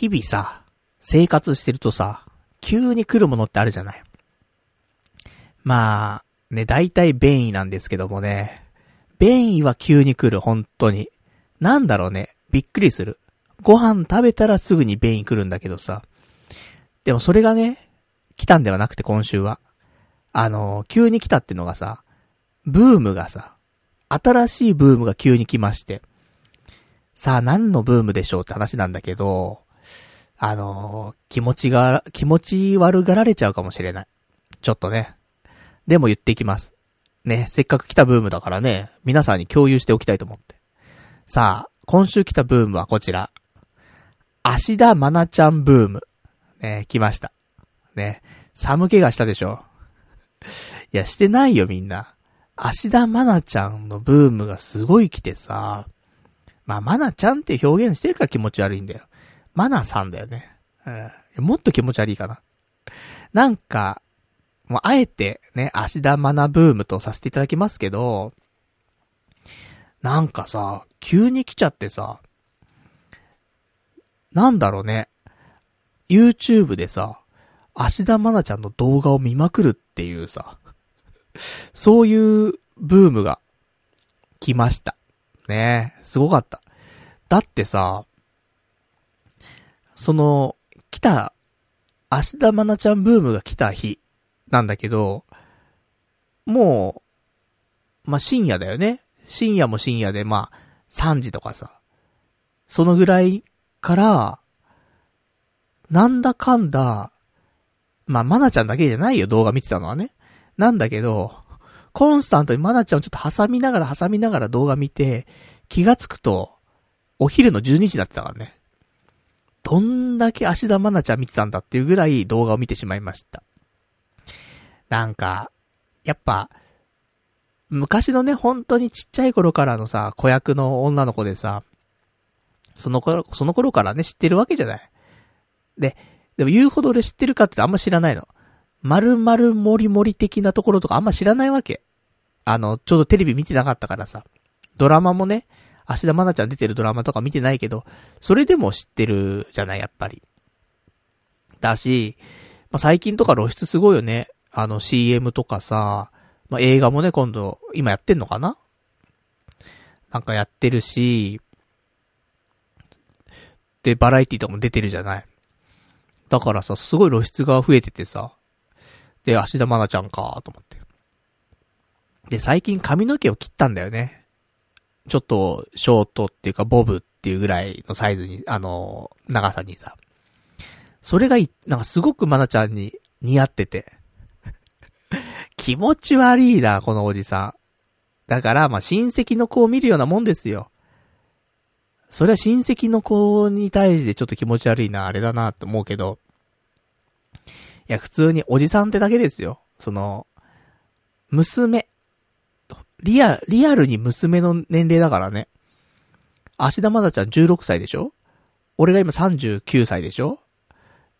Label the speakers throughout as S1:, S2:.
S1: 日々さ、生活してるとさ、急に来るものってあるじゃない。まあ、ね、大体便意なんですけどもね。便意は急に来る、本当に。なんだろうね。びっくりする。ご飯食べたらすぐに便意来るんだけどさ。でもそれがね、来たんではなくて今週は。あの、急に来たってのがさ、ブームがさ、新しいブームが急に来まして。さあ何のブームでしょうって話なんだけど、あの気持ちが、気持ち悪がられちゃうかもしれない。ちょっとね。でも言ってきます。ね、せっかく来たブームだからね、皆さんに共有しておきたいと思って。さあ、今週来たブームはこちら。芦田愛菜ちゃんブーム。ね、来ました。ね、寒気がしたでしょ。いや、してないよみんな。芦田愛菜ちゃんのブームがすごい来てさ。まあ、愛菜ちゃんって表現してるから気持ち悪いんだよ。マナさんだよね。うん。もっと気持ち悪いかな。なんか、もうあえてね、芦田愛菜ブームとさせていただきますけど、なんかさ、急に来ちゃってさ、なんだろうね。YouTube でさ、芦田愛菜ちゃんの動画を見まくるっていうさ、そういうブームが来ました。ねすごかった。だってさ、その、来た、芦田愛菜ちゃんブームが来た日なんだけど、もう、まあ、深夜だよね。深夜も深夜で、まあ、3時とかさ。そのぐらいから、なんだかんだ、まあ、まなちゃんだけじゃないよ、動画見てたのはね。なんだけど、コンスタントにまなちゃんをちょっと挟みながら挟みながら動画見て、気がつくと、お昼の12時になってたからね。どんだけ芦田愛菜ちゃん見てたんだっていうぐらい動画を見てしまいました。なんか、やっぱ、昔のね、本当にちっちゃい頃からのさ、子役の女の子でさ、その頃、その頃からね、知ってるわけじゃない。で、でも言うほど俺知ってるかってあんま知らないの。丸々もりもり的なところとかあんま知らないわけ。あの、ちょうどテレビ見てなかったからさ。ドラマもね、芦田愛菜ちゃん出てるドラマとか見てないけど、それでも知ってるじゃない、やっぱり。だし、まあ、最近とか露出すごいよね。あの CM とかさ、まあ、映画もね、今度、今やってんのかな？なんかやってるし、で、バラエティとかも出てるじゃない？だからさ、すごい露出が増えててさ、で、芦田愛菜ちゃんかと思って。で、最近髪の毛を切ったんだよね。ちょっと、ショートっていうか、ボブっていうぐらいのサイズに、あの、長さにさ。それがい、なんかすごくまなちゃんに似合ってて。気持ち悪いな、このおじさん。だから、まあ、親戚の子を見るようなもんですよ。それは親戚の子に対してちょっと気持ち悪いな、あれだなって思うけど。いや、普通におじさんってだけですよ。その、娘。リア、リアルに娘の年齢だからね。芦田愛菜ちゃん16歳でしょ？俺が今39歳でしょ？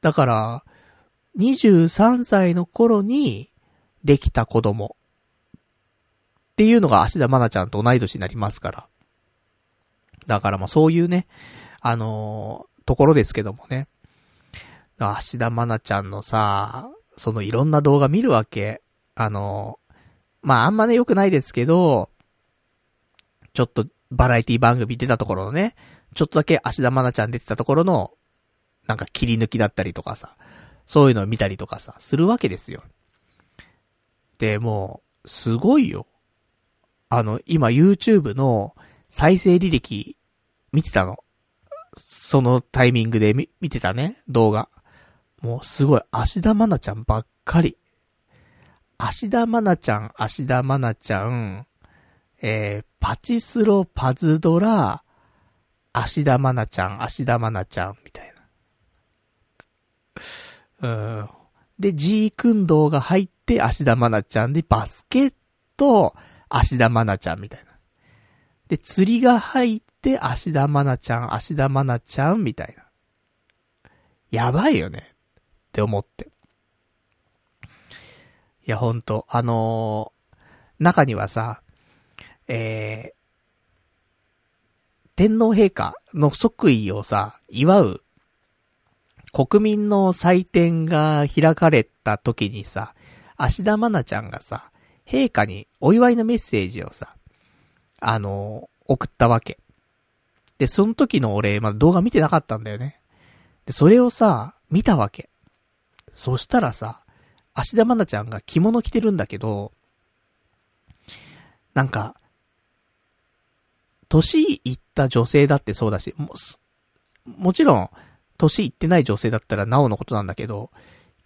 S1: だから、23歳の頃にできた子供っていうのが芦田愛菜ちゃんと同い年になりますから。だからまあそういうね、あのー、ところですけどもね。芦田愛菜ちゃんのさ、そのいろんな動画見るわけ。あのまああんまね良くないですけど、ちょっとバラエティ番組出たところのね、ちょっとだけ芦田愛菜ちゃん出てたところの、なんか切り抜きだったりとかさ、そういうのを見たりとかさ、するわけですよ。で、もう、すごいよ。あの、今 YouTube の再生履歴見てたの。そのタイミングで見、見てたね、動画。もうすごい、芦田愛菜ちゃんばっかり。芦田愛菜ちゃん、芦田愛菜ちゃん、えー、パチスロパズドラ、芦田愛菜ちゃん、芦田愛菜ちゃん、みたいな。うん。で、G 君動が入って、芦田愛菜ちゃんで、バスケット、芦田愛菜ちゃん、みたいな。で、釣りが入って、芦田愛菜ちゃん、芦田愛菜ちゃん、みたいな。やばいよね。って思って。いや、ほんと、あのー、中にはさ、えー、天皇陛下の即位をさ、祝う国民の祭典が開かれた時にさ、芦田愛菜ちゃんがさ、陛下にお祝いのメッセージをさ、あの、送ったわけ。で、その時の俺、まだ動画見てなかったんだよね。で、それをさ、見たわけ。そしたらさ、芦田愛菜ちゃんが着物着てるんだけど、なんか、年いった女性だってそうだし、も、もちろん、年いってない女性だったらなおのことなんだけど、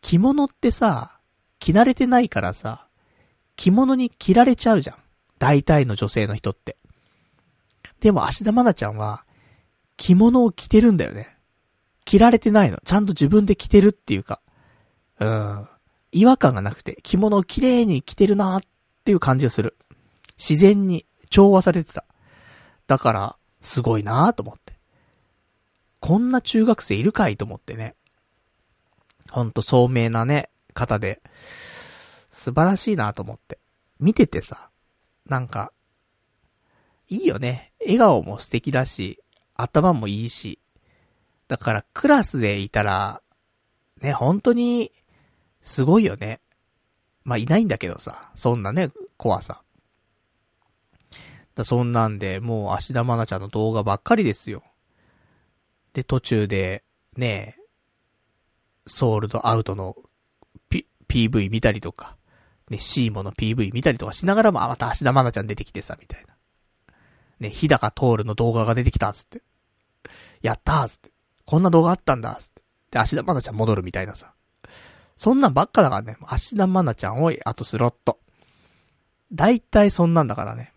S1: 着物ってさ、着慣れてないからさ、着物に着られちゃうじゃん。大体の女性の人って。でも、芦田愛菜ちゃんは、着物を着てるんだよね。着られてないの。ちゃんと自分で着てるっていうか。うん。違和感がなくて、着物を綺麗に着てるなーっていう感じがする。自然に調和されてた。だから、すごいなーと思って。こんな中学生いるかいと思ってね。ほんと聡明なね、方で、素晴らしいなと思って。見ててさ、なんか、いいよね。笑顔も素敵だし、頭もいいし。だからクラスでいたら、ね、本当に、すごいよね。まあ、いないんだけどさ、そんなね、子はさ。だそんなんで、もう芦田愛菜ちゃんの動画ばっかりですよ。で、途中で、ねソールドアウトの、P、PV 見たりとか、ね、シーモの PV 見たりとかしながらも、あ、また芦田愛菜ちゃん出てきてさ、みたいな。ね、日高徹の動画が出てきた、つって。やったー、つって。こんな動画あったんだ、つって。で、芦田愛菜ちゃん戻るみたいなさ。そんなんばっかだからね、芦田愛菜ちゃんを、あとスロット。大体そんなんだからね。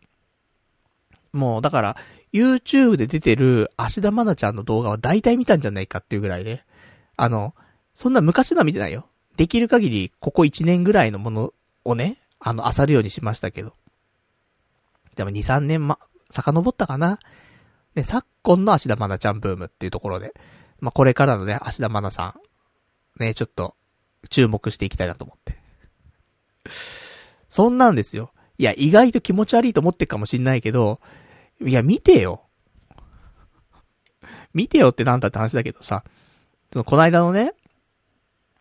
S1: もう、だから、YouTube で出てる芦田愛菜ちゃんの動画は大体見たんじゃないかっていうぐらいね。あの、そんな昔のは見てないよ。できる限り、ここ1年ぐらいのものをね、あの、漁るようにしましたけど。でも2、3年ま、遡ったかな。で、昨今の芦田愛菜ちゃんブームっていうところで、まあ、これからのね、芦田愛菜さん、ね、ちょっと、注目していきたいなと思って。そんなんですよ。いや、意外と気持ち悪いと思ってるかもしんないけど、いや、見てよ。見てよってなんだって話だけどさ、その、この間のね、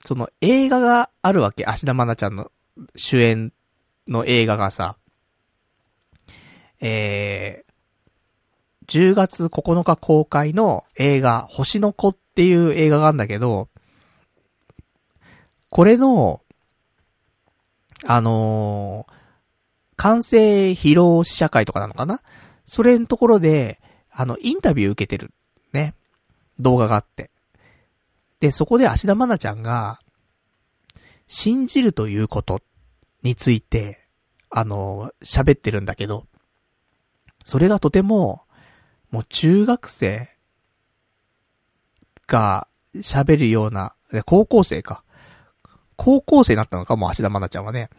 S1: その映画があるわけ、芦田愛菜ちゃんの主演の映画がさ、えー、10月9日公開の映画、星の子っていう映画があるんだけど、これの、あのー、完成披露試写会とかなのかな？それのところで、あの、インタビュー受けてる、ね、動画があって。で、そこで芦田愛菜ちゃんが、信じるということについて、あの、喋ってるんだけど、それがとても、もう中学生が喋るような、高校生か。高校生になったのか、もう芦田愛菜ちゃんはね。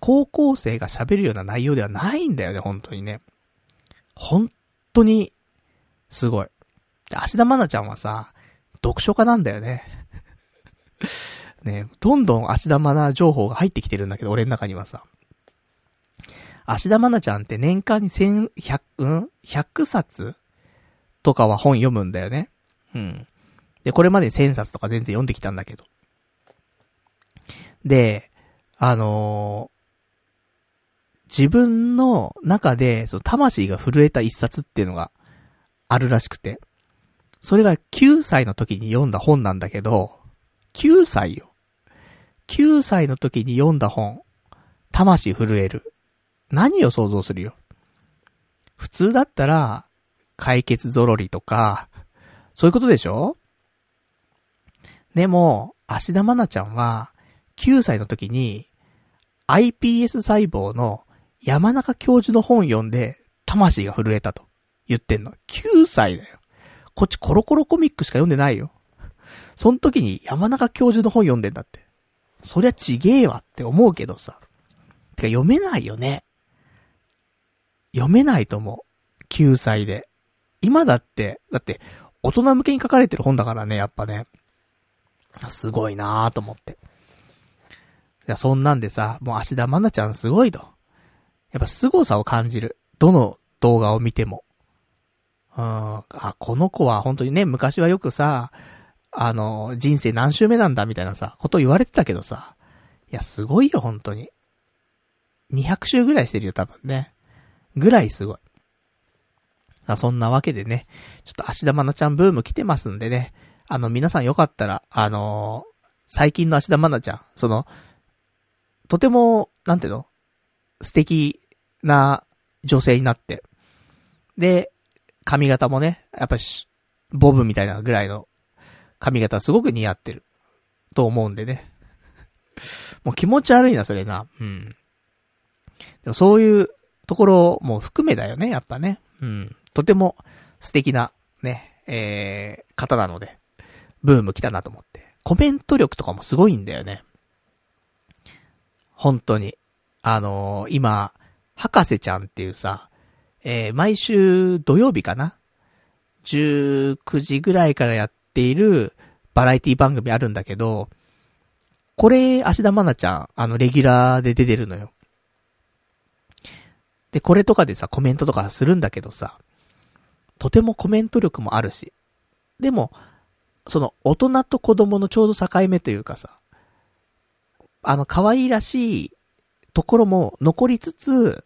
S1: 高校生が喋るような内容ではないんだよね、本当にね。本当に、すごい。芦田愛菜ちゃんはさ、読書家なんだよね。ねどんどん芦田愛菜情報が入ってきてるんだけど、俺の中にはさ。芦田愛菜ちゃんって年間に千、百、うん？百冊とかは本読むんだよね。うん。で、これまで千冊とか全然読んできたんだけど。で、あの自分の中で、その魂が震えた一冊っていうのがあるらしくて。それが9歳の時に読んだ本なんだけど、9歳よ。9歳の時に読んだ本、魂震える。何を想像するよ。普通だったら、解決ぞろりとか、そういうことでしょ？でも、芦田愛菜ちゃんは、9歳の時に、iPS 細胞の山中教授の本読んで、魂が震えたと言ってんの。9歳だよ。こっちコロコロコミックしか読んでないよ。その時に山中教授の本読んでんだって。そりゃちげえわって思うけどさ。てか読めないよね。読めないと思う。9歳で。今だって、だって大人向けに書かれてる本だからね、やっぱね。すごいなぁと思って。いや、そんなんでさ、もう芦田愛菜ちゃんすごいと。やっぱ凄さを感じる。どの動画を見ても。うん。あ、この子は本当にね、昔はよくさ、あの、人生何周目なんだみたいなさ、こと言われてたけどさ、いや、すごいよ、本当に。200周ぐらいしてるよ、多分ね。ぐらいすごい。あそんなわけでね、ちょっと芦田愛菜ちゃんブーム来てますんでね、あの、皆さんよかったら、あのー、最近の芦田愛菜ちゃん、その、とても、なんていうの？素敵な女性になって。で、髪型もね、やっぱり、ボブみたいなぐらいの髪型すごく似合ってる。と思うんでね。もう気持ち悪いな、それな。うん。でもそういうところも含めだよね、やっぱね。うん。とても素敵な、ね、えー、方なので、ブーム来たなと思って。コメント力とかもすごいんだよね。本当に。あのー、今、博士ちゃんっていうさ、えー、毎週土曜日かな ?19 時ぐらいからやっているバラエティ番組あるんだけど、これ、芦田愛菜ちゃん、あの、レギュラーで出てるのよ。で、これとかでさ、コメントとかするんだけどさ、とてもコメント力もあるし。でも、その、大人と子供のちょうど境目というかさ、あの、可愛らしいところも残りつつ、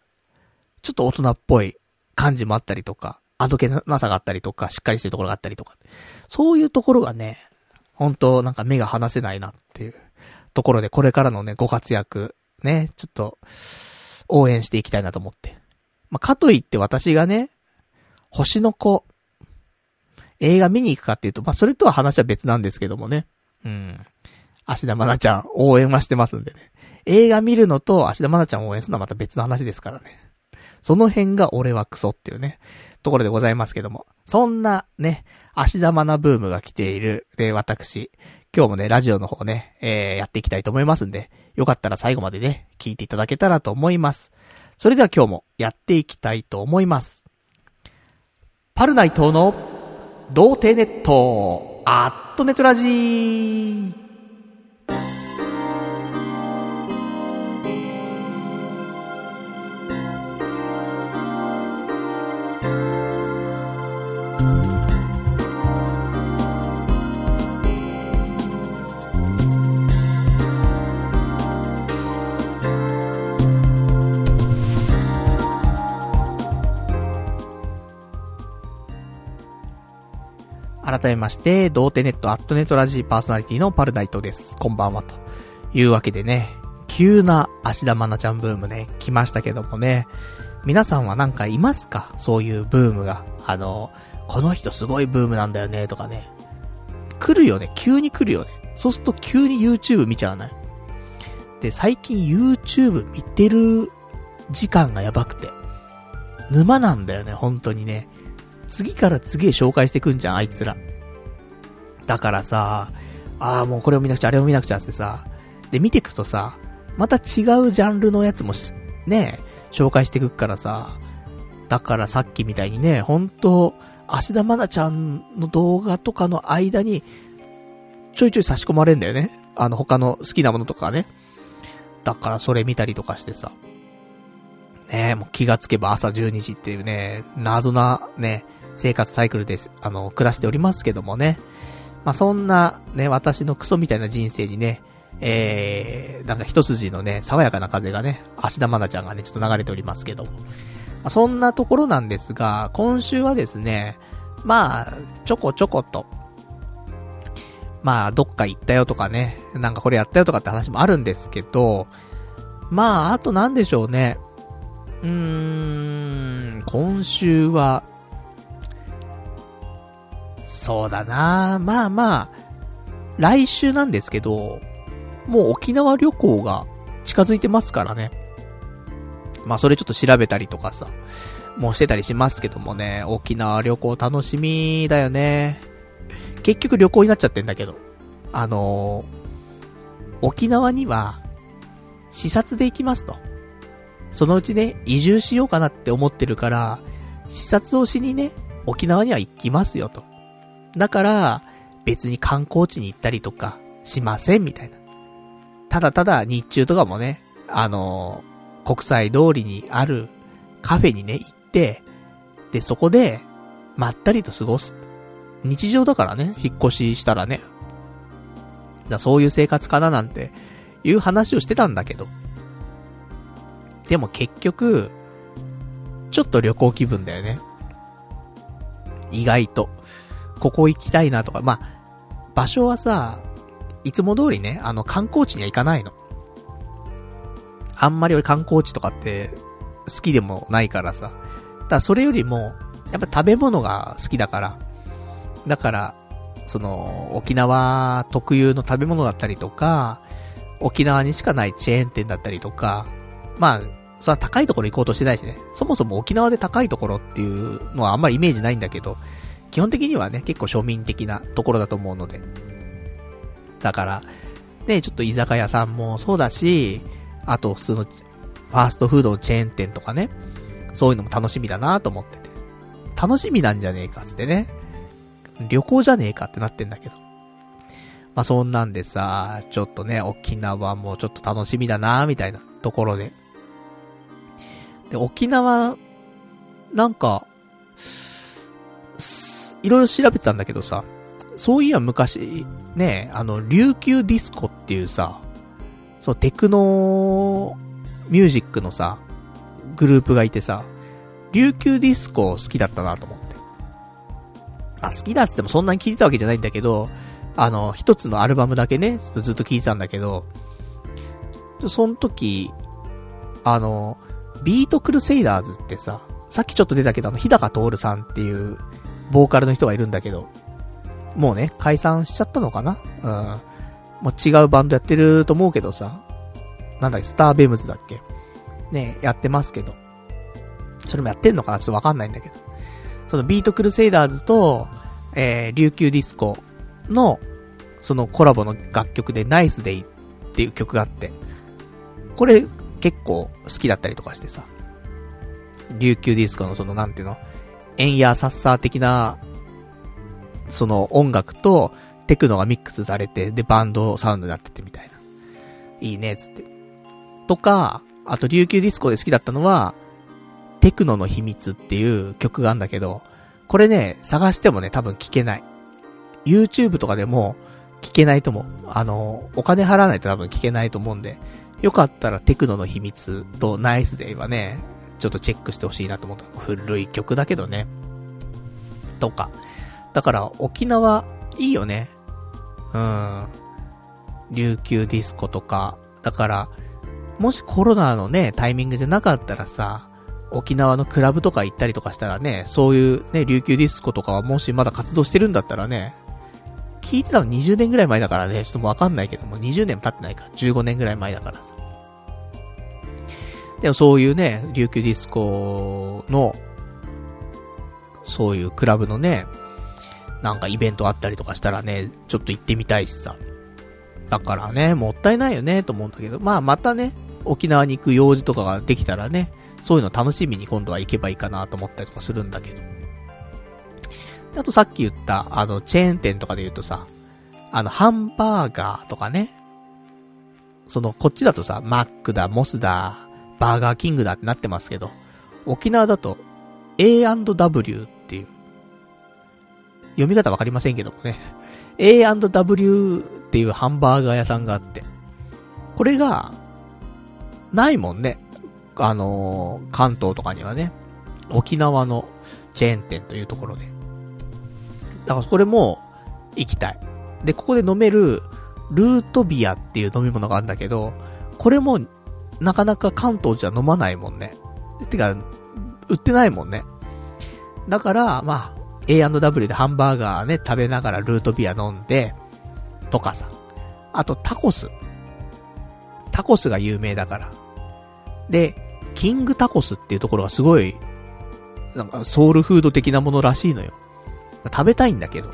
S1: ちょっと大人っぽい感じもあったりとか、あどけなさがあったりとか、しっかりしてるところがあったりとか。そういうところがね、本当なんか目が離せないなっていうところで、これからのね、ご活躍、ね、ちょっと、応援していきたいなと思って。まあ、かといって私がね、星の子、映画見に行くかっていうと、まあ、それとは話は別なんですけどもね。うん。芦田愛菜ちゃん応援はしてますんでね。映画見るのと芦田愛菜ちゃんを応援するのはまた別の話ですからね。その辺が俺はクソっていうね、ところでございますけども。そんなね、芦田愛菜ブームが来ている。で、私、今日もね、ラジオの方ね、えー、やっていきたいと思いますんで、よかったら最後までね、聞いていただけたらと思います。それでは今日もやっていきたいと思います。パルナイトの童貞ネット、アットネトラジー。Bye. 改めまして、童貞ネットアットネットラジーパーソナリティのパルナイトです。こんばんは。というわけでね、急な芦田愛菜ちゃんブームね、来ましたけどもね、皆さんはなんかいますか？そういうブームが。あの、この人すごいブームなんだよね、とかね。来るよね。急に来るよね。そうすると急に YouTube 見ちゃわない？で、最近 YouTube 見てる時間がやばくて。沼なんだよね、本当にね。次から次へ紹介してくんじゃん、あいつら。だからさ、ああ、もうこれを見なくちゃ、あれを見なくちゃってさ、で、見てくとさ、また違うジャンルのやつもしね、紹介してくっからさ、だからさっきみたいにね、本当芦田愛菜ちゃんの動画とかの間に、ちょいちょい差し込まれんだよね。あの、他の好きなものとかね。だからそれ見たりとかしてさ。ねえもう気がつけば朝12時っていうね、謎なね、生活サイクルです。あの、暮らしておりますけどもね。まあ、そんな、ね、私のクソみたいな人生にね、えー、なんか一筋のね、爽やかな風がね、芦田愛菜ちゃんがね、ちょっと流れておりますけども。まあ、そんなところなんですが、今週はですね、まあ、ちょこちょこと、まあ、どっか行ったよとかね、なんかこれやったよとかって話もあるんですけど、まあ、あとなんでしょうね。うーん、今週は、そうだなまあまあ、来週なんですけど、もう沖縄旅行が近づいてますからね。まあそれちょっと調べたりとかさ、もうしてたりしますけどもね、沖縄旅行楽しみだよね。結局旅行になっちゃってんだけど。あのー、沖縄には、視察で行きますと。そのうちね、移住しようかなって思ってるから、視察をしにね、沖縄には行きますよと。だから、別に観光地に行ったりとか、しません、みたいな。ただただ日中とかもね、あのー、国際通りにあるカフェにね、行って、で、そこで、まったりと過ごす。日常だからね、引っ越ししたらね、だそういう生活かななんて、いう話をしてたんだけど。でも結局、ちょっと旅行気分だよね。意外と。ここ行きたいなとか、まあ、場所はさ、いつも通りね、あの観光地には行かないの。あんまり俺観光地とかって好きでもないからさ。だそれよりも、やっぱ食べ物が好きだから。だから、その、沖縄特有の食べ物だったりとか、沖縄にしかないチェーン店だったりとか、まあ、それは高いところ行こうとしてないしね。そもそも沖縄で高いところっていうのはあんまりイメージないんだけど、基本的にはね、結構庶民的なところだと思うので。だから、ね、ちょっと居酒屋さんもそうだし、あと普通のファーストフードのチェーン店とかね、そういうのも楽しみだなと思ってて。楽しみなんじゃねえかつってね。旅行じゃねえかってなってんだけど。まあ、そんなんでさ、ちょっとね、沖縄もちょっと楽しみだなみたいなところで。で、沖縄、なんか、いろいろ調べてたんだけどさ、そういや昔、ね、あの、琉球ディスコっていうさ、そう、テクノミュージックのさ、グループがいてさ、琉球ディスコ好きだったなと思って。まあ好きだっつってもそんなに聴いてたわけじゃないんだけど、あの、一つのアルバムだけね、ずっと聴いてたんだけど、その時、あの、ビートクルセイダーズってさ、さっきちょっと出たけど、あの、日高央さんっていう、ボーカルの人がいるんだけど、もうね、解散しちゃったのかな？うん。もう違うバンドやってると思うけどさ、なんだっけ、スターベムズだっけ？ね、やってますけど。それもやってんのかな？ちょっとわかんないんだけど。そのビートクルセイダーズと、えー、琉球ディスコの、そのコラボの楽曲で Nice Day っていう曲があって、これ結構好きだったりとかしてさ、琉球ディスコのそのなんていうの、エンヤーサッサー的な、その音楽とテクノがミックスされて、でバンドサウンドになっててみたいな。いいね、つって。とか、あと琉球ディスコで好きだったのは、テクノの秘密っていう曲があるんだけど、これね、探してもね、多分聞けない。YouTube とかでも聞けないと思う。あの、お金払わないと多分聞けないと思うんで、よかったらテクノの秘密とナイスデイはね、ちょっとチェックしてほしいなと思った。古い曲だけどね。とか。だから沖縄、いいよね。うん。琉球ディスコとか。だから、もしコロナのね、タイミングじゃなかったらさ、沖縄のクラブとか行ったりとかしたらね、そういうね、琉球ディスコとかはもしまだ活動してるんだったらね、聞いてたの20年ぐらい前だからね、ちょっともうわかんないけども、20年も経ってないから、15年ぐらい前だからさ。でもそういうね、琉球ディスコの、そういうクラブのね、なんかイベントあったりとかしたらね、ちょっと行ってみたいしさ。だからね、もったいないよね、と思うんだけど、まあまたね、沖縄に行く用事とかができたらね、そういうの楽しみに今度は行けばいいかなと思ったりとかするんだけど。あとさっき言った、あの、チェーン店とかで言うとさ、あの、ハンバーガーとかね、その、こっちだとさ、マックだ、モスだ、バーガーキングだってなってますけど、沖縄だと A&W っていう、読み方わかりませんけどもね、A&W っていうハンバーガー屋さんがあって、これが、ないもんね。あのー、関東とかにはね、沖縄のチェーン店というところで。だからこれも、行きたい。で、ここで飲める、ルートビアっていう飲み物があるんだけど、これも、なかなか関東じゃ飲まないもんね。てか、売ってないもんね。だから、まあ、A&W でハンバーガーね、食べながらルートビア飲んで、とかさ。あと、タコス。タコスが有名だから。で、キングタコスっていうところがすごい、なんかソウルフード的なものらしいのよ。食べたいんだけど。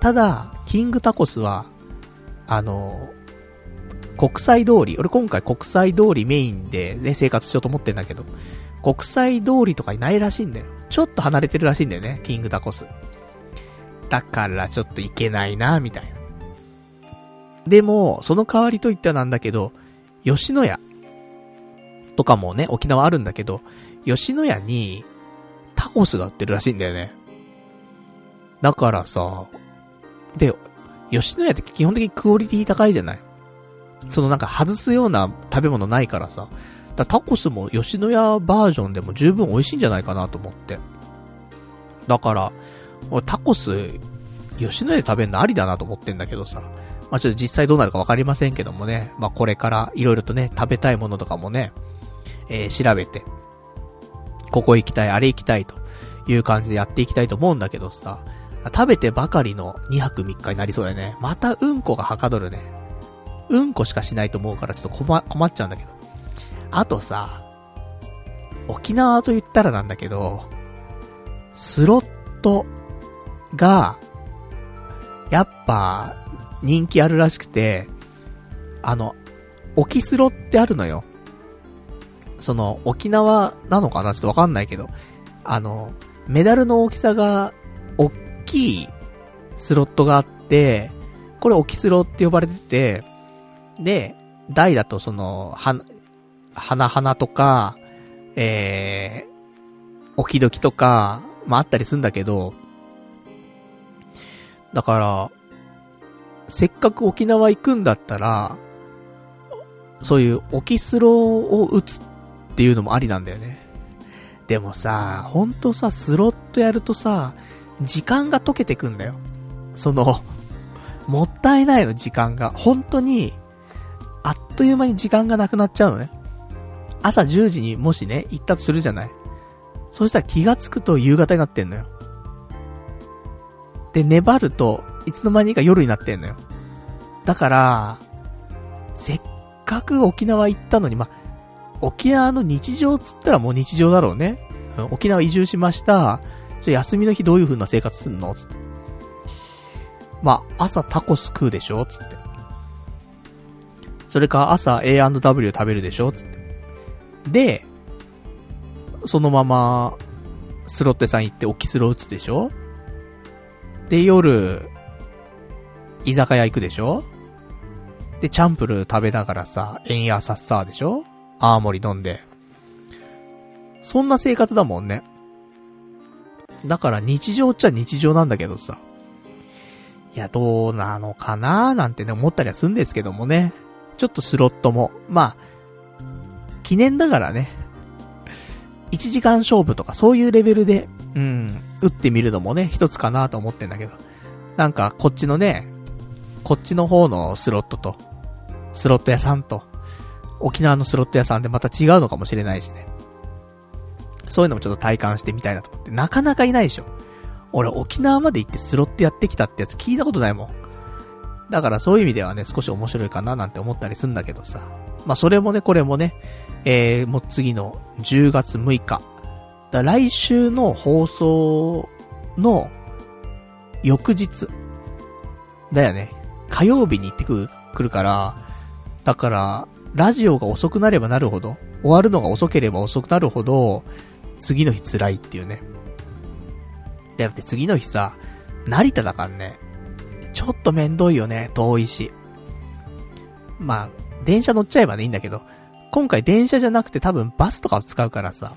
S1: ただ、キングタコスは、あの、国際通り、俺今回国際通りメインでね、生活しようと思ってんだけど、国際通りとかにないらしいんだよ。ちょっと離れてるらしいんだよね、キングタコス。だからちょっと行けないな、みたいな。でも、その代わりと言ったらなんだけど、吉野家とかもね、沖縄あるんだけど、吉野家にタコスが売ってるらしいんだよね。だからさ、で、吉野家って基本的にクオリティ高いじゃない？そのなんか外すような食べ物ないからさ。だタコスも吉野家バージョンでも十分美味しいんじゃないかなと思って。だから、俺タコス、吉野家食べるのありだなと思ってんだけどさ。まあ、ちょっと実際どうなるかわかりませんけどもね。まあ、これから色々とね、食べたいものとかもね、えー、調べて、ここ行きたい、あれ行きたいという感じでやっていきたいと思うんだけどさ。食べてばかりの2泊3日になりそうだよね。またうんこがはかどるね。うんこしかしないと思うからちょっと困、困っちゃうんだけど。あとさ、沖縄と言ったらなんだけど、スロットが、やっぱ、人気あるらしくて、あの、沖スロってあるのよ。その、沖縄なのかなちょっとわかんないけど、あの、メダルの大きさが、おっきいスロットがあって、これ沖スロって呼ばれてて、で、台だとその、は、花々とか、えー、おきどきとか、まあ、あったりすんだけど、だから、せっかく沖縄行くんだったら、そういうオキスローを打つっていうのもありなんだよね。でもさ、ほんとさ、スロットやるとさ、時間が溶けてくんだよ。その、もったいないの、時間が。本当に、あっという間に時間がなくなっちゃうのね。朝10時にもしね、行ったとするじゃない。そしたら気がつくと夕方になってんのよ。で、粘ると、いつの間にか夜になってんのよ。だから、せっかく沖縄行ったのに、ま、沖縄の日常つったらもう日常だろうね。沖縄移住しました。じゃ休みの日どういう風な生活すんの？つって。まあ、朝タコス食うでしょ？つって。それか朝 A&W 食べるでしょ？つって。で、そのまま、スロッテさん行ってオキスロ打つでしょ？で、夜、居酒屋行くでしょ？で、チャンプル食べながらさ、エンヤーサッサーでしょ？アーモリ飲んで。そんな生活だもんね。だから日常っちゃ日常なんだけどさ。いや、どうなのかな？ーなんてね、思ったりはするんですけどもね。ちょっとスロットも、まあ、記念だからね。1時間勝負とかそういうレベルで、うん、打ってみるのもね、一つかなと思ってんだけど。なんか、こっちのね、こっちの方のスロットと、スロット屋さんと、沖縄のスロット屋さんでまた違うのかもしれないしね。そういうのもちょっと体感してみたいなと思って。なかなかいないでしょ。俺沖縄まで行ってスロットやってきたってやつ聞いたことないもん。だからそういう意味ではね、少し面白いかななんて思ったりすんだけどさ。まあそれもね、これもね、えー、もう次の10月6日。だ来週の放送の翌日。だよね。火曜日に行ってくる、来るから、だから、ラジオが遅くなればなるほど、終わるのが遅ければ遅くなるほど、次の日辛いっていうね。だって次の日さ、成田だからね、ちょっとめんどいよね、遠いし。まあ、電車乗っちゃえばね、いいんだけど、今回電車じゃなくて多分バスとかを使うからさ。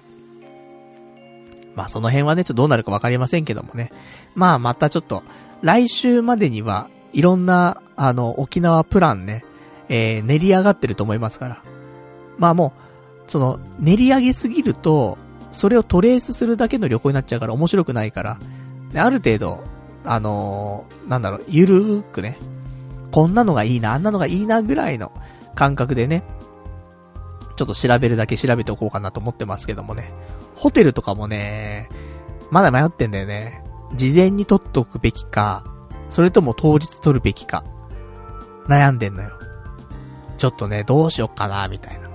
S1: まあその辺はね、ちょっとどうなるかわかりませんけどもね。まあまたちょっと、来週までには、いろんな、あの、沖縄プランね、えー、練り上がってると思いますから。まあもう、その、練り上げすぎると、それをトレースするだけの旅行になっちゃうから面白くないから、ある程度、あのー、なんだろう、ゆるーくね、こんなのがいいな、あんなのがいいなぐらいの感覚でね、ちょっと調べるだけ調べておこうかなと思ってますけどもね。ホテルとかもね、まだ迷ってんだよね。事前に取っとくべきか、それとも当日取るべきか、悩んでんのよ。ちょっとね、どうしよっかな、みたいな。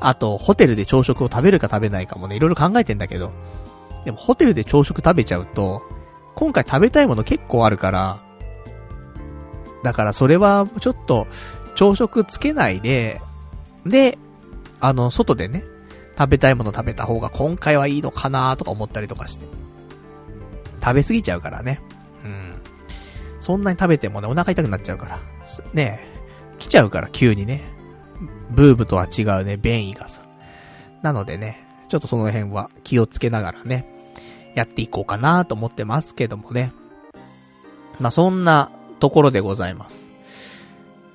S1: あと、ホテルで朝食を食べるか食べないかもね、いろいろ考えてんだけど、でもホテルで朝食食べちゃうと、今回食べたいもの結構あるから、だからそれはちょっと朝食つけないで、で、あの、外でね、食べたいもの食べた方が今回はいいのかなとか思ったりとかして。食べ過ぎちゃうからね。うん。そんなに食べてもね、お腹痛くなっちゃうから。ね来ちゃうから、急にね。ブームとは違うね、便意がさ。なのでね、ちょっとその辺は気をつけながらね、やっていこうかなと思ってますけどもね。まあ、そんなところでございます。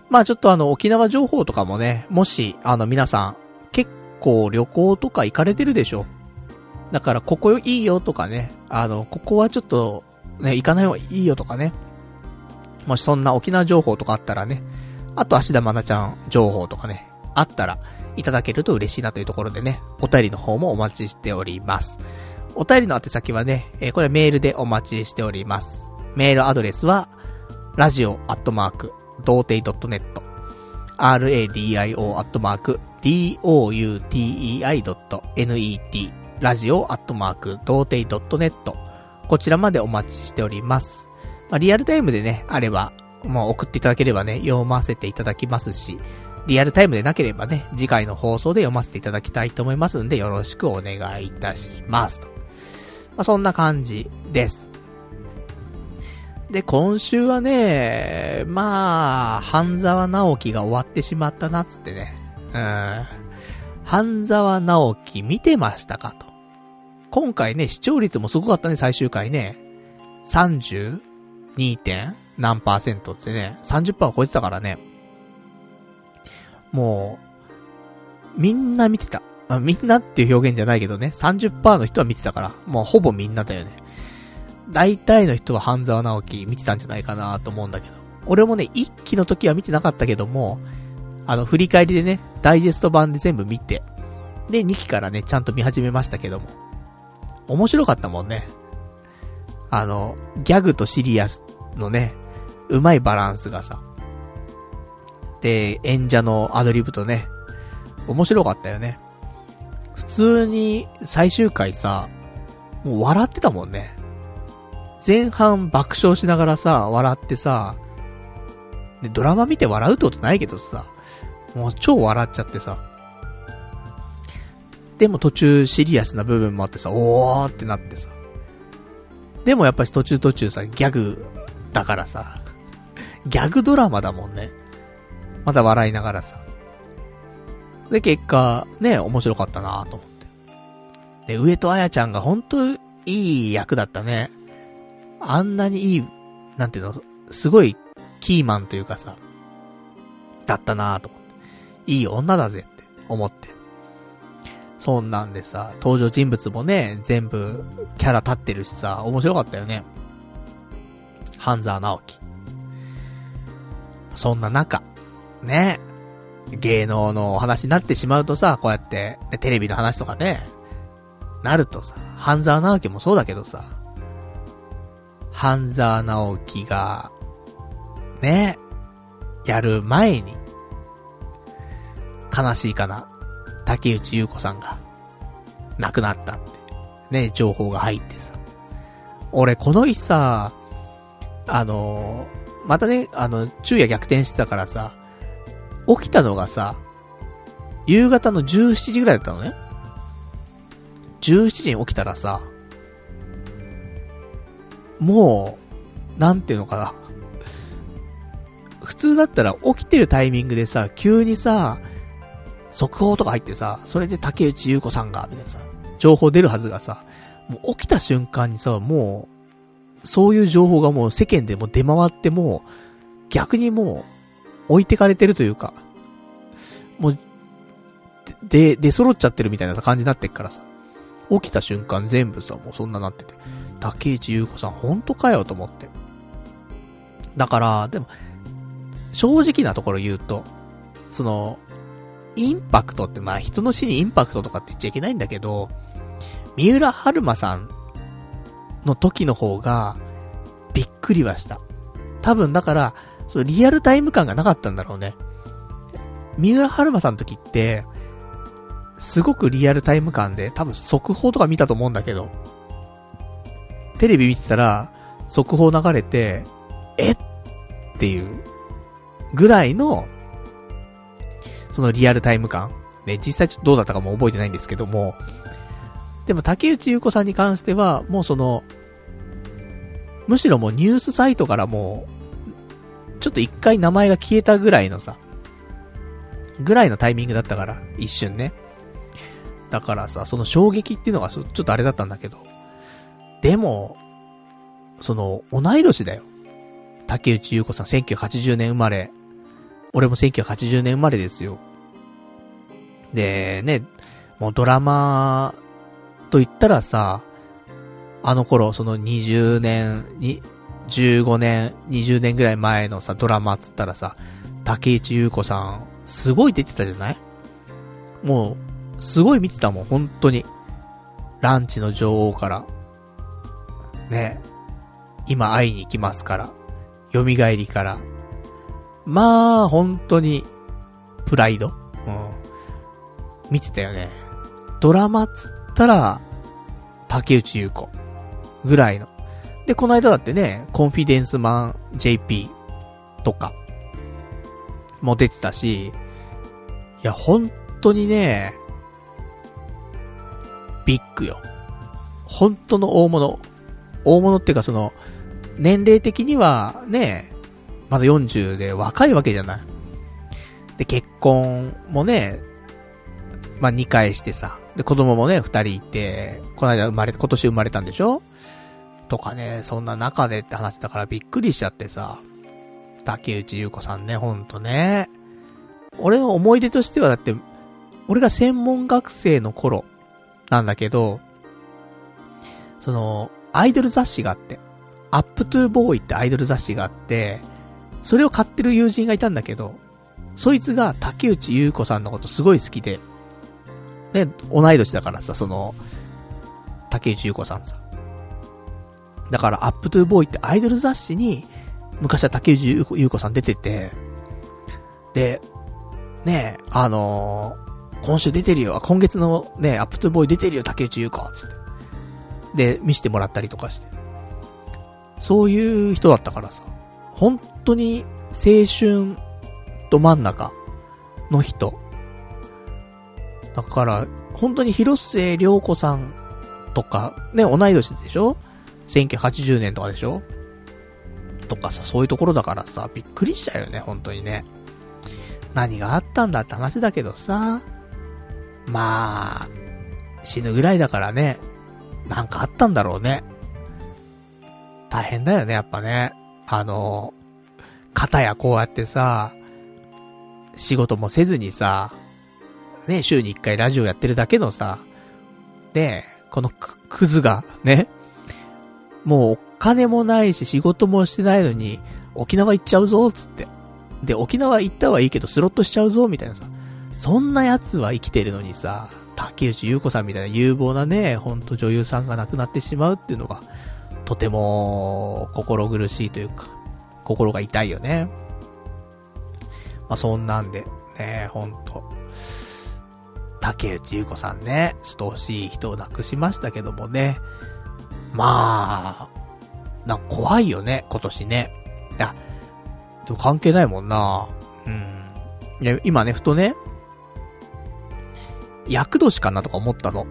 S1: まあちょっとあの、沖縄情報とかもね、もし、あの、皆さん、結構旅行とか行かれてるでしょだから、ここいいよとかね、あの、ここはちょっと、ね、行かない方がいいよとかね。もしそんな沖縄情報とかあったらね、あと、芦田愛菜ちゃん情報とかね、あったら、いただけると嬉しいなというところでね、お便りの方もお待ちしております。お便りの宛先はね、えーこれメールでお待ちしております。メールアドレスは、ラジオアットマーク、童貞 .net、radio アットマーク、doutei.net、ラジオアットマーク、童貞 .net、こちらまでお待ちしております。まあ、リアルタイムでね、あれば、もう送っていただければね、読ませていただきますし、リアルタイムでなければね、次回の放送で読ませていただきたいと思いますんで、よろしくお願いいたしますと。まあ、そんな感じです。で、今週はね、まあ、半沢直樹が終わってしまったなっつってね。うん。半沢直樹見てましたかと。今回ね、視聴率もすごかったね、最終回ね。32. 点何パーセントってね、30%を超えてたからね。もう、みんな見てた。あみんなっていう表現じゃないけどね、30%の人は見てたから、もうほぼみんなだよね。大体の人は半沢直樹見てたんじゃないかなと思うんだけど。俺もね、一期の時は見てなかったけども、あの、振り返りでね、ダイジェスト版で全部見て、で、2期からね、ちゃんと見始めましたけども。面白かったもんね。あの、ギャグとシリアスのね、うまいバランスがさ。で、演者のアドリブとね、面白かったよね。普通に最終回さ、もう笑ってたもんね。前半爆笑しながらさ、笑ってさ、で、ドラマ見て笑うってことないけどさ、もう超笑っちゃってさ。でも途中シリアスな部分もあってさ、おーってなってさ。でもやっぱり途中途中さ、ギャグだからさ、ギャグドラマだもんね。まだ笑いながらさ。で、結果、ね、面白かったなと思って。で、上戸彩ちゃんが本当いい役だったね。あんなにいい、なんていうの、すごいキーマンというかさ、だったなと思って。いい女だぜって思って。そんなんでさ、登場人物もね、全部キャラ立ってるしさ、面白かったよね。半沢直樹。そんな中、ね、芸能の話になってしまうとさ、こうやって、ねテレビの話とかね、なるとさ、半沢直樹もそうだけどさ、半沢直樹が、ね、やる前に、悲しいかな、竹内優子さんが、亡くなったって、ね、情報が入ってさ。俺、この日さ、あのまたね、あの、昼夜逆転してたからさ、起きたのがさ、夕方の17時ぐらいだったのね。17時に起きたらさ、もう、なんていうのかな。普通だったら起きてるタイミングでさ、急にさ、速報とか入ってさ、それで竹内優子さんが、みたいなさ、情報出るはずがさ、もう起きた瞬間にさ、もう、そういう情報がもう世間でも出回っても、逆にもう、置いてかれてるというか、もう、で、出揃っちゃってるみたいな感じになってっからさ、起きた瞬間全部さ、もうそんななってて、竹内優子さん本当かよと思って。だから、でも、正直なところ言うと、その、インパクトって、まあ人の死にインパクトとかって言っちゃいけないんだけど、三浦春馬さんの時の方が、びっくりはした。多分だから、そう、リアルタイム感がなかったんだろうね。三浦春馬さんの時って、すごくリアルタイム感で、多分速報とか見たと思うんだけど、テレビ見てたら、速報流れて、えっ？ていう、ぐらいの、そのリアルタイム感。ね、実際ちょっとどうだったかも覚えてないんですけども、でも竹内優子さんに関しては、もうその、むしろもうニュースサイトからもう、ちょっと一回名前が消えたぐらいのさ、ぐらいのタイミングだったから、一瞬ね。だからさ、その衝撃っていうのがちょっとあれだったんだけど、でも、その、同い年だよ。竹内優子さん1980年生まれ。俺も1980年生まれですよ。で、ね、もうドラマと言ったらさ、あの頃、その20年に、15年、20年ぐらい前のさ、ドラマっつったらさ、竹内優子さん、すごい出てたじゃない？もう、すごい見てたもん、本当に。ランチの女王から。ね。今会いに行きますから。蘇りから。まあ、本当に、プライド。うん。見てたよね。ドラマっつったら、竹内優子。ぐらいの。で、この間だってね、コンフィデンスマン JP とか、も出てたし、いや、本当にね、ビッグよ。本当の大物。大物っていうかその、年齢的にはね、まだ40で若いわけじゃない。で、結婚もね、まあ、2回してさ。で、子供もね、2人いて、この間生まれ、今年生まれたんでしょ？とかね、そんな中でって話だからびっくりしちゃってさ。竹内優子さんね、ほんとね。俺の思い出としてはだって、俺が専門学生の頃なんだけど、その、アイドル雑誌があって、アップトゥーボーイってアイドル雑誌があって、それを買ってる友人がいたんだけど、そいつが竹内優子さんのことすごい好きで、ね、同い年だからさ、その、竹内優子さんさ。だから、アップトゥーボーイってアイドル雑誌に、昔は竹内優子さん出てて、で、ねえ、あのー、今週出てるよ、今月のね、アップトゥーボーイ出てるよ、竹内優子、つって。で、見せてもらったりとかして。そういう人だったからさ、本当に青春ど真ん中の人。だから、本当に広末涼子さんとか、ね、同い年でしょ ?1980 年とかでしょ？とかさ、そういうところだからさ、びっくりしちゃうよね、本当にね。何があったんだって話だけどさ、まあ、死ぬぐらいだからね、なんかあったんだろうね。大変だよね、やっぱね。あの、肩やこうやってさ、仕事もせずにさ、ね、週に一回ラジオやってるだけのさ、ね、このく、クズが、ね、もうお金もないし仕事もしてないのに、沖縄行っちゃうぞ、つって。で、沖縄行ったはいいけどスロットしちゃうぞ、みたいなさ。そんな奴は生きてるのにさ、竹内優子さんみたいな有望なね、ほんと女優さんが亡くなってしまうっていうのが、とても心苦しいというか、心が痛いよね。まあ、そんなんで、ね、ほんと。竹内優子さんね、ちょっと惜しい人を亡くしましたけどもね。まあ、なんか怖いよね、今年ね。いや、でも関係ないもんな。うん。いや、今ね、ふとね、役年かなとか思ったの。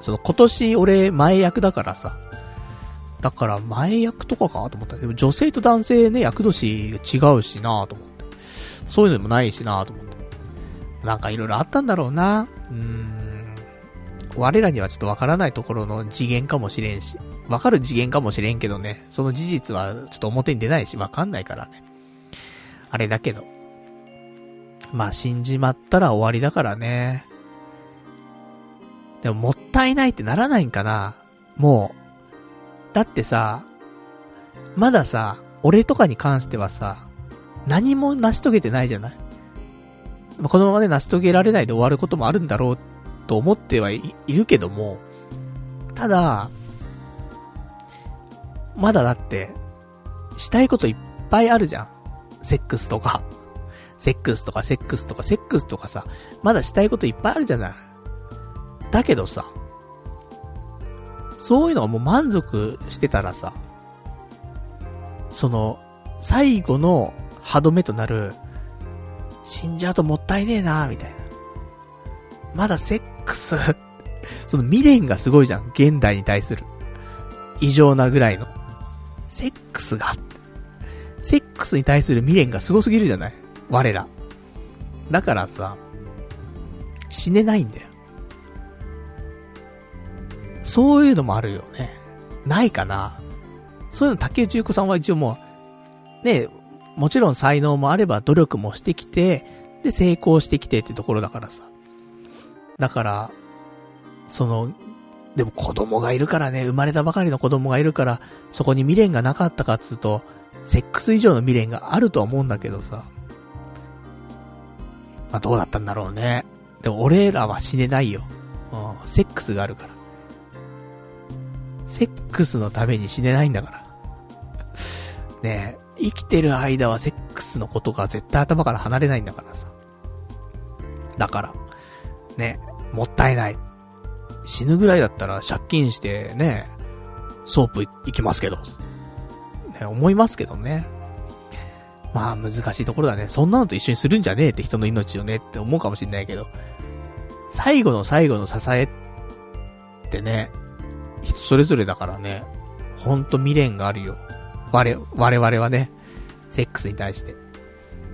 S1: その今年俺前役だからさ。だから前役とかかと思った。でも女性と男性ね、役年違うしなと思って。そういうのもないしなと思って。なんかいろいろあったんだろうな。うん。我らにはちょっとわからないところの次元かもしれんし。わかる次元かもしれんけどね。その事実はちょっと表に出ないし、わかんないからね。あれだけど。まあ死んじまったら終わりだからね。でももったいないってならないんかなもう。だってさ、まださ、俺とかに関してはさ、何も成し遂げてないじゃない、このままね、成し遂げられないで終わることもあるんだろうと思ってはいるけども、ただ、まだだって、したいこといっぱいあるじゃん。セックスとか。セックスとかセックスとかセックスとかさ、まだしたいこといっぱいあるじゃない。だけどさ、そういうのがもう満足してたらさ、その、最後の歯止めとなる、死んじゃうともったいねえなみたいな。まだセックス その未練がすごいじゃん。現代に対する。異常なぐらいの。セックスが。セックスに対する未練がすごすぎるじゃない？我ら。だからさ、死ねないんだよ。そういうのもあるよね。ないかな。そういうの竹内優子さんは一応もう、ね、もちろん才能もあれば努力もしてきて、で、成功してきてってところだからさ。だから、その、でも子供がいるからね、生まれたばかりの子供がいるから、そこに未練がなかったかっつうと、セックス以上の未練があるとは思うんだけどさ。まあ、どうだったんだろうね。でも俺らは死ねないよ。うん、セックスがあるから。セックスのために死ねないんだから。ねえ、生きてる間はセックスのことが絶対頭から離れないんだからさ。だから、ね、もったいない。死ぬぐらいだったら借金してね、ソープ行きますけど。ね、思いますけどね。まあ難しいところだね。そんなのと一緒にするんじゃねえって人の命をねって思うかもしんないけど。最後の最後の支えってね、人それぞれだからね、ほんと未練があるよ。我、我々はね、セックスに対して。っ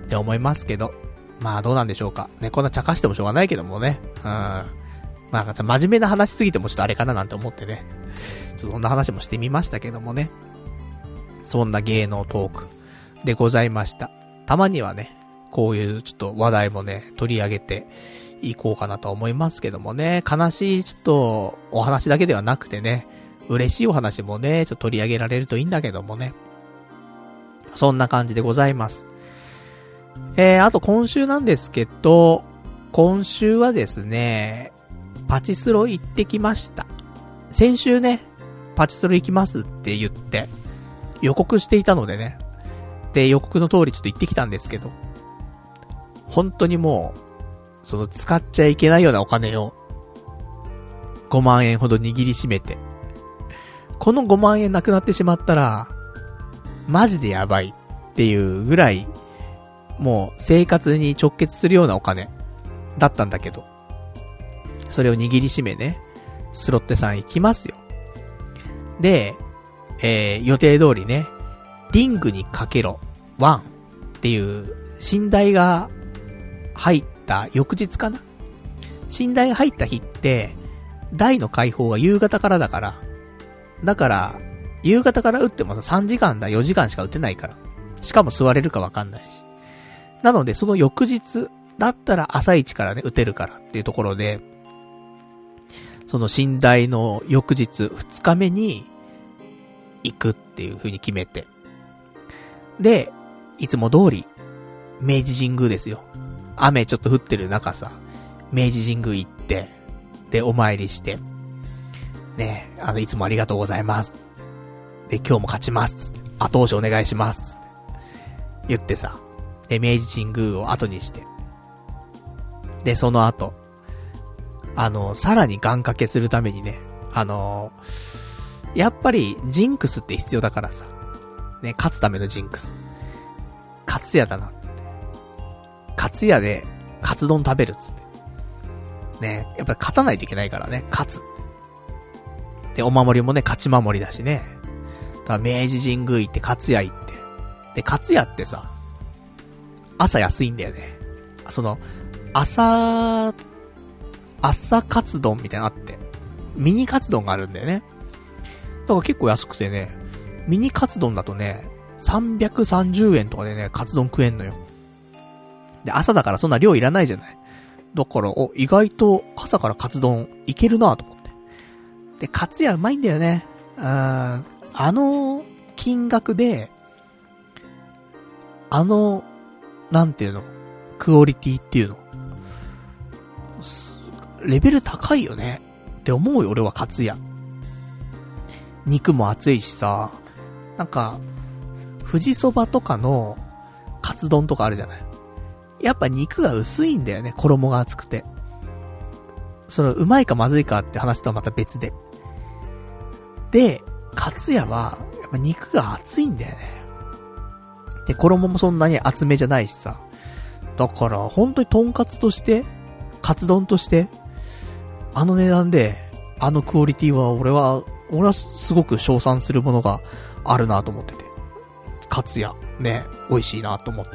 S1: て思いますけど。まあどうなんでしょうか。ね、こんな茶化してもしょうがないけどもね。うん。まあ、真面目な話しすぎてもちょっとあれかななんて思ってね。ちょっとそんな話もしてみましたけどもね。そんな芸能トークでございました。たまにはね、こういうちょっと話題もね、取り上げていこうかなと思いますけどもね。悲しいちょっとお話だけではなくてね、嬉しいお話もね、ちょっと取り上げられるといいんだけどもね。そんな感じでございます。えー、あと今週なんですけど、今週はですね、パチスロ行ってきました。先週ね、パチスロ行きますって言って、予告していたのでね。で、予告の通りちょっと行ってきたんですけど、本当にもう、その使っちゃいけないようなお金を、5万円ほど握りしめて、この5万円なくなってしまったら、マジでやばいっていうぐらい、もう生活に直結するようなお金だったんだけど、それを握りしめね、スロットさん行きますよ。で、えー、予定通りね、リングにかけろ、ワンっていう、寝台が入った翌日かな寝台が入った日って、台の解放が夕方からだから、だから、夕方から打ってもさ3時間だ、4時間しか打てないから。しかも座れるかわかんないし。なので、その翌日だったら朝一からね、打てるからっていうところで、その寝台の翌日、2日目に、行くっていう風に決めて。で、いつも通り、明治神宮ですよ。雨ちょっと降ってる中さ、明治神宮行って、で、お参りして、ねあの、いつもありがとうございます。で、今日も勝ちます。後押しお願いします。言ってさ、で、明治神宮を後にして。で、その後、あの、さらに願掛けするためにね、あのやっぱり、ジンクスって必要だからさ。ね、勝つためのジンクス。勝つやだな、つって。勝つやで、カツ丼食べる、つって。ね、やっぱり勝たないといけないからね、勝つ。で、お守りもね、勝ち守りだしね。だから明治神宮行って、勝屋行って。で、勝屋ってさ、朝安いんだよね。その、朝、朝カツ丼みたいなのあって、ミニカツ丼があるんだよね。だから結構安くてね、ミニカツ丼だとね、330円とかでね、カツ丼食えんのよ。で、朝だからそんな量いらないじゃない。だから、お、意外と朝からカツ丼いけるなと思って。で、カツ屋うまいんだよね。うん、あの金額で、あの、なんていうの、クオリティっていうの？レベル高いよね？って思うよ、俺はカツ屋。肉も熱いしさ、なんか、富士そばとかの、カツ丼とかあるじゃない？やっぱ肉が薄いんだよね、衣が厚くて。その、うまいかまずいかって話とはまた別で。で、カツ屋は、やっぱ肉が厚いんだよね。で、衣もそんなに厚めじゃないしさ。だから、本当にとんかつとして、カツ丼として、あの値段で、あのクオリティは、俺は、俺はすごく称賛するものがあるなと思ってて。カツ屋、ね、美味しいなと思って。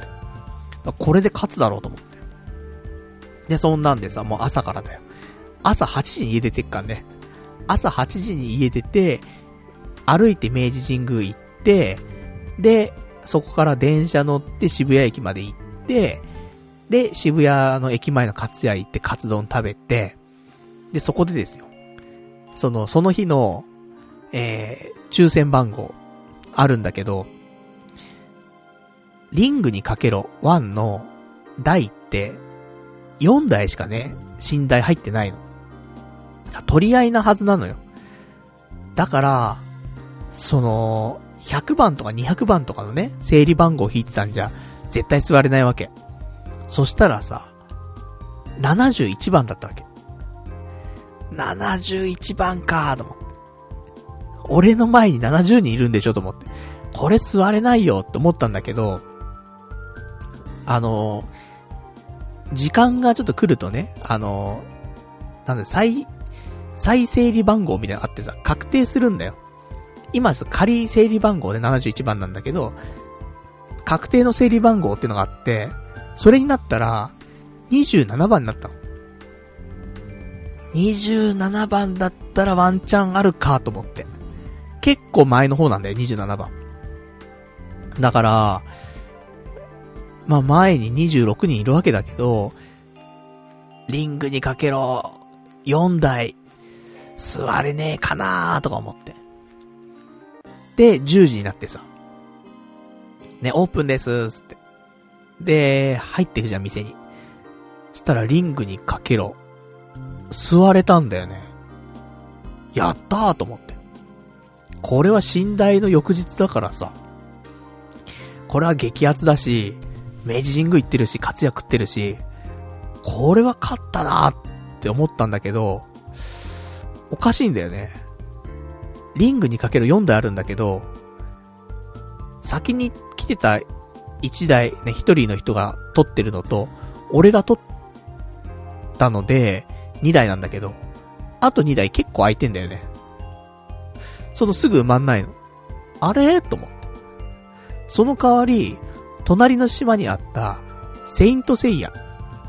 S1: これで勝つだろうと思って。で、そんなんでさ、もう朝からだよ。朝8時に家出てっかんね。朝8時に家出て、歩いて明治神宮行って、で、そこから電車乗って渋谷駅まで行って、で、渋谷の駅前のカツ屋行ってカツ丼食べて、で、そこでですよ。その、その日の、えー、抽選番号、あるんだけど、リングにかけろ1の台って、4台しかね、寝台入ってないの。取り合いなはずなのよ。だから、その、100番とか200番とかのね、整理番号を引いてたんじゃ、絶対座れないわけ。そしたらさ、71番だったわけ。71番かーと思って。俺の前に70人いるんでしょと思って。これ座れないよって思ったんだけど、あの、時間がちょっと来るとね、あの、なんだ、再、再整理番号みたいなのあってさ、確定するんだよ。今、仮整理番号で71番なんだけど、確定の整理番号っていうのがあって、それになったら、27番になったの。27番だったらワンチャンあるかと思って。結構前の方なんだよ、27番。だから、まあ前に26人いるわけだけど、リングにかけろ、4台、座れねえかなーとか思って。で、10時になってさ。ね、オープンです、つって。で、入ってくじゃん、店に。したらリングにかけろ。座れたんだよね。やったーと思って。これは寝台の翌日だからさ。これは激アツだし、明治神宮行ってるし、活躍ってるし、これは勝ったなーって思ったんだけど、おかしいんだよね。リングにかける4台あるんだけど、先に来てた1台、ね、1人の人が取ってるのと、俺が取ったので、2台なんだけど、あと2台結構空いてんだよね。そのすぐ埋まんないの。あれ？と思って。その代わり、隣の島にあった、セイントセイヤ。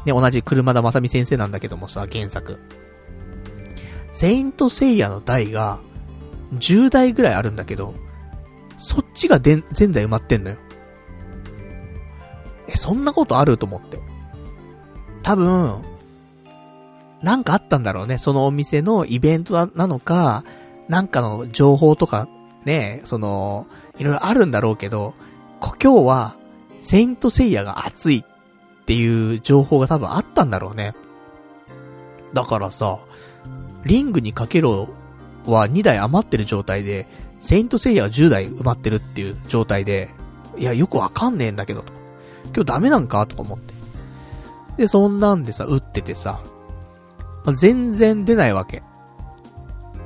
S1: ね、同じ車田正美先生なんだけどもさ、原作。セイントセイヤの台が、10台ぐらいあるんだけど、そっちがで全台埋まってんのよ。え、そんなことあると思って。多分、なんかあったんだろうね。そのお店のイベントなのか、なんかの情報とか、ね、その、いろいろあるんだろうけど、今日は、セイントセイヤが熱いっていう情報が多分あったんだろうね。だからさ、リングにかけろは2台余ってる状態で、セイントセイヤが10台埋まってるっていう状態で、いや、よくわかんねえんだけど、と。今日ダメなんかとか思って。で、そんなんでさ、打っててさ、まあ、全然出ないわけ。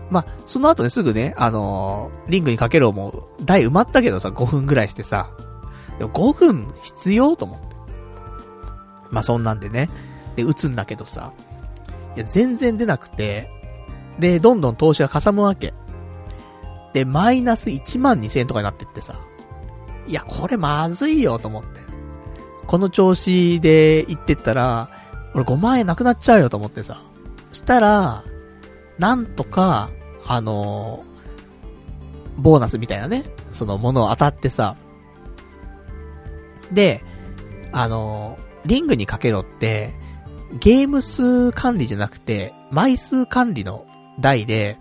S1: まあ、その後ね、すぐね、あのー、リングにかけろもう、台埋まったけどさ、5分ぐらいしてさ、でも5分必要と思って。まあ、そんなんでね、で、打つんだけどさ、いや、全然出なくて、で、どんどん投資がかさむわけ。で、マイナス1万2000円とかになってってさ、いや、これまずいよと思って。この調子で行ってったら、俺5万円なくなっちゃうよと思ってさ。したら、なんとか、あのー、ボーナスみたいなね、そのものを当たってさ。で、あのー、リングにかけろって、ゲーム数管理じゃなくて、枚数管理の台で、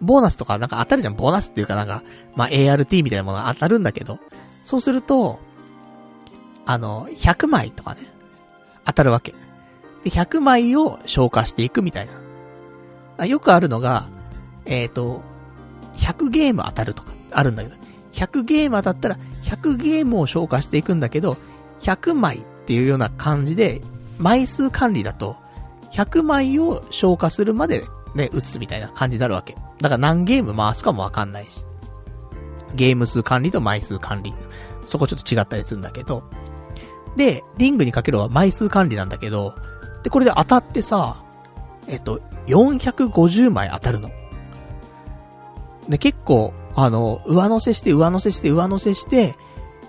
S1: ボーナスとかなんか当たるじゃん。ボーナスっていうかなんか、まあ、ART みたいなものが当たるんだけど、そうすると、あの、100枚とかね、当たるわけ。で、100枚を消化していくみたいな。あよくあるのが、えっ、ー、と、100ゲーム当たるとか、あるんだけど、100ゲーム当たったら、100ゲームを消化していくんだけど、100枚っていうような感じで、枚数管理だと、100枚を消化するまでね、打つみたいな感じになるわけ。だから何ゲーム回すかもわかんないし。ゲーム数管理と枚数管理。そこちょっと違ったりするんだけど。で、リングにかけるは枚数管理なんだけど、で、これで当たってさ、えっと、450枚当たるの。で、結構、あの、上乗せして、上乗せして、上乗せして、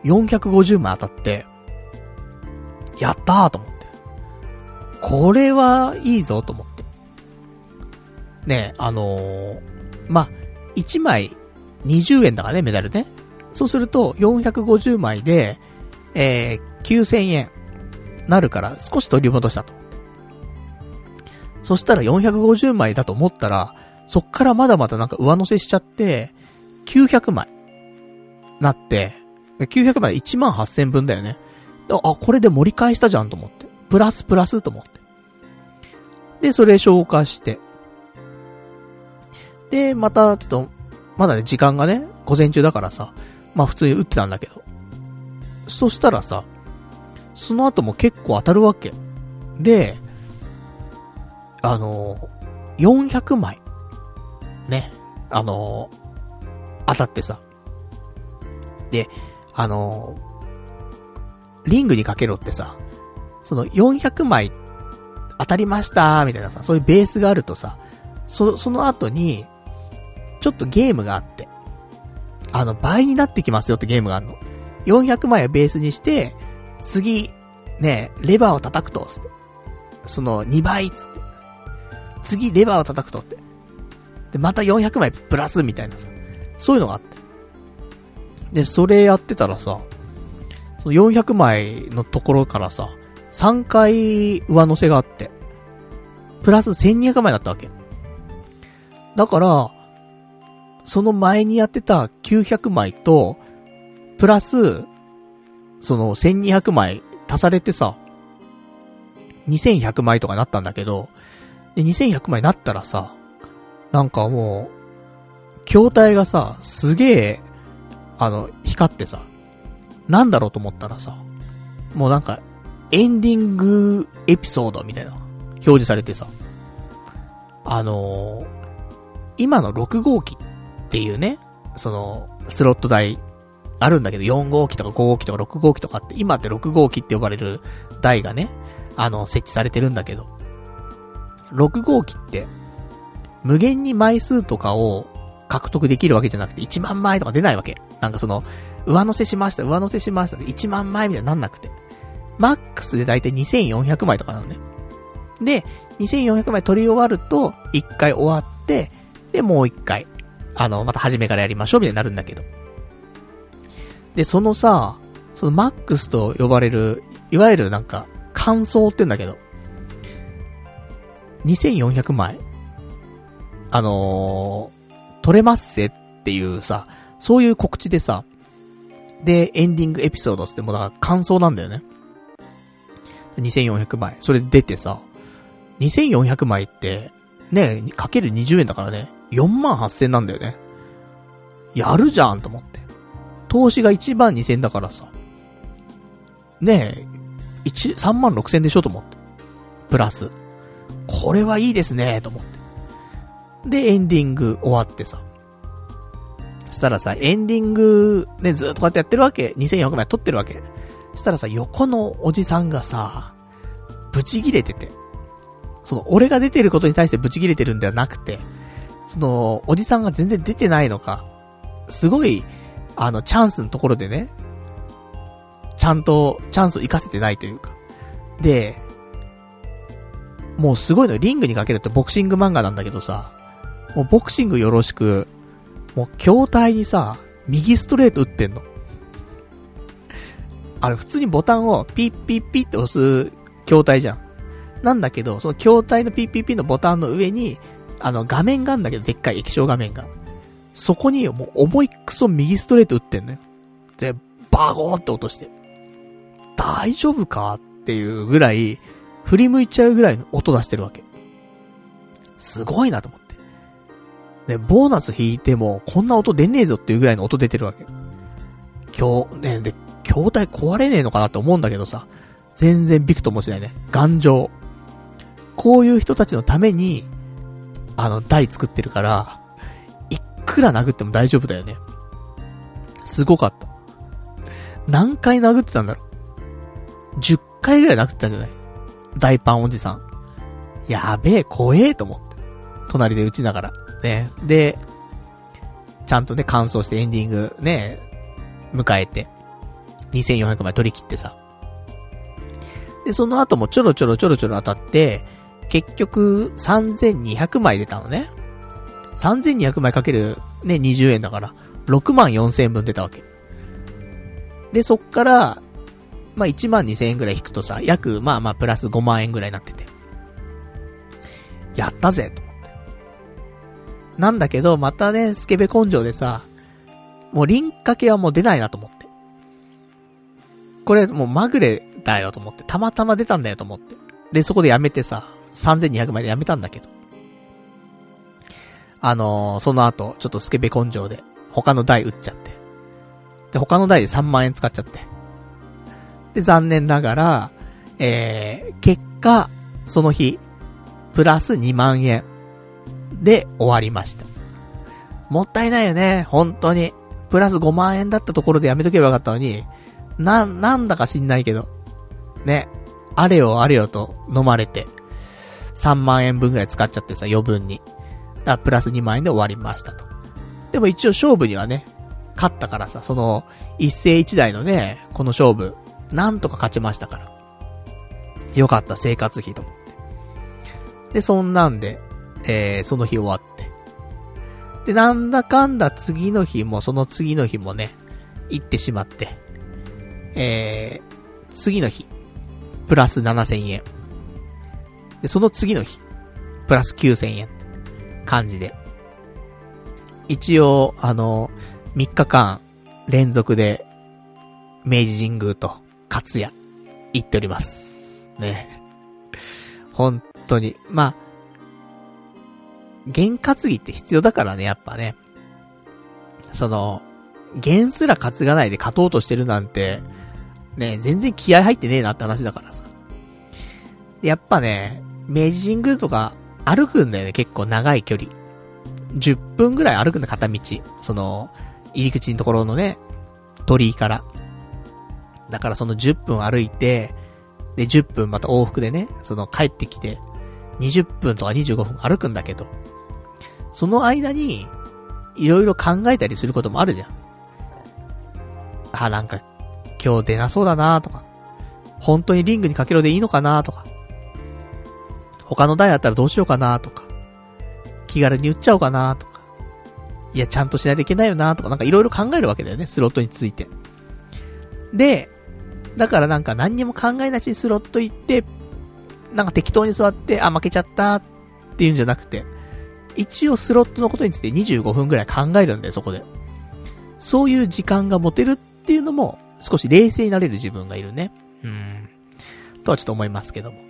S1: 450枚当たって、やったーと思って。これはいいぞと思って。ね、あのー、ま1枚20円だからね、メダルね。そうすると、450枚で、えー、9000円。なるから、少し取り戻したと。そしたら450枚だと思ったら、そっからまだまだなんか上乗せしちゃって、900枚。なって、900枚1万8000分だよね。あ、これで盛り返したじゃんと思って。プラスプラスと思って。で、それ消化して。で、また、ちょっと、まだね、時間がね、午前中だからさ、まあ普通に打ってたんだけど。そしたらさ、その後も結構当たるわけ。で、あの400枚。ね。あの当たってさ。で、あのリングにかけろってさ、その400枚当たりましたみたいなさ、そういうベースがあるとさ、そ、その後に、ちょっとゲームがあって、あの、倍になってきますよってゲームがあるの。400枚をベースにして、次、ね、レバーを叩くと、その2倍つって。次、レバーを叩くとって。で、また400枚プラスみたいなさ。そういうのがあって。で、それやってたらさ、その400枚のところからさ、3回上乗せがあって、プラス1200枚だったわけ。だから、その前にやってた900枚と、プラス、その1200枚足されてさ、2100枚とかなったんだけど、で、2100枚なったらさ、なんかもう、筐体がさ、すげえ、あの、光ってさ、なんだろうと思ったらさ、もうなんか、エンディングエピソードみたいな、表示されてさ、あのー、今の6号機っっていうね、その、スロット台、あるんだけど、4号機とか5号機とか6号機とかって、今って6号機って呼ばれる台がね、あの、設置されてるんだけど、6号機って、無限に枚数とかを獲得できるわけじゃなくて、1万枚とか出ないわけ。なんかその、上乗せしました、上乗せしましたで、1万枚みたいになんなくて。マックスでだいたい2400枚とかなのね。で、2400枚取り終わると、1回終わって、で、もう1回、あの、また初めからやりましょうみたいになるんだけど。で、そのさ、そのマックスと呼ばれる、いわゆるなんか、感想って言うんだけど、2400枚、あのー、取れますせっていうさ、そういう告知でさ、で、エンディングエピソードってもうだから感想なんだよね。2400枚。それ出てさ、2400枚って、ね、かける20円だからね、4万8000なんだよね。やるじゃんと思って。投資が1万2000だからさ。ねえ、1、3万6000でしょと思って。プラス。これはいいですね、と思って。で、エンディング終わってさ。したらさ、エンディング、ね、ずっとこうやってやってるわけ。2400枚撮ってるわけ。したらさ、横のおじさんがさ、ブチギレてて。その、俺が出てることに対してブチギレてるんではなくて、その、おじさんが全然出てないのか、すごい、あの、チャンスのところでね、ちゃんと、チャンスを活かせてないというか。で、もうすごいの、リングにかけるとボクシング漫画なんだけどさ、もうボクシングよろしく、もう筐体にさ、右ストレート打ってんの。あれ普通にボタンをピッピッピッって押す筐体じゃん。なんだけど、その筐体のピッピッピッのボタンの上に、あの画面があんだけど、でっかい液晶画面が。そこにもう重いクソ右ストレート打ってんのよ。で、バゴーって落として。大丈夫かっていうぐらい、振り向いちゃうぐらいの音出してるわけ。すごいなと思って。ね、ボーナス引いても、こんな音出ねえぞっていうぐらいの音出てるわけ。今日、ね、で、筐体壊れねえのかなって思うんだけどさ、全然ビクともしないね。頑丈。こういう人たちのために、あの、台作ってるから、いくら殴っても大丈夫だよね。すごかった。何回殴ってたんだろう。10回ぐらい殴ってたんじゃない？大パンおじさん。やべえ、怖えと思って。隣で打ちながら。ね。で、ちゃんとね、乾燥してエンディングね、迎えて。2400枚取り切ってさ。で、その後もちょろちょろちょろちょろ当たって、結局3200枚出たのね。3200枚かけるね、20円だから、6万4000円分出たわけ。で、そっから、まあ、1万2000円ぐらい引くとさ、約、まあまあ、プラス5万円ぐらいになってて。やったぜ、と思って。なんだけど、またね、スケベ根性でさ、もう輪掛けはもう出ないなと思って。これもうまぐれだよと思って。たまたま出たんだよと思って。で、そこでやめてさ、3200枚でやめたんだけど。あのー、その後、ちょっとスケベ根性で、他の台打っちゃって。で、他の台で3万円使っちゃって。で、残念ながら、えー、結果、その日、プラス2万円で終わりました。もったいないよね、本当に。プラス5万円だったところでやめとけばよかったのに、な、なんだか知んないけど、ね、あれよあれよと飲まれて、3万円分ぐらい使っちゃってさ、余分に。だからプラス2万円で終わりましたと。でも一応勝負にはね、勝ったからさ、その、一世一代のね、この勝負、なんとか勝ちましたから。よかった生活費と思って。で、そんなんで、えー、その日終わって。で、なんだかんだ次の日も、その次の日もね、行ってしまって。えー、次の日、プラス7000円。で、その次の日、プラス9000円。感じで。一応、あの、3日間連続で、明治神宮と勝也行っております。ね。本当に。まあ、験担ぎって必要だからね、やっぱね。その、弦すら担がないで勝とうとしてるなんて、ね、全然気合入ってねえなって話だからさ。やっぱね、明治神宮とか歩くんだよね、結構長い距離。10分ぐらい歩くんだ、片道。その、入り口のところのね、鳥居から。だからその10分歩いて、で、10分また往復でね、その帰ってきて、20分とか25分歩くんだけど、その間に、いろいろ考えたりすることもあるじゃん。あ、なんか、今日出なそうだなとか、本当にリングにかけろでいいのかなとか、他の台あったらどうしようかなとか、気軽に打っちゃおうかなとか、いや、ちゃんとしないといけないよなとか、なんかいろいろ考えるわけだよね、スロットについて。で、だからなんか何にも考えなしにスロット行って、なんか適当に座って、あ、負けちゃったっていうんじゃなくて、一応スロットのことについて25分くらい考えるんだよ、そこで。そういう時間が持てるっていうのも、少し冷静になれる自分がいるね。うん。とはちょっと思いますけども。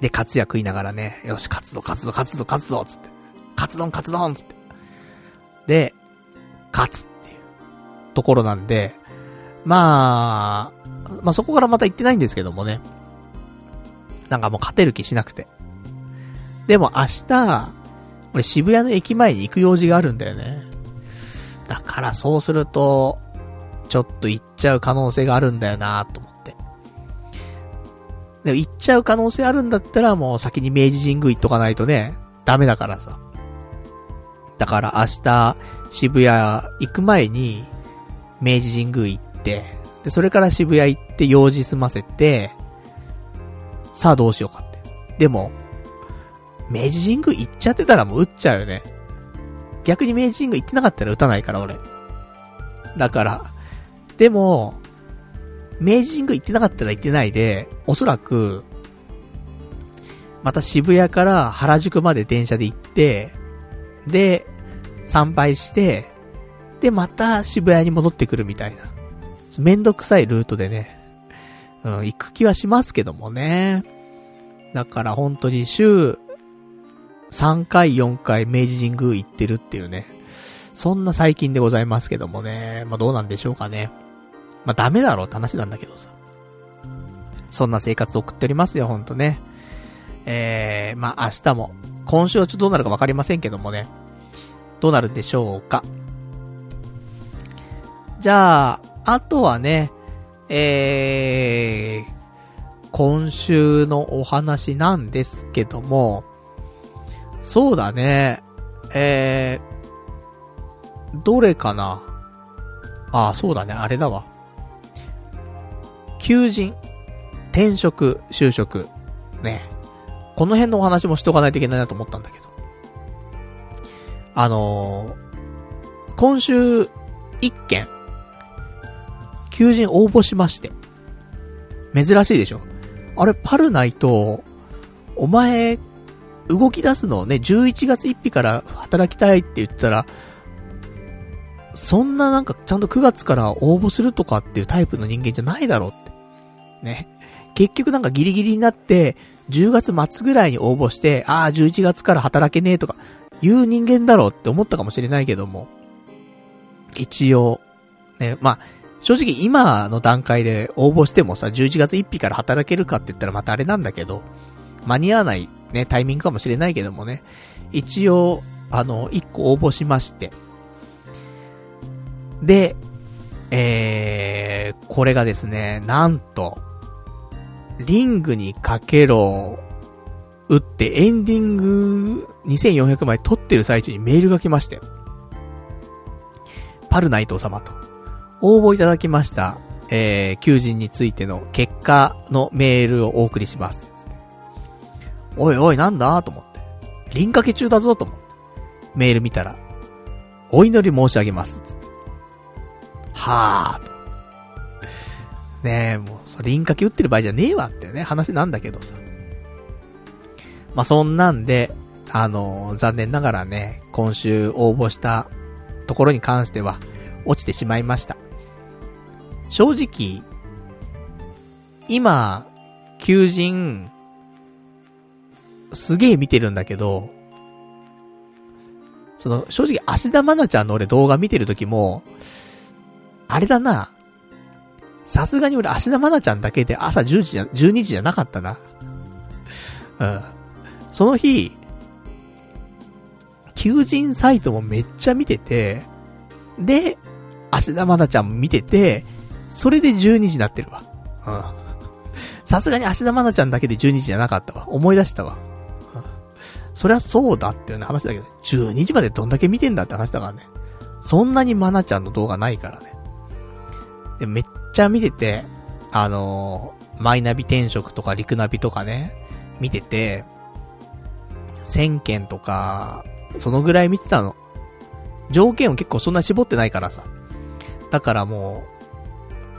S1: で、カツヤ食いながらね、よし、カツド、カツド、カツド、カツド、つって。カツ丼、カツ丼、つって。で、勝つっていうところなんで、まあ、まあそこからまた行ってないんですけどもね。なんかもう勝てる気しなくて。でも明日、俺渋谷の駅前に行く用事があるんだよね。だからそうすると、ちょっと行っちゃう可能性があるんだよなと思って。でも行っちゃう可能性あるんだったらもう先に明治神宮行っとかないとね、ダメだからさ。だから明日、渋谷行く前に、明治神宮行って、で、それから渋谷行って用事済ませて、さあどうしようかって。でも、明治神宮行っちゃってたらもう打っちゃうよね。逆に明治神宮行ってなかったら打たないから俺。だから、でも、明治神宮行ってなかったら行ってないで、おそらく、また渋谷から原宿まで電車で行って、で、参拝して、で、また渋谷に戻ってくるみたいな。めんどくさいルートでね、うん、行く気はしますけどもね。だから本当に週3回4回明治神宮行ってるっていうね。そんな最近でございますけどもね。まあどうなんでしょうかね。まあダメだろうって話なんだけどさ。そんな生活を送っておりますよ、ほんとね。えー、まあ明日も、今週はちょっとどうなるかわかりませんけどもね。どうなるでしょうか。じゃあ、あとはね、えー、今週のお話なんですけども、そうだね、えー、どれかなあ、そうだね、あれだわ。求人、転職、就職、ね。この辺のお話もしとかないといけないなと思ったんだけど。あのー、今週、一件、求人応募しまして。珍しいでしょ？あれ、パルナイト、お前、動き出すのね、11月1日から働きたいって言ったら、そんななんかちゃんと9月から応募するとかっていうタイプの人間じゃないだろうって。ね。結局なんかギリギリになって、10月末ぐらいに応募して、ああ、11月から働けねえとか、いう人間だろうって思ったかもしれないけども、一応、ね、まあ、正直今の段階で応募してもさ、11月1日から働けるかって言ったらまたあれなんだけど、間に合わないね、タイミングかもしれないけどもね、一応、あの、1個応募しまして、で、えー、これがですね、なんと、リングにかけろ、打ってエンディング2400枚撮ってる最中にメールが来まして。パルナイト様と。応募いただきました、えー、求人についての結果のメールをお送りします。おいおいなんだと思って。輪掛け中だぞと思って。メール見たら、お祈り申し上げます。はぁと。ねえ、もう、輪掛け打ってる場合じゃねえわってね、話なんだけどさ。まあ、そんなんで、あのー、残念ながらね、今週応募したところに関しては、落ちてしまいました。正直、今、求人、すげえ見てるんだけど、その、正直、芦田愛菜ちゃんの俺動画見てる時も、あれだな。さすがに俺、芦田愛菜ちゃんだけで朝10時じゃ、12時じゃなかったな。うん。その日、求人サイトもめっちゃ見てて、で、芦田愛菜ちゃんも見てて、それで12時になってるわ。うん。さすがに芦田愛菜ちゃんだけで12時じゃなかったわ。思い出したわ。うん。そりゃそうだっていうね話だけど、12時までどんだけ見てんだって話だからね。そんなに愛菜ちゃんの動画ないからね。で、めっちゃ見てて、あのー、マイナビ転職とかリクナビとかね、見てて、1000件とか、そのぐらい見てたの。条件を結構そんな絞ってないからさ。だからも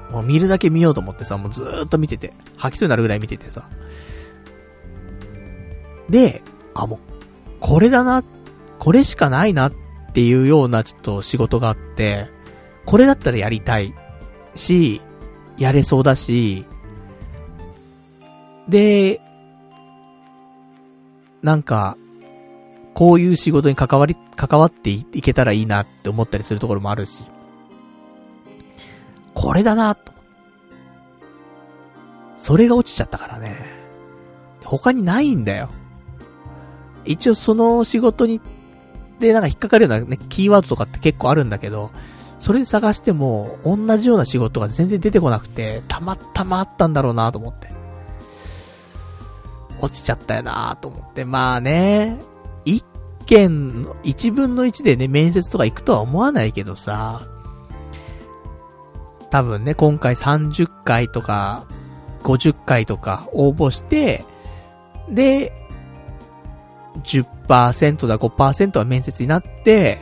S1: う、もう見るだけ見ようと思ってさ、もうずーっと見てて、吐きそうになるぐらい見ててさ。で、あ、もう、これだな、これしかないなっていうようなちょっと仕事があって、これだったらやりたいし、やれそうだし、で、なんか、こういう仕事に関わり、関わっていけたらいいなって思ったりするところもあるし。これだなと。それが落ちちゃったからね。他にないんだよ。一応その仕事に、でなんか引っかかるようなね、キーワードとかって結構あるんだけど、それで探しても、同じような仕事が全然出てこなくて、たまたまあったんだろうなと思って。落ちちゃったよなと思って。まあね、一件の1分の1でね、面接とか行くとは思わないけどさ、多分ね、今回30回とか、50回とか応募して、で、10%だ5%は面接になって、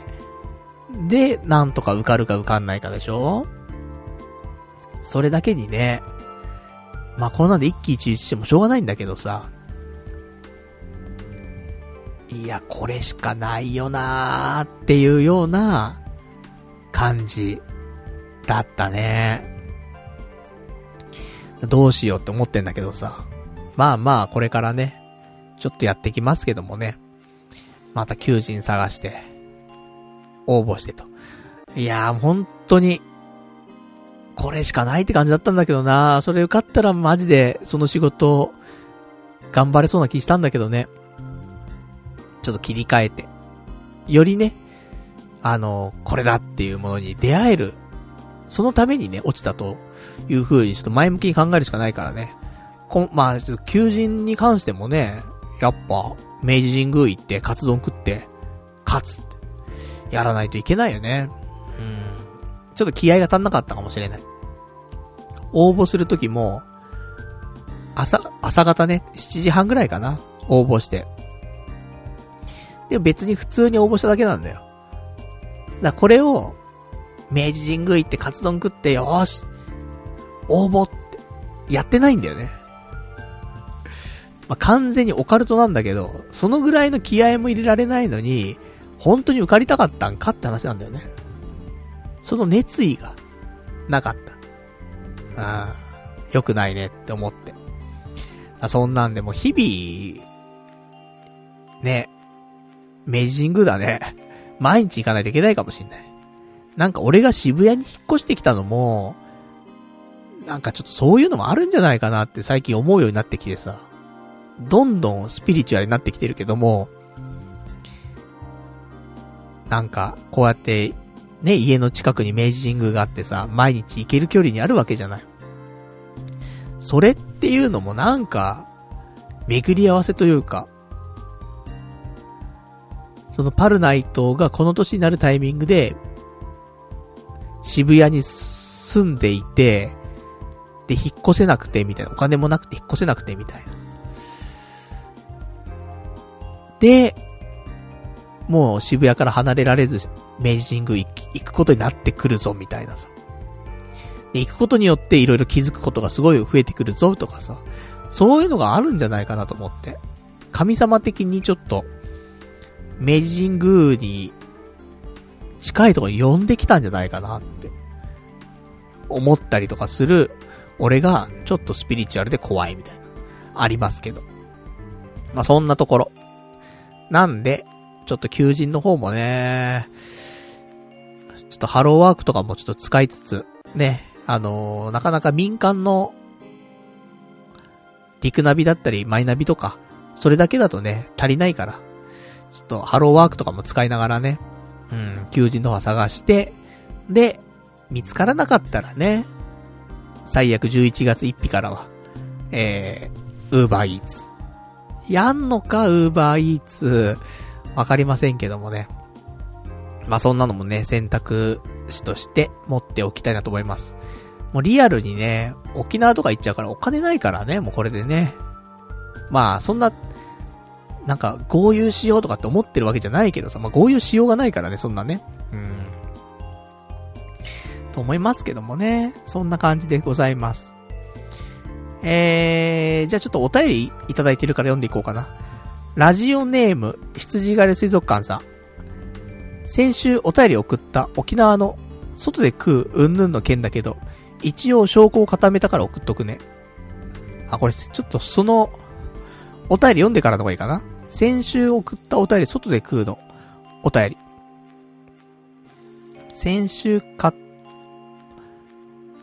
S1: で、なんとか受かるか受かんないかでしょ？それだけにね、まあ、こんなんで一喜一憂してもしょうがないんだけどさ、いや、これしかないよなーっていうような感じだったね。どうしようって思ってんだけどさ。まあまあ、これからね、ちょっとやってきますけどもね。また求人探して、応募してと。いやー、本当に、これしかないって感じだったんだけどなそれ受かったらマジで、その仕事、頑張れそうな気したんだけどね。ちょっと切り替えて、よりね、あの、これだっていうものに出会える、そのためにね、落ちたという風にちょっと前向きに考えるしかないからね。こまあ、ちょっと求人に関してもね、やっぱ、明治神宮行ってカツ丼食って、勝つっ、やらないといけないよね。うん。ちょっと気合が足んなかったかもしれない。応募するときも、朝、朝方ね、7時半ぐらいかな、応募して。でも別に普通に応募しただけなんだよ。だこれを、明治神宮行ってカツ丼食ってよーし、応募って、やってないんだよね。まあ、完全にオカルトなんだけど、そのぐらいの気合も入れられないのに、本当に受かりたかったんかって話なんだよね。その熱意が、なかった。ああ、良くないねって思って。そんなんでも日々、ね、明治神宮だね。毎日行かないといけないかもしんない。なんか俺が渋谷に引っ越してきたのも、なんかちょっとそういうのもあるんじゃないかなって最近思うようになってきてさ。どんどんスピリチュアルになってきてるけども、なんか、こうやって、ね、家の近くに明治神宮があってさ、毎日行ける距離にあるわけじゃない。それっていうのもなんか、巡り合わせというか、そのパルナイトがこの年になるタイミングで、渋谷に住んでいて、で、引っ越せなくて、みたいな。お金もなくて引っ越せなくて、みたいな。で、もう渋谷から離れられず、明治神宮行くことになってくるぞ、みたいなさ。で、行くことによって色々気づくことがすごい増えてくるぞ、とかさ。そういうのがあるんじゃないかなと思って。神様的にちょっと、明治神宮に近いところに呼んできたんじゃないかなって、思ったりとかする、俺がちょっとスピリチュアルで怖いみたいな、ありますけど。まあ、そんなところ。なんで、ちょっと求人の方もね、ちょっとハローワークとかもちょっと使いつつ、ね、あのー、なかなか民間の、陸ナビだったり、マイナビとか、それだけだとね、足りないから、ちょっとハローワークとかも使いながらね、うん、求人の方探して、で、見つからなかったらね、最悪11月1日からは、えー、ウーバーイーツ。やんのか、ウーバーイーツ。わかりませんけどもね。まあ、そんなのもね、選択肢として持っておきたいなと思います。もうリアルにね、沖縄とか行っちゃうからお金ないからね、もうこれでね。まあ、そんな、なんか、合流しようとかって思ってるわけじゃないけどさ、まあ、合流しようがないからね、そんなね。うん。と思いますけどもね。そんな感じでございます。えー、じゃあちょっとお便りいただいてるから読んでいこうかな。ラジオネーム、羊狩り水族館さん。先週お便り送った沖縄の外で食ううんぬんの件だけど、一応証拠を固めたから送っとくね。あ、これ、ちょっとその、お便り読んでからの方がいいかな。先週送ったお便り、外で食うの、お便り。先週か、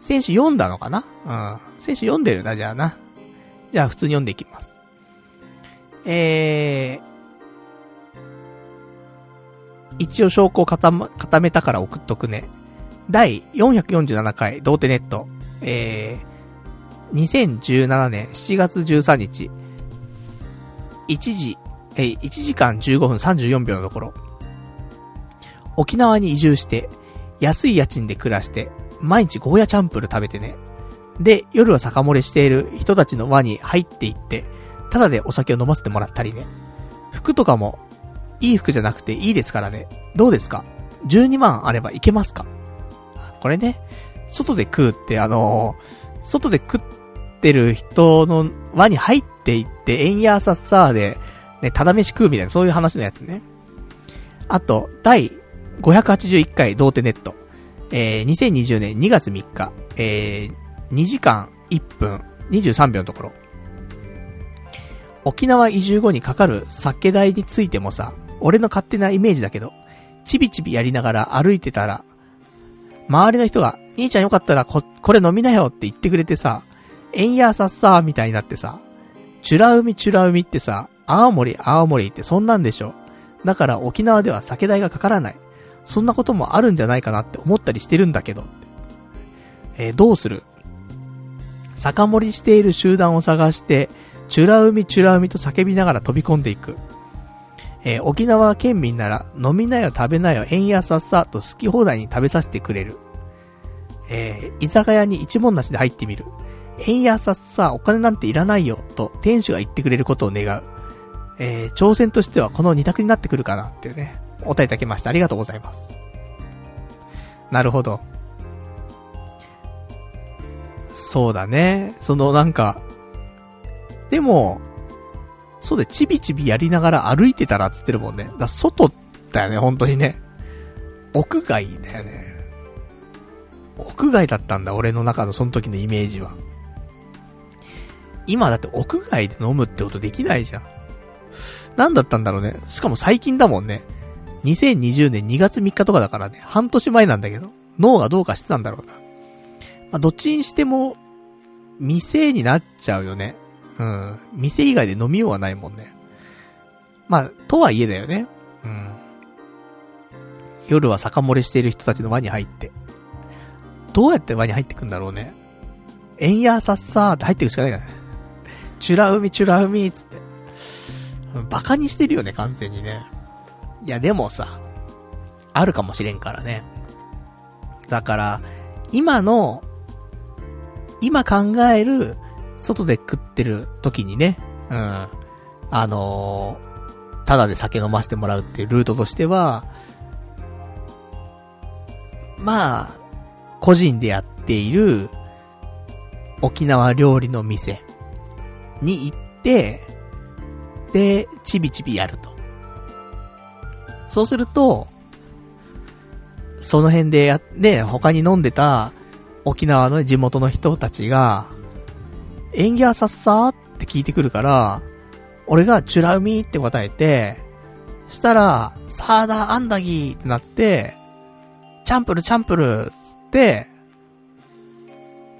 S1: 先週読んだのかな？うん。先週読んでるな、じゃあな。じゃあ普通に読んでいきます。えー、一応証拠を固固めたから送っとくね。第447回、童貞ネット。えー、2017年7月13日、1時、えー、1時間15分34秒のところ、沖縄に移住して、安い家賃で暮らして、毎日ゴーヤチャンプル食べてね。で、夜は酒漏れしている人たちの輪に入っていって、ただでお酒を飲ませてもらったりね。服とかも、いい服じゃなくていいですからね。どうですか ?12 万あればいけますか？これね、外で食うってあのー、外で食ってる人の輪に入っていって、エンヤーサッサーで、ね、ただ飯食うみたいな、そういう話のやつね。あと、第581回童貞ネット。えー、2020年2月3日、えー、2時間1分23秒のところ。沖縄移住後にかかる酒代についてもさ、俺の勝手なイメージだけど、ちびちびやりながら歩いてたら、周りの人が、兄ちゃんよかったらこ、これ飲みなよって言ってくれてさ、えんやさっさーみたいになってさ、チュラ海チュラ海ってさ、青森青森ってそんなんでしょ。だから沖縄では酒代がかからない。そんなこともあるんじゃないかなって思ったりしてるんだけど。えー、どうする？酒盛りしている集団を探して、チュラ海チュラ海と叫びながら飛び込んでいく。えー、沖縄県民なら、飲みなよ食べなよ、円やさっさと好き放題に食べさせてくれる。えー、居酒屋に一文なしで入ってみる。円やさっさ、お金なんていらないよ、と店主が言ってくれることを願う。えー、挑戦としてはこの二択になってくるかなっていうね、お答えいただきました。ありがとうございます。なるほど。そうだね。そのなんか、でも、そうで、ちびちびやりながら歩いてたらっつってるもんね。だ外だよね、本当にね。屋外だよね。屋外だったんだ、俺の中のその時のイメージは。今だって屋外で飲むってことできないじゃん。なんだったんだろうね。しかも最近だもんね。2020年2月3日とかだからね、半年前なんだけど、脳がどうかしてたんだろうな。まあ、どっちにしても、店になっちゃうよね。うん。店以外で飲みようはないもんね。まあ、とはいえだよね。うん。夜は酒漏れしている人たちの輪に入って。どうやって輪に入ってくんだろうね。エンヤーサッサーって入ってくしかないからね。チュラ海、チュラ海、つって。バカにしてるよね、完全にね。いや、でもさ、あるかもしれんからね。だから、今の、今考える、外で食ってる時にね、うん。あのー、ただで酒飲ませてもらうっていうルートとしては、まあ、個人でやっている、沖縄料理の店に行って、で、ちびちびやると。そうすると、その辺でや、ね、他に飲んでた沖縄の地元の人たちが、演技はさっさーって聞いてくるから、俺がチュラウミーって答えて、したら、サーダーアンダギーってなって、チャンプルチャンプルって、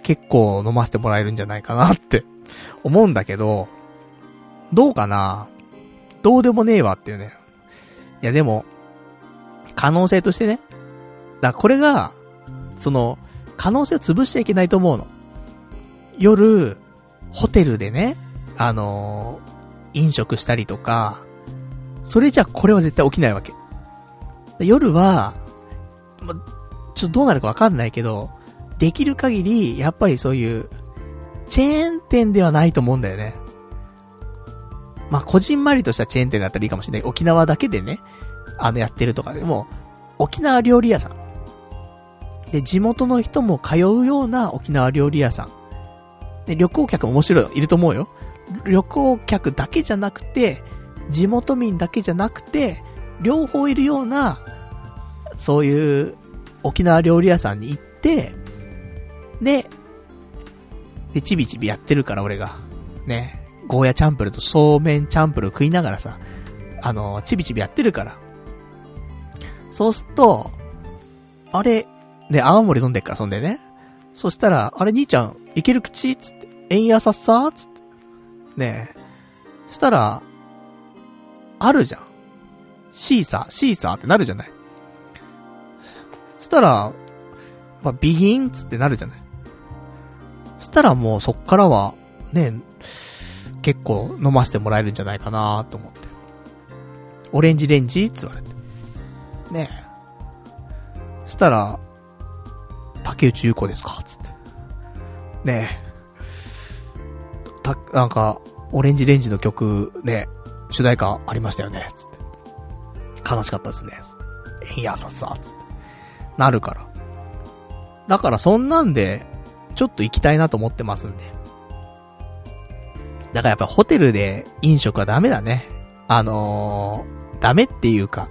S1: 結構飲ませてもらえるんじゃないかなって思うんだけど、どうかな？どうでもねえわっていうね。いやでも、可能性としてね。だこれが、その、可能性を潰しちゃいけないと思うの。夜、ホテルでね、あのー、飲食したりとか、それじゃこれは絶対起きないわけ。夜は、ま、ちょっとどうなるかわかんないけど、できる限り、やっぱりそういう、チェーン店ではないと思うんだよね。まあ、こじんまりとしたチェーン店だったらいいかもしれない。沖縄だけでね、あの、やってるとかでも、沖縄料理屋さん。で、地元の人も通うような沖縄料理屋さん。で、旅行客面白いの、いると思うよ。旅行客だけじゃなくて、地元民だけじゃなくて、両方いるような、そういう沖縄料理屋さんに行って、で、で、ちびちびやってるから俺が。ね。ゴーヤチャンプルとそうめんチャンプル食いながらさ、あの、ちびちびやってるから。そうすると、あれ、で、青森飲んでっから、そんでね。そしたら、あれ兄ちゃん、いける口？つって、えんやさっつって。ねえ。したら、あるじゃん。シーサー、シーサーってなるじゃない。したら、まあ、ビギンつってなるじゃない。したらもうそっからは、ね、結構飲ませてもらえるんじゃないかなと思って。オレンジレンジつ言われて。ねえ。したら、竹内優子ですかつって。ねえ。た、なんか、オレンジレンジの曲、ね、主題歌ありましたよねつって。悲しかったですね。えんやさっさ、つって。なるから。だからそんなんで、ちょっと行きたいなと思ってますんで。だからやっぱホテルで飲食はダメだね。あのー、ダメっていうか、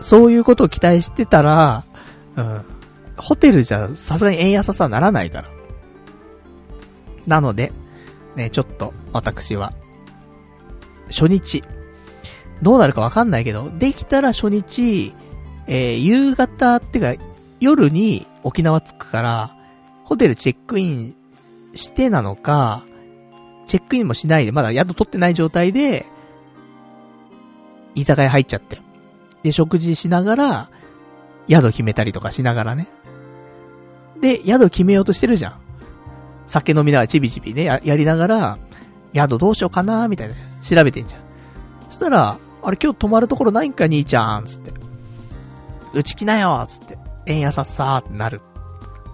S1: そういうことを期待してたら、うん、ホテルじゃさすがに円安さはならないから。なので、ね、ちょっと、私は、初日、どうなるかわかんないけど、できたら初日、えー、夕方ってか、夜に沖縄着くから、ホテルチェックインしてなのか、チェックインもしないで、まだ宿取ってない状態で、居酒屋入っちゃって。で、食事しながら、宿決めたりとかしながらね。で、宿決めようとしてるじゃん。酒飲みながらちびちびね、や、やりながら、宿どうしようかなみたいな。調べてんじゃん。そしたら、あれ今日泊まるところないんか兄ちゃんつって。うち来なよつって。円安さっさーってなる。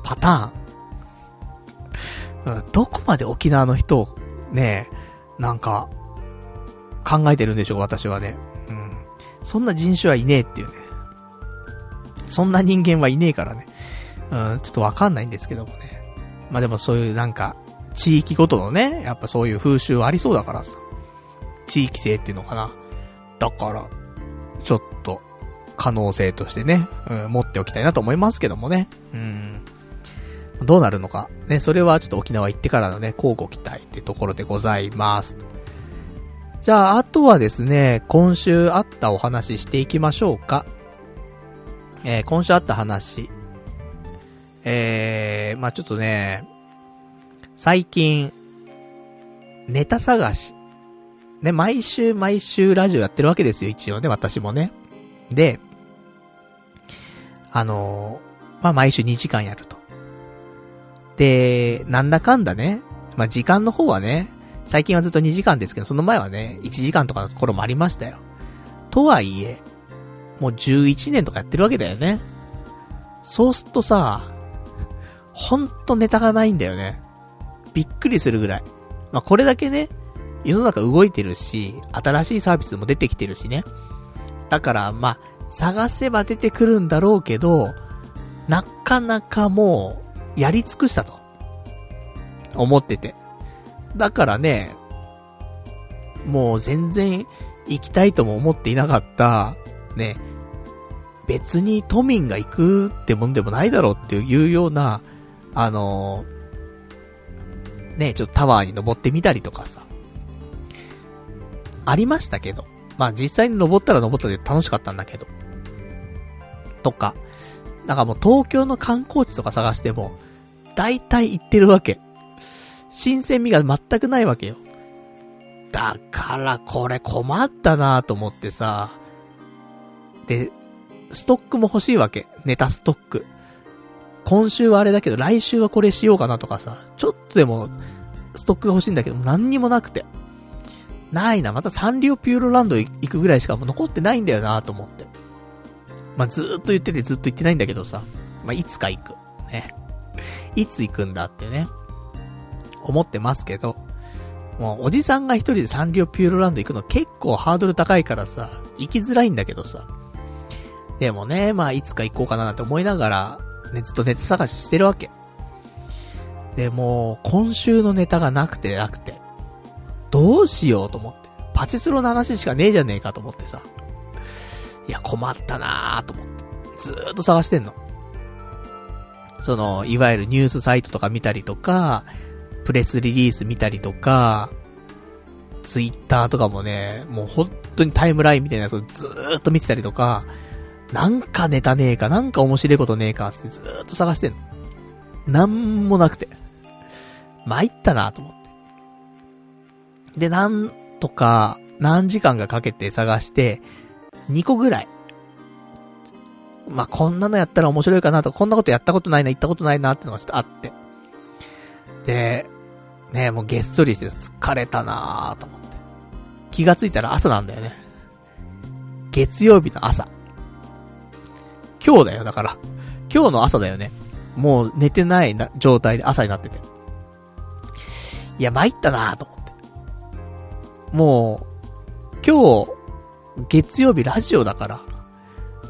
S1: パターン。うん、どこまで沖縄の人、ねなんか、考えてるんでしょう、私はね。うん。そんな人種はいねえっていうね。そんな人間はいねえからね。うん、ちょっとわかんないんですけどもね。まあでもそういうなんか、地域ごとのね、やっぱそういう風習はありそうだからさ。地域性っていうのかな。だから、ちょっと、可能性としてね、うん、持っておきたいなと思いますけどもね。うん。どうなるのか。ね、それはちょっと沖縄行ってからのね、交互期待っていうところでございます。じゃあ、あとはですね、今週あったお話していきましょうか。えー、今週あった話。えー、まあちょっとね、最近、ネタ探し。ね、毎週毎週ラジオやってるわけですよ、一応ね、私もね。で、あのー、まあ毎週2時間やると。で、なんだかんだね、まあ時間の方はね、最近はずっと2時間ですけど、その前はね、1時間とかの頃もありましたよ。とはいえ、もう11年とかやってるわけだよね。そうするとさ、ほんとネタがないんだよね。びっくりするぐらい。まあ、これだけね、世の中動いてるし、新しいサービスも出てきてるしね。だから、まあ、探せば出てくるんだろうけど、なかなかもう、やり尽くしたと。思ってて。だからね、もう全然行きたいとも思っていなかった、ね、別に都民が行くってもんでもないだろうっていうような、あのー、ね、ちょっとタワーに登ってみたりとかさ、ありましたけど。まあ実際に登ったら登ったで楽しかったんだけど。とか、なんかもう東京の観光地とか探しても、大体行ってるわけ。新鮮味が全くないわけよ。だからこれ困ったなと思ってさ。で、ストックも欲しいわけ。ネタストック。今週はあれだけど、来週はこれしようかなとかさ。ちょっとでも、ストックが欲しいんだけど、何にもなくて。ないな。またサンリオピューロランド行くぐらいしかもう残ってないんだよなと思って。まあ、ずーっと言っててずっと言ってないんだけどさ。まあ、いつか行く。ね。いつ行くんだってね。思ってますけど。もう、おじさんが一人でサンリオピューロランド行くの結構ハードル高いからさ、行きづらいんだけどさ。でもね、まあ、いつか行こうかななんて思いながら、ね、ずっとネタ探ししてるわけ。で、もう、今週のネタがなくてなくて。どうしようと思って。パチスロの話しかねえじゃねえかと思ってさ。いや、困ったなーと思って。ずーっと探してんの。その、いわゆるニュースサイトとか見たりとか、プレスリリース見たりとか、ツイッターとかもね、もう本当にタイムラインみたいなやつをずーっと見てたりとか、なんかネタねえか、なんか面白いことねえか、ってずーっと探してんの。なんもなくて。参ったなと思って。で、なんとか、何時間かかけて探して、2個ぐらい。まあ、こんなのやったら面白いかなとか、こんなことやったことないな、行ったことないなってのがちょっとあって。で、ねもうげっそりして疲れたなと思って。気がついたら朝なんだよね。月曜日の朝。今日だよ、だから。今日の朝だよね。もう寝てないな状態で朝になってて。いや、参ったなと思って。もう、今日、月曜日ラジオだから、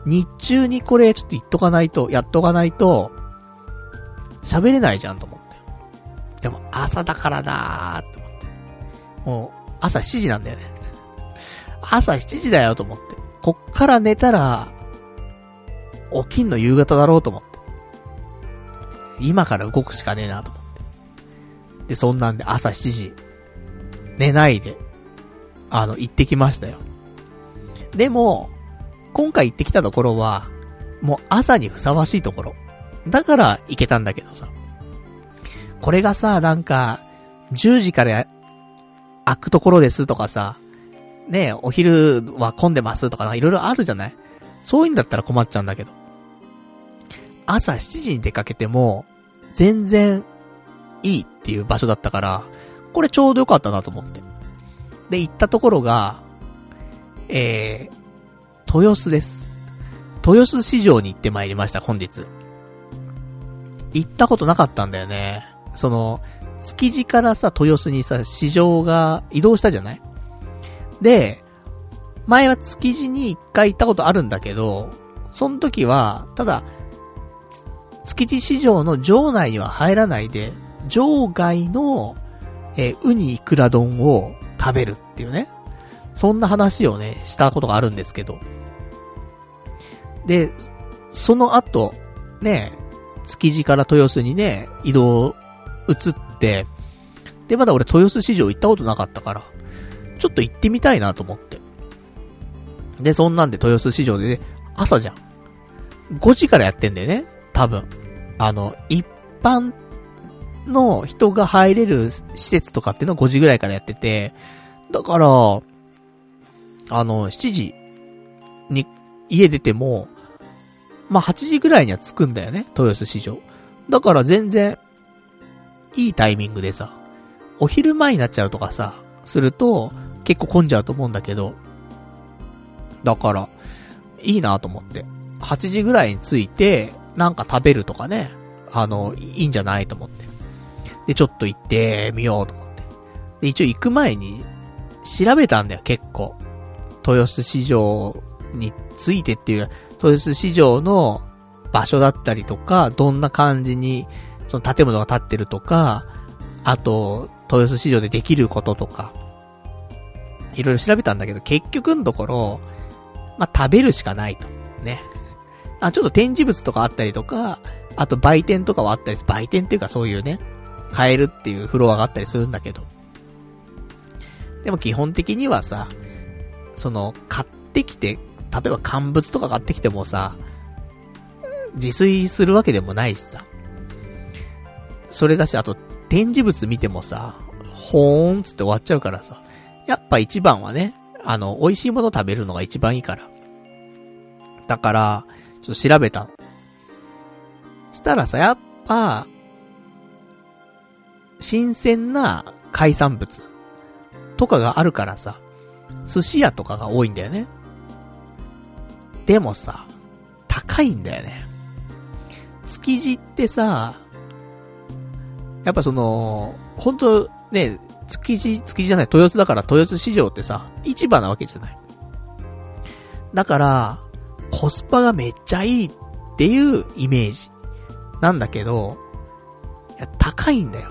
S1: 日中にこれちょっと言っとかないと、やっとかないと、喋れないじゃんと思って。でも朝だからなーって思って。もう、朝7時なんだよね。朝7時だよと思って。こっから寝たら、起きんの夕方だろうと思って。今から動くしかねえなと思って。で、そんなんで朝7時、寝ないで、あの、行ってきましたよ。でも、今回行ってきたところは、もう朝にふさわしいところ。だから行けたんだけどさ。これがさ、なんか、10時から開くところですとかさ、ねえお昼は混んでますとかいろいろあるじゃない？そういうんだったら困っちゃうんだけど。朝7時に出かけても、全然いいっていう場所だったから、これちょうどよかったなと思って。で、行ったところが、えー、豊洲です。豊洲市場に行ってまいりました、本日。行ったことなかったんだよね。その、築地からさ、豊洲にさ、市場が移動したじゃない？で、前は築地に一回行ったことあるんだけど、その時は、ただ、築地市場の場内には入らないで、場外の、えー、ウニイクラ丼を食べるっていうね。そんな話をね、したことがあるんですけど。で、その後、ね、築地から豊洲にね、移動、移って、で、まだ俺豊洲市場行ったことなかったから、ちょっと行ってみたいなと思って。で、そんなんで豊洲市場でね、朝じゃん。5時からやってんだよね。多分。あの、一般の人が入れる施設とかっていうのは5時ぐらいからやってて、だから、あの、7時に家出ても、まあ、8時ぐらいには着くんだよね、豊洲市場。だから全然、いいタイミングでさ、お昼前になっちゃうとかさ、すると、結構混んじゃうと思うんだけど、だから、いいなと思って。8時ぐらいに着いて、なんか食べるとかね、あの、いいんじゃないと思って。で、ちょっと行ってみようと思って。で、一応行く前に、調べたんだよ、結構。豊洲市場についてっていう、豊洲市場の場所だったりとか、どんな感じに、その建物が建ってるとか、あと、豊洲市場でできることとか、いろいろ調べたんだけど、結局のところ、まあ、食べるしかないと。ね。あ、ちょっと展示物とかあったりとか、あと売店とかはあったりす、売店っていうかそういうね、買えるっていうフロアがあったりするんだけど。でも基本的にはさ、その、買ってきて、例えば乾物とか買ってきてもさ、自炊するわけでもないしさ。それだし、あと、展示物見てもさ、ほーんつって終わっちゃうからさ。やっぱ一番はね、あの、美味しいもの食べるのが一番いいから。だから、ちょっと調べた。したらさ、やっぱ、新鮮な海産物とかがあるからさ、寿司屋とかが多いんだよね。でもさ、高いんだよね。築地ってさ、やっぱその、本当ね、築地、築地じゃない、豊洲だから豊洲市場ってさ、市場なわけじゃない。だから、コスパがめっちゃいいっていうイメージ。なんだけど、いや、高いんだよ。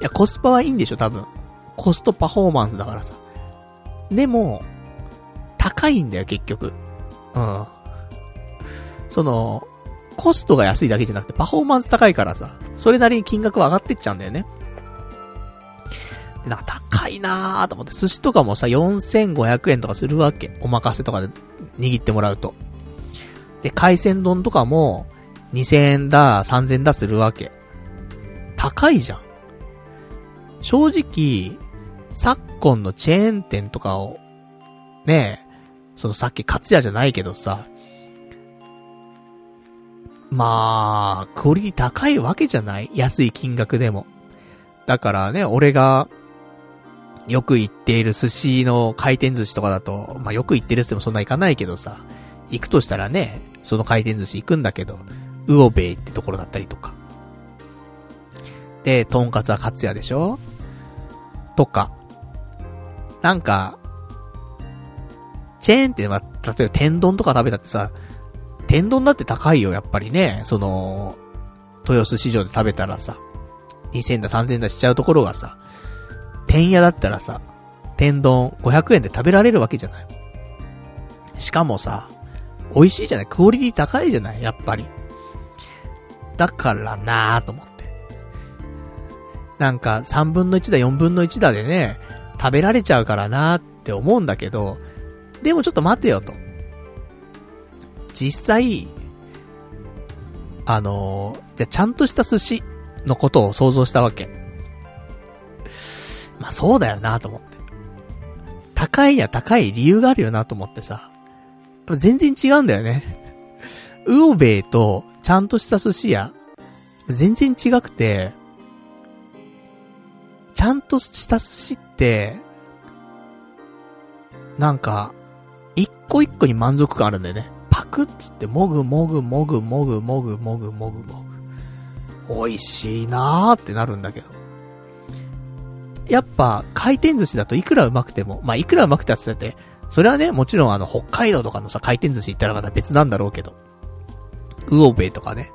S1: いや、コスパはいいんでしょ、多分。コストパフォーマンスだからさ。でも、高いんだよ、結局。うん。その、コストが安いだけじゃなくて、パフォーマンス高いからさ、それなりに金額は上がってっちゃうんだよね。で、なんか高いなーと思って、寿司とかもさ、4500円とかするわけ。お任せとかで握ってもらうと。で、海鮮丼とかも、2000円だ、3000円だするわけ。高いじゃん。正直、昨今のチェーン店とかを、ねえ、そのさっきカツヤじゃないけどさ、まあ、クオリティ高いわけじゃない？安い金額でも。だからね、俺が、よく行っている寿司の回転寿司とかだと、まあよく行ってるってもそんな行かないけどさ、行くとしたらね、その回転寿司行くんだけど、ウオベイってところだったりとか。で、トンカツはカツヤでしょ？とか。なんか、チェーンってま例えば天丼とか食べたってさ、天丼だって高いよ、やっぱりね。その、豊洲市場で食べたらさ、2000だ3000だしちゃうところがさ、天屋だったらさ、天丼500円で食べられるわけじゃない。しかもさ、美味しいじゃないクオリティ高いじゃないやっぱり。だからなぁと思って。なんか3分の1だ4分の1だでね、食べられちゃうからなーって思うんだけど、でもちょっと待てよと。実際、あのー、じゃちゃんとした寿司のことを想像したわけ。まあそうだよなと思って。高いや高い理由があるよなと思ってさ。全然違うんだよね。ウオベイとちゃんとした寿司屋、全然違くて、ちゃんとした寿司って、なんか、一個一個に満足感あるんだよね。パクッつって、もぐもぐもぐもぐもぐもぐもぐもぐ。美味しいなーってなるんだけど。やっぱ、回転寿司だといくらうまくても、まあ、いくらうまくてってって、それはね、もちろんあの、北海道とかのさ、回転寿司行ったらまた別なんだろうけど。ウオベとかね。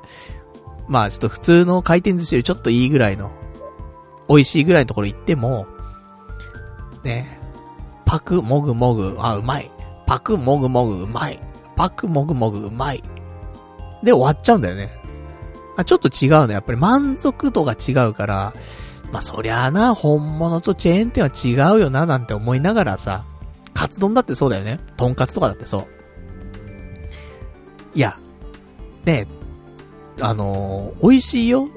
S1: まあ、ちょっと普通の回転寿司よりちょっといいぐらいの美味しいぐらいのところ行っても、ね、パクもぐもぐ、あ、うまい。パクもぐもぐ、うまい。パクもぐもぐ、うまい。で終わっちゃうんだよね。あ、ちょっと違うの。やっぱり満足度が違うから、まあ、そりゃあな、本物とチェーン店は違うよな、なんて思いながらさ、カツ丼だってそうだよね。トンカツとかだってそう。いや、ねあのー、美味しいよ。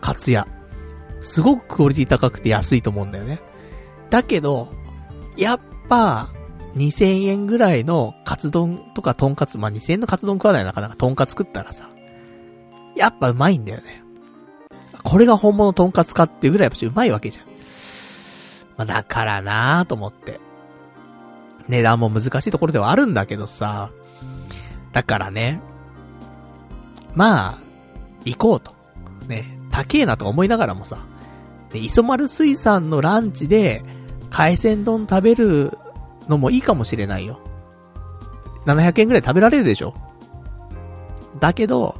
S1: カツ屋。すごくクオリティ高くて安いと思うんだよね。だけど、やっぱ、2000円ぐらいのカツ丼とかトンカツ、まあ、2000円のカツ丼食わないなかなかトンカツ食ったらさ、やっぱうまいんだよね。これが本物トンカツかっていうぐらいやっぱうまいわけじゃん。まあ、だからなぁと思って。値段も難しいところではあるんだけどさ、だからね、まあ、行こうと。ね、高えなと思いながらもさ、で、磯丸水産のランチで、海鮮丼食べるのもいいかもしれないよ。700円くらい食べられるでしょ。だけど、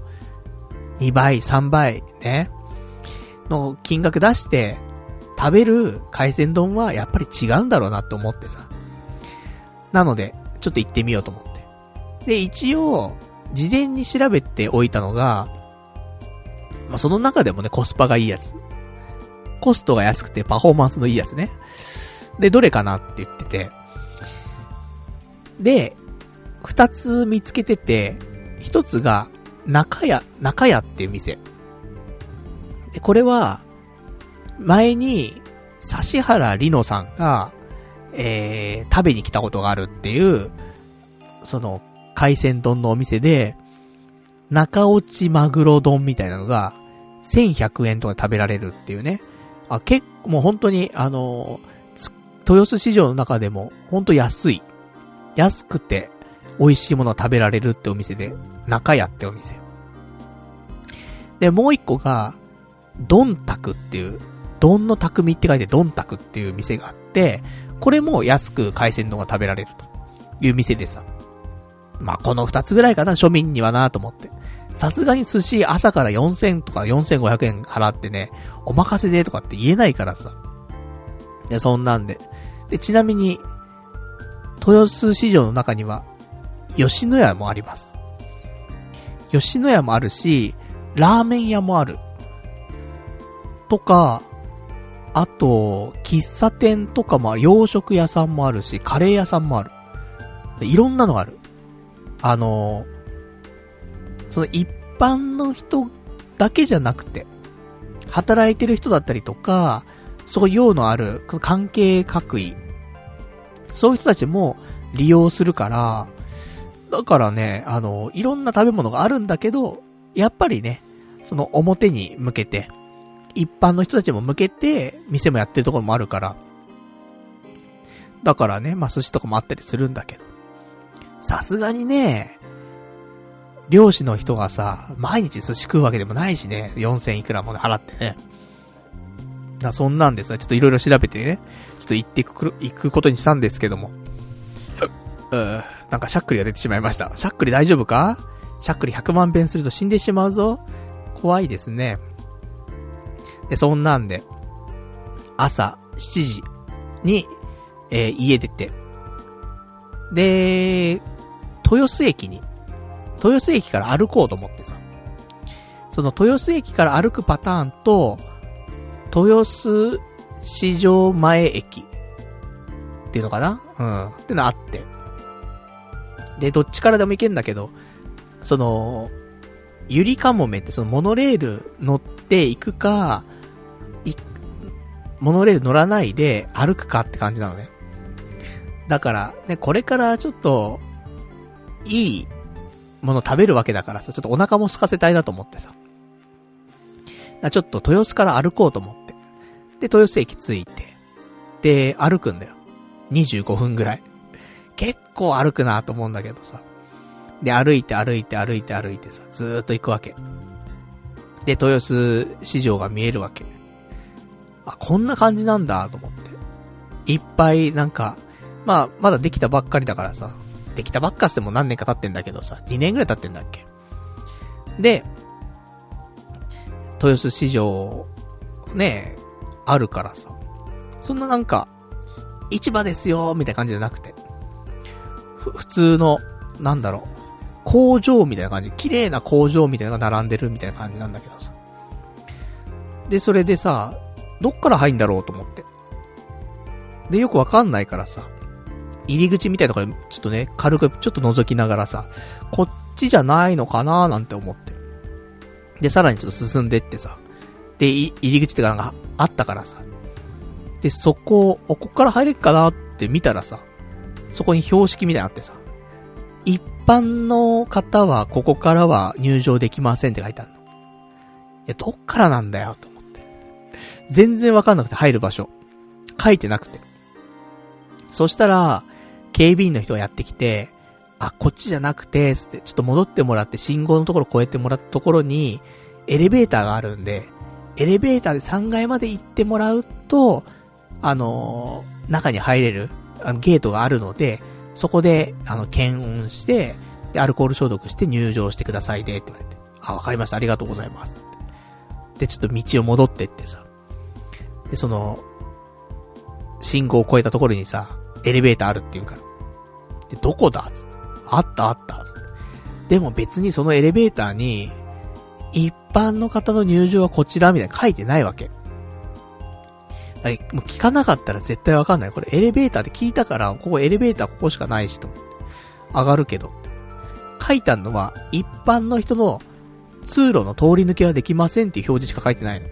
S1: 2倍、3倍、ね。の金額出して、食べる海鮮丼はやっぱり違うんだろうなって思ってさ。なので、ちょっと行ってみようと思って。で、一応、事前に調べておいたのが、まあ、その中でもね、コスパがいいやつ。コストが安くてパフォーマンスのいいやつね。で、どれかなって言ってて。で、二つ見つけてて、一つが、中屋、中屋っていう店。これは、前に、指原里乃さんが、えー、食べに来たことがあるっていう、その、海鮮丼のお店で、中落ちマグロ丼みたいなのが、1100円とかで食べられるっていうね。あ、結構、もう本当に、あの豊洲市場の中でも、ほんと安い。安くて、美味しいものが食べられるってお店で、中屋ってお店。で、もう一個が、ドンタクっていう、ドンの匠って書いてドンタクっていう店があって、これも安く海鮮丼が食べられるという店でさ。まあ、この二つぐらいかな、庶民にはなと思って。さすがに寿司朝から4000とか4500円払ってね、お任せでとかって言えないからさ。いや、そんなんで。で、ちなみに、豊洲市場の中には、吉野家もあります。吉野家もあるし、ラーメン屋もある。とか、あと、喫茶店とかも洋食屋さんもあるし、カレー屋さんもある。いろんなのがある。あのその一般の人だけじゃなくて、働いてる人だったりとか、そういう用のある関係各位、そういう人たちも利用するから、だからね、あの、いろんな食べ物があるんだけど、やっぱりね、その表に向けて、一般の人たちも向けて、店もやってるところもあるから、だからね、まあ寿司とかもあったりするんだけど、さすがにね、漁師の人がさ、毎日寿司食うわけでもないしね、4000いくらも払ってね。だそんなんでさ、ちょっといろいろ調べてね、ちょっと行っていく、行くことにしたんですけども。うー、なんかしゃっくりが出てしまいました。しゃっくり大丈夫か？しゃっくり100万遍すると死んでしまうぞ。怖いですね。で、そんなんで、朝7時に、えー、家出て、で、豊洲駅に、豊洲駅から歩こうと思ってさ、その豊洲駅から歩くパターンと、豊洲市場前駅っていうのかな？うん。ってのあって。で、どっちからでも行けんだけど、その、ゆりかもめってそのモノレール乗って行くか、モノレール乗らないで歩くかって感じなのね。だから、ね、これからちょっと、いいもの食べるわけだからさ、ちょっとお腹も空かせたいなと思ってさ。ちょっと豊洲から歩こうと思って。で、豊洲駅着いて、で、歩くんだよ。25分ぐらい。結構歩くなと思うんだけどさ。で、歩いて歩いて歩いて歩いてさ、ずーっと行くわけ。で、豊洲市場が見えるわけ。あ、こんな感じなんだと思って。いっぱいなんか、まあ、まだできたばっかりだからさ。できたばっかしても何年か経ってんだけどさ、2年ぐらい経ってんだっけ。で、豊洲市場、ねあるからさ。そんななんか、市場ですよみたいな感じじゃなくて。普通の、なんだろう、工場みたいな感じ、綺麗な工場みたいなのが並んでるみたいな感じなんだけどさ。で、それでさ、どっから入んだろうと思って。で、よくわかんないからさ、入り口みたいなところ、ちょっとね、軽くちょっと覗きながらさ、こっちじゃないのかなーなんて思って。で、さらにちょっと進んでってさ、で、入り口ってかなんかあったからさ、で、そこを、ここから入れるかなって見たらさ、そこに標識みたいなあってさ、一般の方はここからは入場できませんって書いてあるの。いや、どっからなんだよ、と。全然わかんなくて入る場所。書いてなくて。そしたら、警備員の人がやってきて、あ、こっちじゃなくて、つって、ちょっと戻ってもらって信号のところ越えてもらったところに、エレベーターがあるんで、エレベーターで3階まで行ってもらうと、あのー、中に入れる、あの、ゲートがあるので、そこで、あの、検温して、で、アルコール消毒して入場してくださいで、って言われて。あ、わかりました。ありがとうございます。で、ちょっと道を戻ってってさ。で、その、信号を越えたところにさ、エレベーターあるって言うから。で、どこだ？つって。あったあったつって。でも別にそのエレベーターに、一般の方の入場はこちらみたいな書いてないわけ。もう聞かなかったら絶対わかんない。これエレベーターで聞いたから、ここエレベーターここしかないしと思って。上がるけど。書いてあるのは、一般の人の通路の通り抜けはできませんっていう表示しか書いてないの。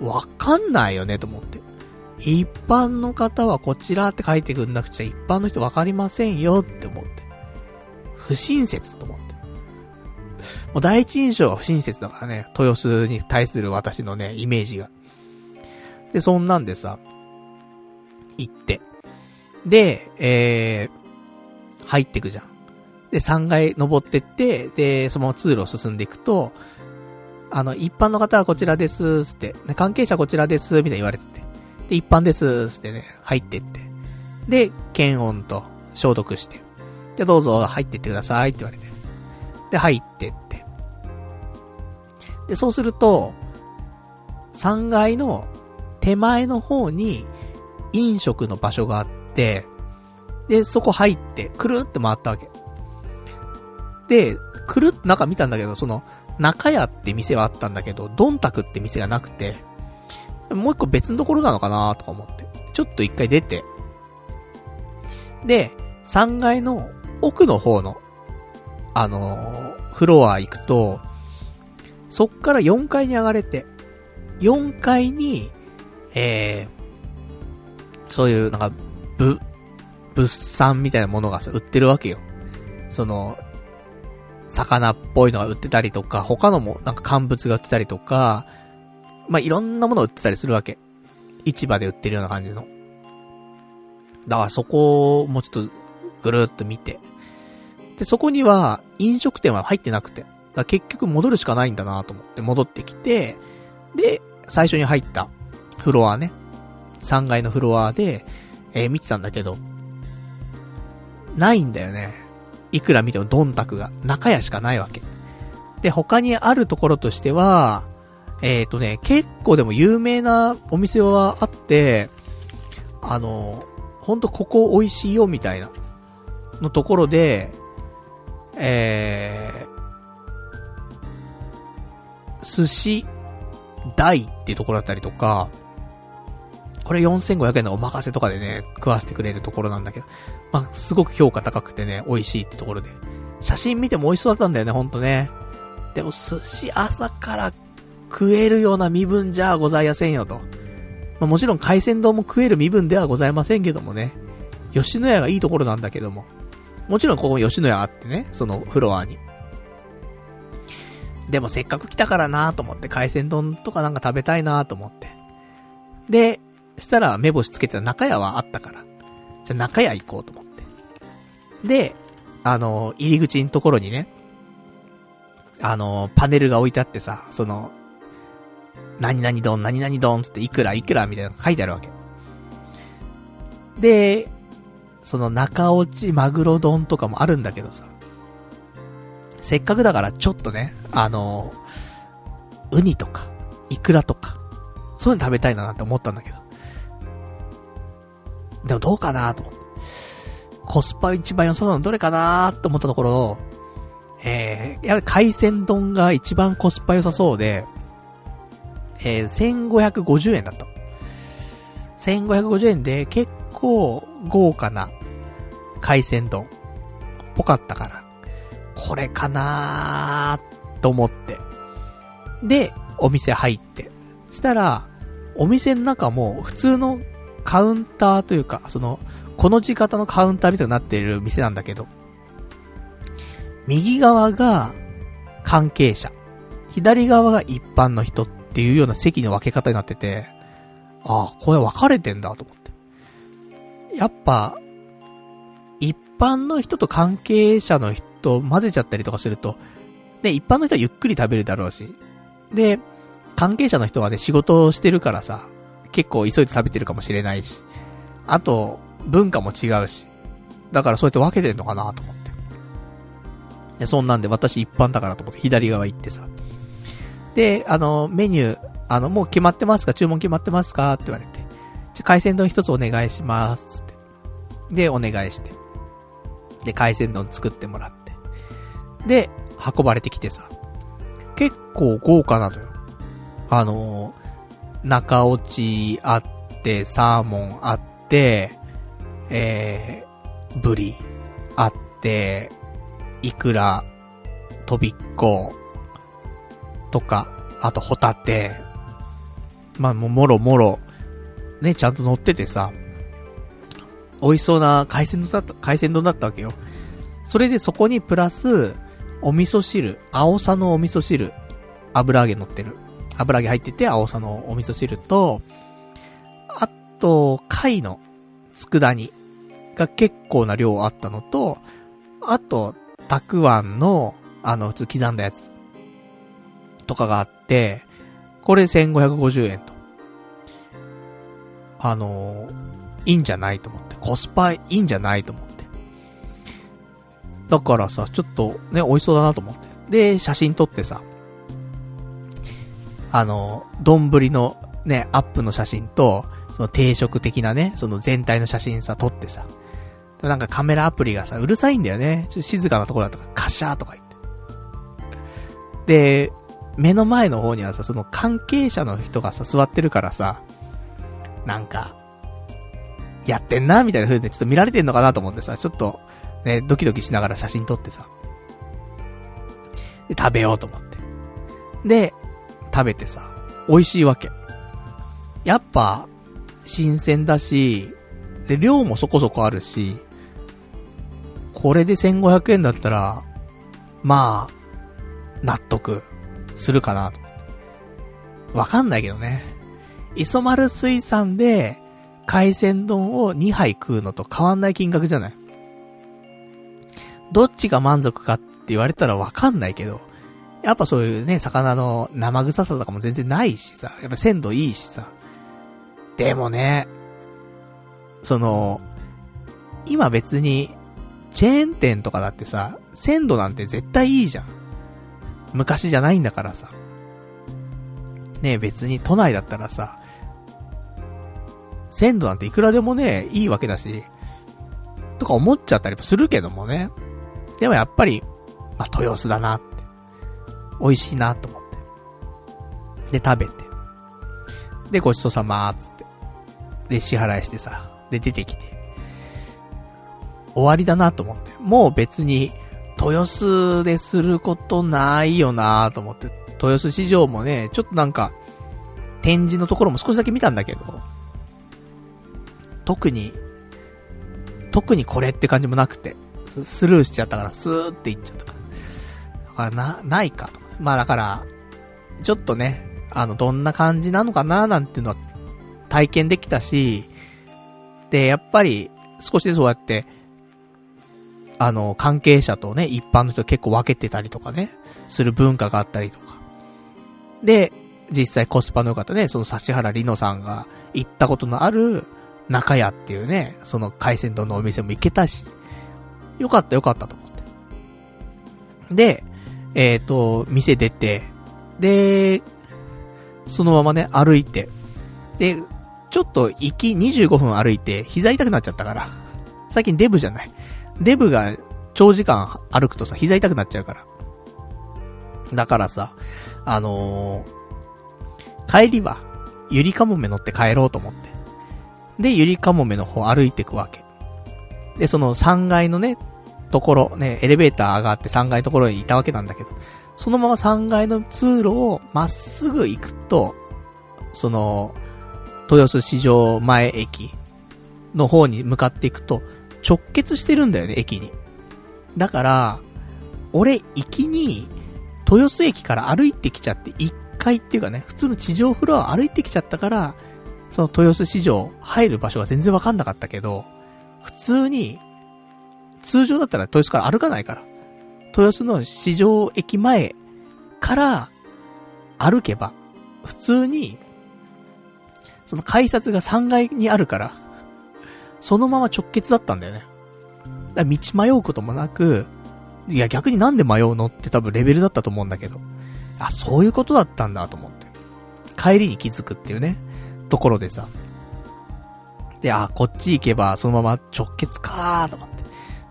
S1: わかんないよねと思って。一般の方はこちらって書いてくんなくちゃ一般の人わかりませんよって思って。不親切と思って。もう第一印象は不親切だからね。豊洲に対する私のね、イメージが。で、そんなんでさ、行って。で、えー、入ってくじゃん。で、3階登ってって、で、そのまま通路を進んでいくと、あの、一般の方はこちらです、つって、ね関係者こちらです、みたいに言われてて。で、一般です、つってね、入ってって。で、検温と消毒して。じゃどうぞ入ってってくださいって言われて。で、入ってって。で、そうすると、3階の手前の方に飲食の場所があって、で、そこ入って、くるって回ったわけ。で、くるって中見たんだけど、その、中屋って店はあったんだけど、ドンタクって店がなくて、もう一個別のところなのかなとか思って。ちょっと一回出て。で、3階の奥の方の、あのー、フロア行くと、そっから4階に上がれて、4階に、えー、そういう、なんか、ぶ、物産みたいなものが、売ってるわけよ。その、魚っぽいのが売ってたりとか、他のも、なんか乾物が売ってたりとか、まあ、いろんなもの売ってたりするわけ。市場で売ってるような感じの。だからそこをもうちょっとぐるっと見て。で、そこには飲食店は入ってなくて。だ結局戻るしかないんだなと思って戻ってきて、で、最初に入ったフロアね。3階のフロアで、えー、見てたんだけど、ないんだよね。いくら見てもドンタクが。中屋しかないわけ。で、他にあるところとしては、えっ、ー、とね、結構でも有名なお店はあって、あの、ほんとここ美味しいよみたいな、のところで、えー、寿司大っていうところだったりとか、これ4500円のお任せとかでね、食わせてくれるところなんだけど、まあ、すごく評価高くてね、美味しいってところで。写真見ても美味しそうだったんだよね、ほんとね。でも寿司朝から食えるような身分じゃございませんよと。まあ、もちろん海鮮丼も食える身分ではございませんけどもね。吉野家がいいところなんだけども。もちろんここ吉野家あってね、そのフロアに。でもせっかく来たからなと思って、海鮮丼とかなんか食べたいなと思って。で、したら目星つけてた中屋はあったから。じゃ中屋行こうと思って。で、あの、入り口のところにね、あの、パネルが置いてあってさ、その、何々丼、何々丼つっていくらいくらみたいなの書いてあるわけ。で、その中落ちマグロ丼とかもあるんだけどさ、せっかくだからちょっとね、あの、ウニとか、イクラとか、そういうの食べたいななんて思ったんだけど。でもどうかなと思って。コスパ一番良さそうなのどれかなと思ったところ、えー、やはり海鮮丼が一番コスパ良さそうで、えー、1550円だった。1550円で結構豪華な海鮮丼。ぽかったから、これかなーと思って。で、お店入って。したら、お店の中も普通のカウンターというか、その、この字型のカウンターみたいになっている店なんだけど、右側が関係者、左側が一般の人っていうような席の分け方になってて、ああ、これ分かれてんだと思って。やっぱ、一般の人と関係者の人混ぜちゃったりとかすると、で、一般の人はゆっくり食べるだろうし、で、関係者の人はね、仕事をしてるからさ、結構急いで食べてるかもしれないし、あと、文化も違うし、だからそうやって分けてんのかなと思って。で、そんなんで私一般だからと思って左側行ってさ。で、あの、メニュー、あの、もう決まってますか？注文決まってますか？って言われて。じゃ、海鮮丼一つお願いしますって。で、お願いして。で、海鮮丼作ってもらって。で、運ばれてきてさ。結構豪華なのよ。あのー、中落ちあって、サーモンあって、えー、ブリあって、イクラ、とびっこ、とか、あとホタテ、まあもうもろもろ、ね、ちゃんと乗っててさ、美味しそうな海鮮丼だった、海鮮丼だったわけよ。それでそこにプラス、お味噌汁、青さのお味噌汁、油揚げ乗ってる。油揚げ入ってて、青さのお味噌汁と、あと、貝の佃煮が結構な量あったのと、あと、たくあんの、あの、普通刻んだやつ。とかがあって、これ1550円と。あのいいんじゃないと思って。コスパいいんじゃないと思って。だからさ、ちょっとね、美味しそうだなと思って。で、写真撮ってさ、あの、丼のね、アップの写真と、その定食的なね、その全体の写真さ、撮ってさ。なんかカメラアプリがさ、うるさいんだよね。ちょっと静かなところだったから、カシャーとか言って。で、目の前の方にはさ、その関係者の人がさ、座ってるからさ、なんか、やってんなみたいな風でちょっと見られてんのかなと思ってさ、ちょっと、ね、ドキドキしながら写真撮ってさ。で、食べようと思って。で、食べてさ、美味しいわけ。やっぱ、新鮮だし、で、量もそこそこあるし、これで1500円だったら、まあ、納得するかなと。わかんないけどね。磯丸水産で、海鮮丼を2杯食うのと変わんない金額じゃない？どっちが満足かって言われたらわかんないけど、やっぱそういうね、魚の生臭さとかも全然ないしさ、やっぱ鮮度いいしさ。でもね、その、今別に、チェーン店とかだってさ、鮮度なんて絶対いいじゃん。昔じゃないんだからさ。ね別に都内だったらさ、鮮度なんていくらでもね、いいわけだし、とか思っちゃったりもするけどもね。でもやっぱり、まあ、豊洲だなっ。美味しいなと思って。で、食べて。で、ごちそうさまーつって。で、支払いしてさ。で、出てきて。終わりだなと思って。もう別に、豊洲ですることないよなと思って。豊洲市場もね、ちょっとなんか、展示のところも少しだけ見たんだけど、特に、特にこれって感じもなくて、スルーしちゃったから、スーっていっちゃったから。だからな、ないかと。まあだから、ちょっとね、あの、どんな感じなのかななんていうのは体験できたし、で、やっぱり、少しでそうやって、あの、関係者とね、一般の人結構分けてたりとかね、する文化があったりとか。で、実際コスパの良かったね、その指原里乃さんが行ったことのある、中屋っていうね、その海鮮丼のお店も行けたし、よかったよかったと思って。で、えっ、ー、と、店出て、で、そのままね、歩いて、で、ちょっと行き25分歩いて膝痛くなっちゃったから。最近デブじゃない。デブが長時間歩くとさ、膝痛くなっちゃうから。だからさ、あのー、帰りは、ゆりかもめ乗って帰ろうと思って。で、ゆりかもめの方歩いてくわけ。で、その3階のね、ところ、ね、エレベーター上がって3階のところにいたわけなんだけど、そのまま3階の通路をまっすぐ行くと、その、豊洲市場前駅の方に向かっていくと、直結してるんだよね、駅に。だから、俺、行きに、豊洲駅から歩いてきちゃって、1階っていうかね、普通の地上フロア歩いてきちゃったから、その豊洲市場入る場所が全然わかんなかったけど、普通に、通常だったら豊洲から歩かないから。豊洲の市場駅前から歩けば、普通に、その改札が3階にあるから、そのまま直結だったんだよね。だ道迷うこともなく、いや逆になんで迷うのって多分レベルだったと思うんだけど。あ、そういうことだったんだと思って。帰りに気づくっていうね、ところでさ。で、あ、こっち行けばそのまま直結かーと思って。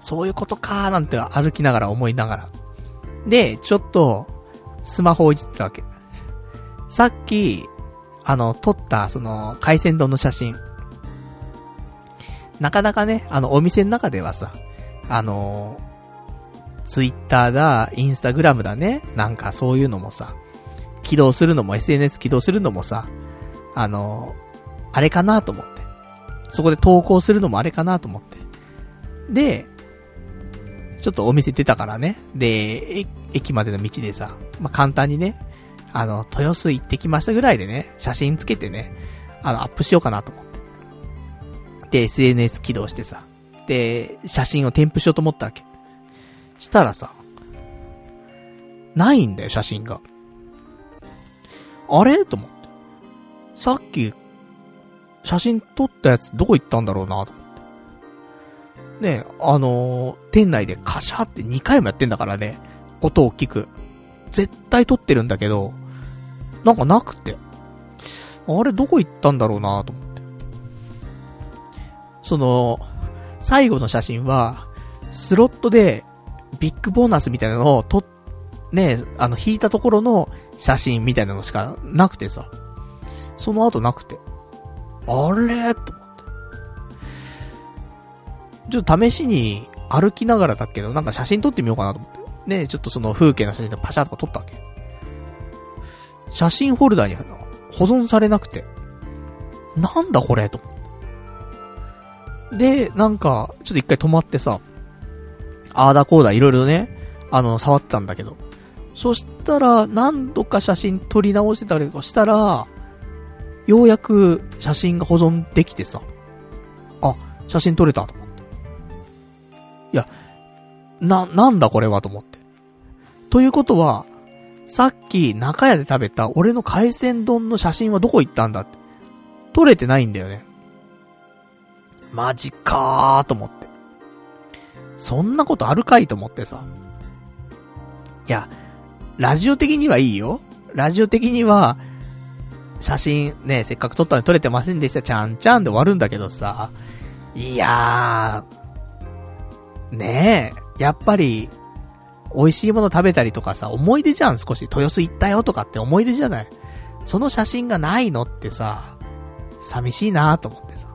S1: そういうことかーなんて歩きながら思いながら。で、ちょっと、スマホをいじってたわけ。さっき、あの、撮った、その、海鮮丼の写真。なかなかね、あの、お店の中ではさ、あのツイッターだ、インスタグラムだね、なんかそういうのもさ、起動するのも SNS 起動するのもさ、あのあれかなと思って。そこで投稿するのもあれかなと思って。で、ちょっとお店出たからね。で、駅までの道でさ、まあ、簡単にね、あの、豊洲行ってきましたぐらいでね、写真つけてね、あの、アップしようかなと思って。で、SNS 起動してさ、で、写真を添付しようと思ったわけ。したらさ、ないんだよ、写真が。あれ？と思って。さっき、写真撮ったやつどこ行ったんだろうなと思って。ねあのー、店内でカシャって2回もやってんだからね、音を聞く。絶対撮ってるんだけど、なんかなくて。あれどこ行ったんだろうなと思って。その、最後の写真は、スロットでビッグボーナスみたいなのを撮っ、ね、あの、引いたところの写真みたいなのしかなくてさ。その後なくて。あれと。ちょっと試しに歩きながらだけど、なんか写真撮ってみようかなと思って。ね、ちょっとその風景の写真でパシャッとか撮ったわけ。写真ホルダーに保存されなくて。なんだこれと思って。で、なんか、ちょっと一回止まってさ、あーだこーだいろいろね、あの、触ってたんだけど。そしたら、何度か写真撮り直してたりとかしたら、ようやく写真が保存できてさ、あ、写真撮れたと。いや、な、なんだこれはと思って。ということは、さっき中屋で食べた俺の海鮮丼の写真はどこ行ったんだって。撮れてないんだよね。マジかーと思って。そんなことあるかいと思ってさ。いや、ラジオ的にはいいよ。ラジオ的には、写真ね、せっかく撮ったのに撮れてませんでした、ちゃんちゃんで終わるんだけどさ。いやー、ねえ、やっぱり、美味しいもの食べたりとかさ、思い出じゃん、少し。豊洲行ったよとかって思い出じゃない？その写真がないのってさ、寂しいなと思ってさ。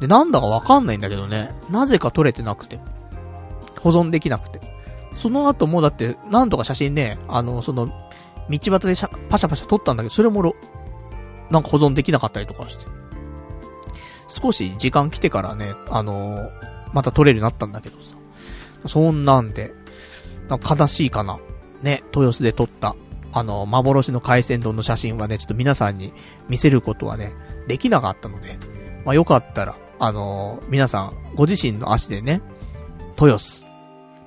S1: で、なんだかわかんないんだけどね、なぜか撮れてなくて。保存できなくて。その後もだって、なんとか写真ね、あの、その、道端でシャパシャパシャ撮ったんだけど、それもろ、なんか保存できなかったりとかして。少し時間来てからね、あのー、また撮れるようになったんだけどさ。そんなんで、なん悲しいかな。ね、豊洲で撮った、あの、幻の海鮮丼の写真はね、ちょっと皆さんに見せることはね、できなかったので、まあよかったら、あのー、皆さん、ご自身の足でね、豊洲、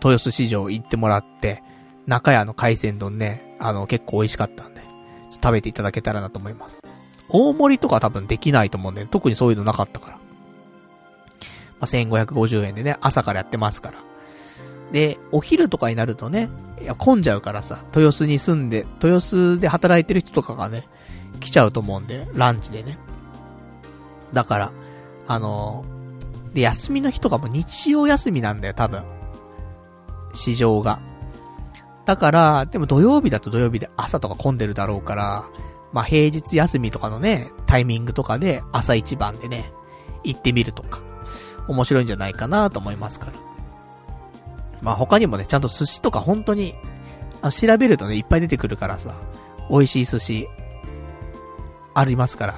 S1: 豊洲市場行ってもらって、中屋の海鮮丼ね、あの、結構美味しかったんで、食べていただけたらなと思います。大盛りとか多分できないと思うんで、特にそういうのなかったから。まあ、1550円でね、朝からやってますから。で、お昼とかになるとね、いや、混んじゃうからさ、豊洲に住んで、豊洲で働いてる人とかがね、来ちゃうと思うんで、ランチでね。だから、あのーで、休みの日とかも日曜休みなんだよ、多分。市場が。だから、でも土曜日だと土曜日で朝とか混んでるだろうから、まあ平日休みとかのね、タイミングとかで朝一番でね、行ってみるとか、面白いんじゃないかなと思いますから。まあ他にもね、ちゃんと寿司とか本当に、あ調べるとね、いっぱい出てくるからさ、美味しい寿司、ありますから、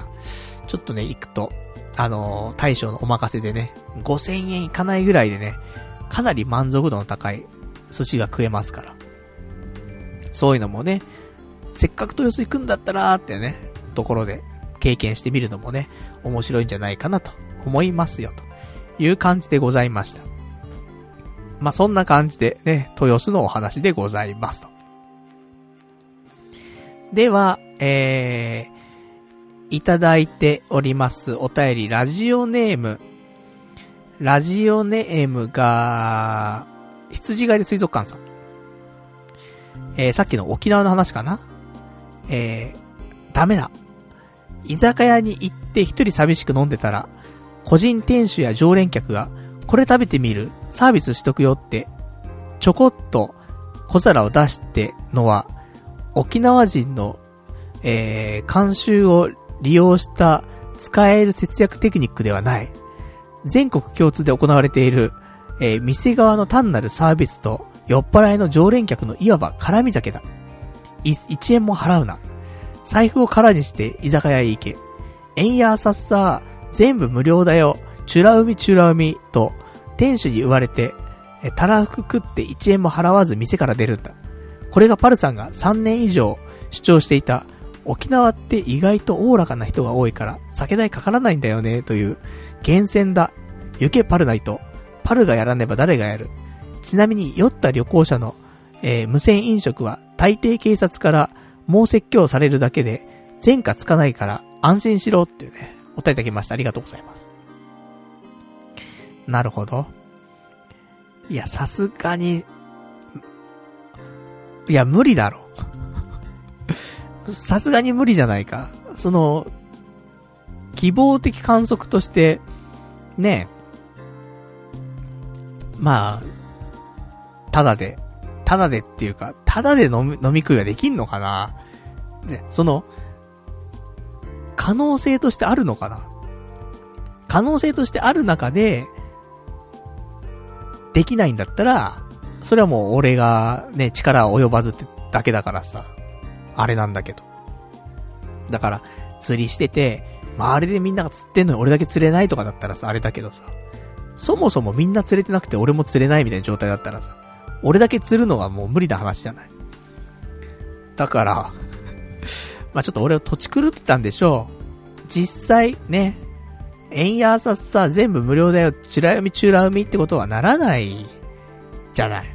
S1: ちょっとね、行くと、あのー大将のお任せでね、5000円いかないぐらいでね、かなり満足度の高い寿司が食えますから。そういうのもね、せっかく豊洲行くんだったらーってね、ところで経験してみるのもね、面白いんじゃないかなと思いますよ、という感じでございました。まあ、そんな感じでね、豊洲のお話でございますと。では、えー、いただいておりますお便り、ラジオネーム。ラジオネームが、羊狩り水族館さん。えー、さっきの沖縄の話かな？えー、ダメだ。居酒屋に行って一人寂しく飲んでたら、個人店主や常連客が、これ食べてみる？サービスしとくよって、ちょこっと小皿を出してのは、沖縄人の、えー、慣習を利用した使える節約テクニックではない。全国共通で行われている、えー店側の単なるサービスと酔っ払いの常連客のいわば絡み酒だ。い、1円も払うな。財布を空にして居酒屋へ行け。円やさっさ全部無料だよ。チュラ海チュラ海と店主に言われて、えたらふく食って1円も払わず店から出るんだ。これがパルさんが3年以上主張していた沖縄って意外とおおらかな人が多いから酒代かからないんだよねという厳選だ。行けパルナイト。パルがやらねば誰がやる。ちなみに酔った旅行者の、えー無線飲食は大抵警察から猛説教されるだけで前科つかないから安心しろっていうね、答えいただきました。ありがとうございます。なるほど。いや、さすがに、いや、無理だろ。さすがに無理じゃないか。その、希望的観測として、ねまあ、ただで、ただでっていうか、ただで飲み、飲み食いができんのかな、その、可能性としてあるのかな？可能性としてある中で、できないんだったら、それはもう俺がね、力を及ばずってだけだからさ、あれなんだけど。だから、釣りしてて、周りでみんなが釣ってんのに俺だけ釣れないとかだったらさ、あれだけどさ、そもそもみんな釣れてなくて俺も釣れないみたいな状態だったらさ、俺だけ釣るのはもう無理な話じゃない？だから、まあちょっと俺は土地狂ってたんでしょう。実際ね、円やさっさ全部無料だよ、チュラ海チュラ海ってことはならない、じゃない。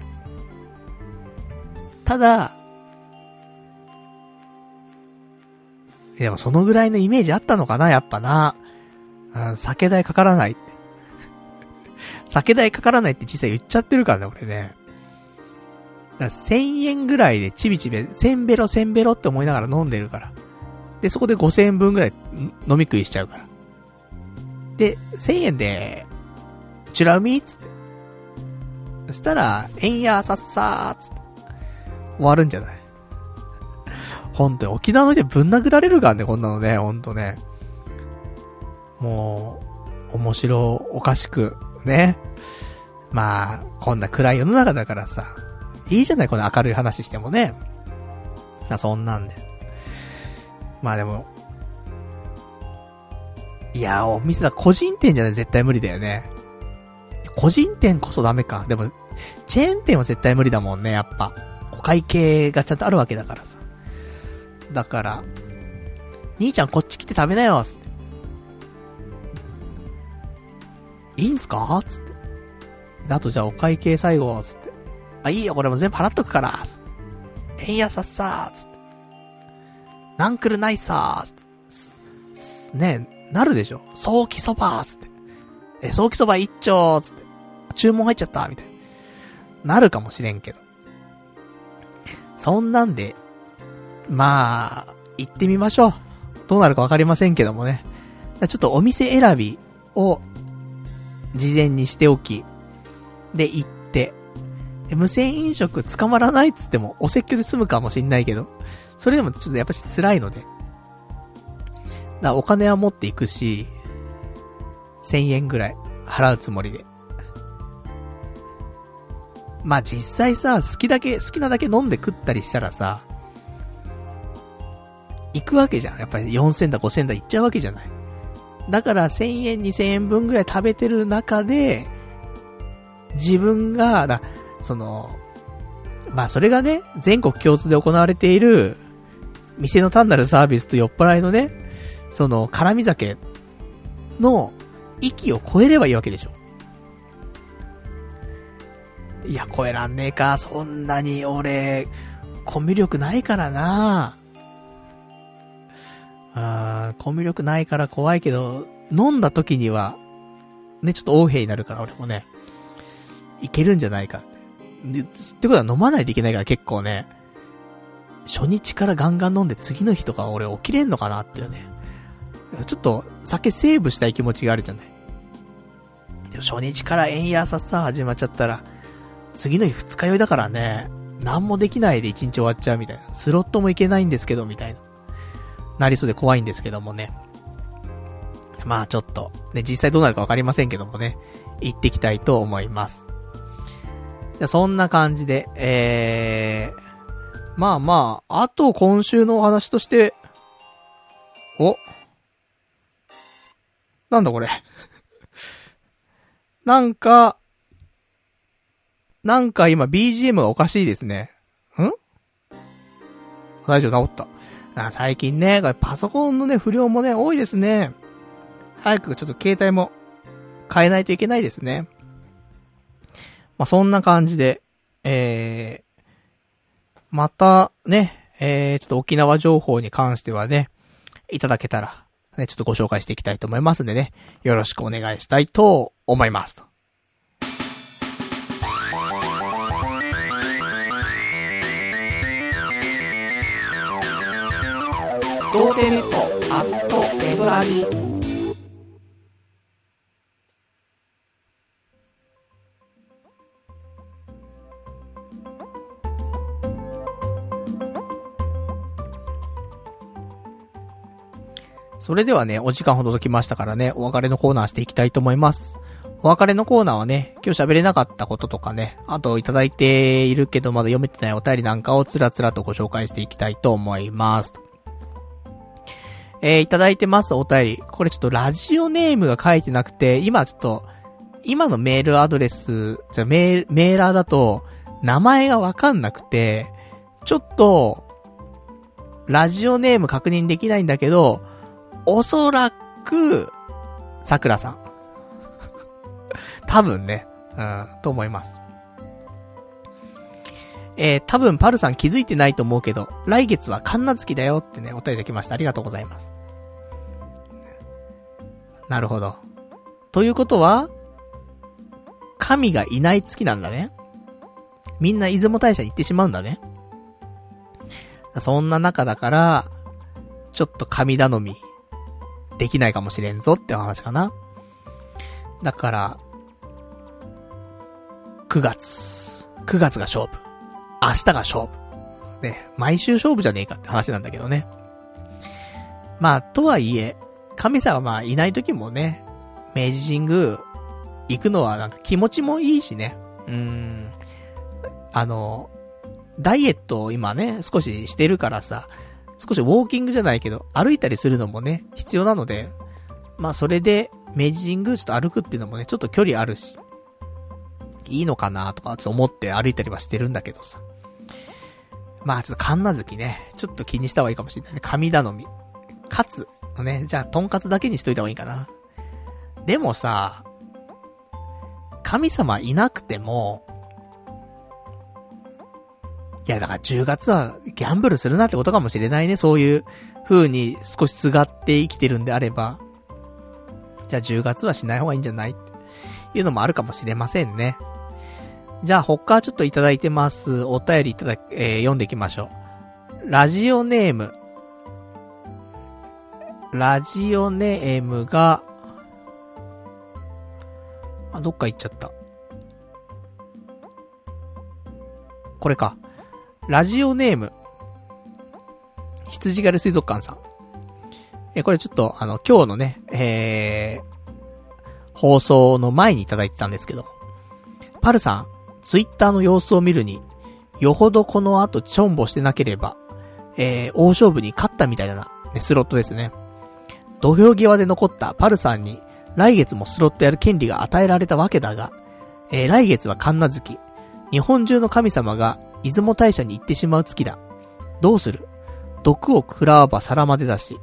S1: ただ、でもそのぐらいのイメージあったのかな、やっぱな。うん、酒代かからない。酒代かからないって実際言っちゃってるからね、俺ね。だ1000円ぐらいでちびちび、1000ベロ1000ベロって思いながら飲んでるから。で、そこで5000円分ぐらい飲み食いしちゃうから。で、1000円で、チュラ海っつって。そしたら、円やさっさーつって。終わるんじゃない本当に沖縄の人ぶん殴られるからね、こんなのね、ほんとね。もう、面白おかしく、ね。まあ、こんな暗い世の中だからさ。いいじゃない、この明るい話してもね。あそんなんで。まあでも、いや、お店だ、個人店じゃない絶対無理だよね。個人店こそダメか。でも、チェーン店は絶対無理だもんね、やっぱ。お会計がちゃんとあるわけだからさ。だから、兄ちゃんこっち来て食べなよ、つって。いいんすかつって。あとじゃあお会計最後、つって。あ、いいよ、これも全部払っとくから、つって。円安さっさー、つって。なんくるないさー、つってす。ねえ、なるでしょ早期そばー、つって。え、早期そば一丁、つって。注文入っちゃった、みたいな。なるかもしれんけど。そんなんで、まあ、行ってみましょう。どうなるかわかりませんけどもね。ちょっとお店選びを事前にしておき、で行っ、無銭飲食捕まらないっつってもお説教で済むかもしんないけど、それでもちょっとやっぱし辛いので。だお金は持っていくし、1000円ぐらい払うつもりで。まあ実際さ、好きだけ、好きなだけ飲んで食ったりしたらさ、行くわけじゃん。やっぱり4000だ5000だ行っちゃうわけじゃない。だから1000円2000円分ぐらい食べてる中で、自分が、だ、その、まあそれがね、全国共通で行われている、店の単なるサービスと酔っ払いのね、その、絡み酒の域を超えればいいわけでしょ。いや、超えらんねえか。そんなに俺、コミュ力ないからなあコミュ力ないから怖いけど、飲んだ時には、ね、ちょっと横兵になるから俺もね、いけるんじゃないかって。ってことは飲まないといけないから結構ね、初日からガンガン飲んで次の日とか俺起きれんのかなっていうね。ちょっと酒セーブしたい気持ちがあるじゃない。でも初日から円安さ始まっちゃったら、次の日二日酔いだからね、何もできないで一日終わっちゃうみたいな。スロットもいけないんですけど、みたいな。なりそうで怖いんですけどもね。まあちょっと、ね、実際どうなるかわかりませんけどもね、行ってきたいと思います。じゃ、そんな感じで、えー、まあまあ、あと今週のお話として、おなんだこれ なんか、なんか今 BGM がおかしいですね。ん？大丈夫、治った。あ最近ね、パソコンのね、不良もね、多いですね。早くちょっと携帯も変えないといけないですね。まあ、そんな感じで、えー、またね、えー、ちょっと沖縄情報に関してはね、いただけたら、ね、ちょっとご紹介していきたいと思いますんでね、よろしくお願いしたいと思います。童貞ネットアットエドラジそれではね、お時間ほどときましたからね、お別れのコーナーしていきたいと思います。お別れのコーナーはね、今日喋れなかったこととかね、あといただいているけどまだ読めてないお便りなんかをつらつらとご紹介していきたいと思います。えー、いただいてます、お便り。これちょっとラジオネームが書いてなくて、今ちょっと、今のメールアドレス、じゃメール、メーラーだと、名前がわかんなくて、ちょっと、ラジオネーム確認できないんだけど、おそらく、桜さん。多分ね、うん、と思います。えー、多分パルさん気づいてないと思うけど、来月は神奈月だよってね、お便りできました。ありがとうございます。なるほど。ということは、神がいない月なんだね。みんな出雲大社に行ってしまうんだね。そんな中だから、ちょっと神頼み、できないかもしれんぞって話かな。だから、9月。9月が勝負。明日が勝負。ね、毎週勝負じゃねえかって話なんだけどね。まあ、とはいえ、神様まあいない時もね、明治神宮行くのはなんか気持ちもいいしね。うーん。あの、ダイエットを今ね、少ししてるからさ、少しウォーキングじゃないけど、歩いたりするのもね、必要なので、まあそれで、明治神宮ちょっと歩くっていうのもね、ちょっと距離あるし、いいのかなとか、ちょっと思って歩いたりはしてるんだけどさ。まあちょっと神奈月ね、ちょっと気にした方がいいかもしれないね。神頼み。かつ、ね、じゃあ、とんかつだけにしといた方がいいかな。でもさ、神様いなくても、いや、だから10月はギャンブルするなってことかもしれないね。そういう風に少しすがって生きてるんであれば。じゃあ10月はしない方がいいんじゃないっていうのもあるかもしれませんね。じゃあ他ちょっといただいてます。お便りいただ、えー、読んでいきましょう。ラジオネーム、ラジオネームが、あ、どっか行っちゃった。これか。ラジオネーム、羊狩水族館さん。え、これちょっと、あの、今日のね、えー、放送の前にいただいてたんですけど、パルさん、ツイッターの様子を見るに、よほどこの後チョンボしてなければ、えー、大勝負に勝ったみたいだな、ね、スロットですね。土俵際で残ったパルさんに、来月もスロットやる権利が与えられたわけだが、えー、来月は神奈月。日本中の神様が出雲大社に行ってしまう月だ。どうする？毒を食らわば皿までだし、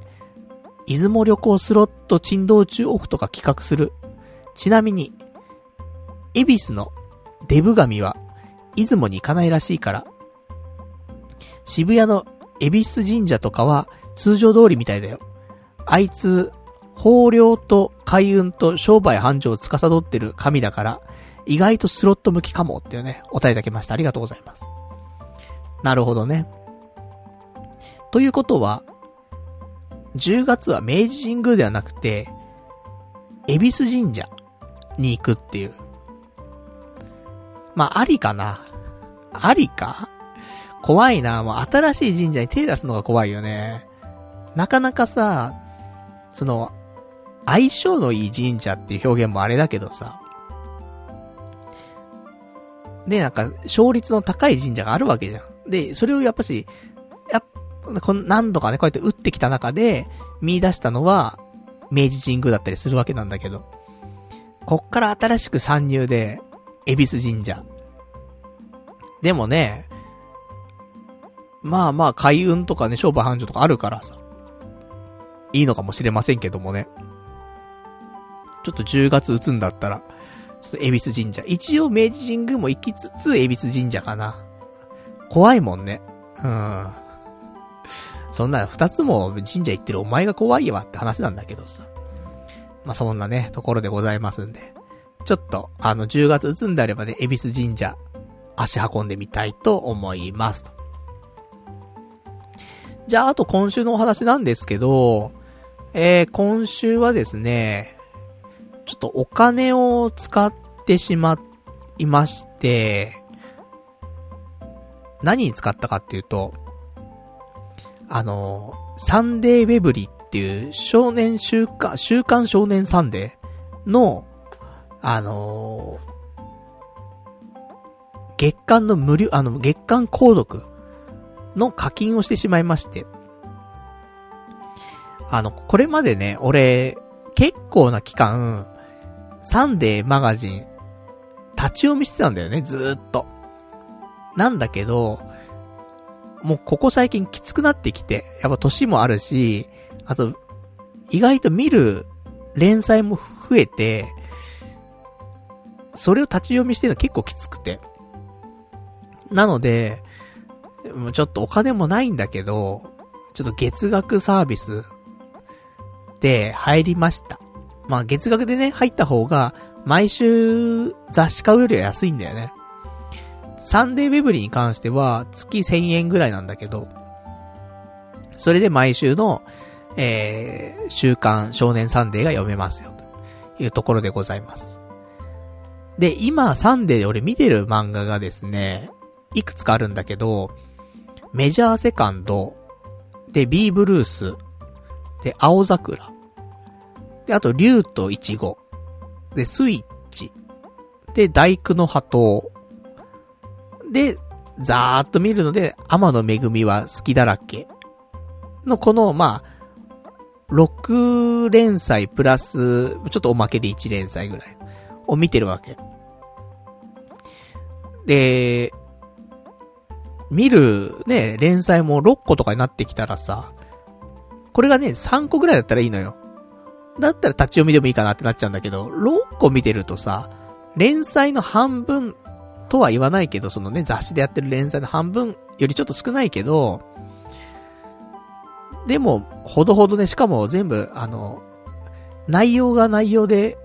S1: 出雲旅行スロット珍道中オフとか企画する。ちなみに、恵比寿のデブ神は、出雲に行かないらしいから、渋谷の恵比寿神社とかは通常通りみたいだよ。あいつ、豊漁と開運と商売繁盛を司ってる神だから、意外とスロット向きかもっていうね、お答えいただきました。ありがとうございます。なるほどね。ということは、10月は明治神宮ではなくて、恵比寿神社に行くっていう。まあ、ありかな。ありか？怖いな。もう新しい神社に手出すのが怖いよね。なかなかさ、その、相性のいい神社っていう表現もあれだけどさ。で、なんか、勝率の高い神社があるわけじゃん。で、それをやっぱし、やこの何度かね、こうやって打ってきた中で、見出したのは、明治神宮だったりするわけなんだけど、こっから新しく参入で、恵比寿神社。でもね、まあまあ、開運とかね、商売繁盛とかあるからさ、いいのかもしれませんけどもね。ちょっと10月打つんだったら、ちょっと恵比寿神社。一応明治神宮も行きつつ、恵比寿神社かな。怖いもんね。うん。そんな二つも神社行ってるお前が怖いわって話なんだけどさ。まあ、そんなね、ところでございますんで。ちょっと、あの、10月打つんであればね、恵比寿神社、足運んでみたいと思いますと。じゃあ、あと今週のお話なんですけど、えー、今週はですね、ちょっとお金を使ってしまいまして、何に使ったかっていうと、あの、サンデーウェブリっていう少年週刊、週刊少年サンデーの、あの月間の無料、あの、月間購読の課金をしてしまいまして。あの、これまでね、俺、結構な期間、サンデーマガジン、立ち読みしてたんだよね、ずーっと。なんだけど、もうここ最近きつくなってきて、やっぱ年もあるし、あと、意外と見る連載も増えて、それを立ち読みしてるの結構きつくて。なので、もうちょっとお金もないんだけど、ちょっと月額サービスで入りました。まあ月額でね、入った方が、毎週雑誌買うよりは安いんだよね。サンデーウェブリーに関しては月1000円ぐらいなんだけど、それで毎週の、えー、週刊少年サンデーが読めますよ、というところでございます。で、今、サンデーで俺見てる漫画がですね、いくつかあるんだけど、メジャーセカンド、で、ビーブルース、で、青桜、で、あと、竜とイチゴ、で、スイッチ、で、大工の波頭、で、ざーっと見るので、天の恵みは好きだらけ。のこの、まあ、6連載プラス、ちょっとおまけで1連載ぐらいを見てるわけ。で、見るね、連載も6個とかになってきたらさ、これがね、3個ぐらいだったらいいのよ。だったら立ち読みでもいいかなってなっちゃうんだけど、6個見てるとさ、連載の半分とは言わないけど、そのね、雑誌でやってる連載の半分よりちょっと少ないけど、でも、ほどほどね、しかも全部、あの、内容が内容で、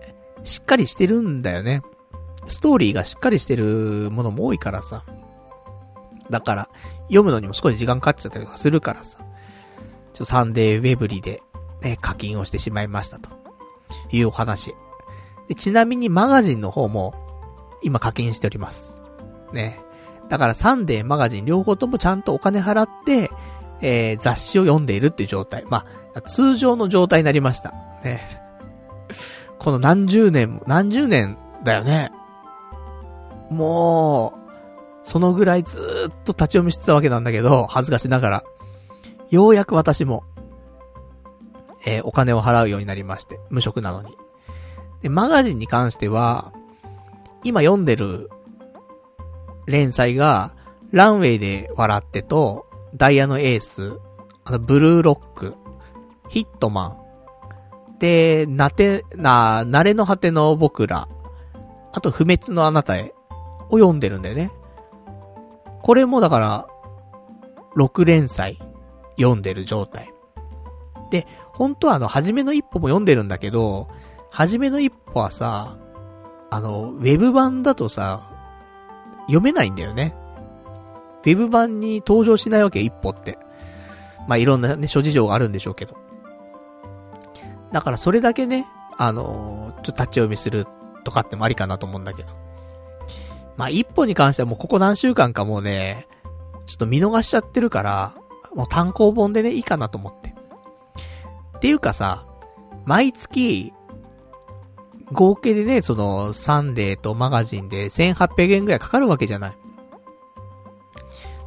S1: しっかりしてるんだよね。ストーリーがしっかりしてるものも多いからさ。だから、読むのにも少し時間かかっちゃったりとかするからさ。ちょっとサンデーウェブリで、え課金をしてしまいましたと。いうお話。でちなみにマガジンの方も、今課金しております。ね。だからサンデー、マガジン両方ともちゃんとお金払って、えー、雑誌を読んでいるっていう状態。まあ、通常の状態になりました。ね。この何十年も何十年だよね。もう、そのぐらいずーっと立ち読みしてたわけなんだけど、恥ずかしながら。ようやく私も、えー、お金を払うようになりまして、無職なのに。で、マガジンに関しては、今読んでる連載が、ランウェイで笑ってと、ダイヤのエース、あと、ブルーロック、ヒットマン、で、なて、な、慣れの果ての僕ら、あと、不滅のあなたへ、を読んでるんだよね。これもだから、6連載、読んでる状態。で、本当はあの、初めの一歩も読んでるんだけど、初めの一歩はさ、あの、ウェブ版だとさ、読めないんだよね。ウェブ版に登場しないわけ、一歩って。まあ、いろんなね、諸事情があるんでしょうけど。だからそれだけね、あのー、ちょっと立ち読みするとかってもありかなと思うんだけど。まあ、一歩に関してはもうここ何週間かもうね、ちょっと見逃しちゃってるから、もう単行本でね、いいかなと思って。っていうかさ、毎月、合計でね、その、サンデーとマガジンで1800円くらいかかるわけじゃない。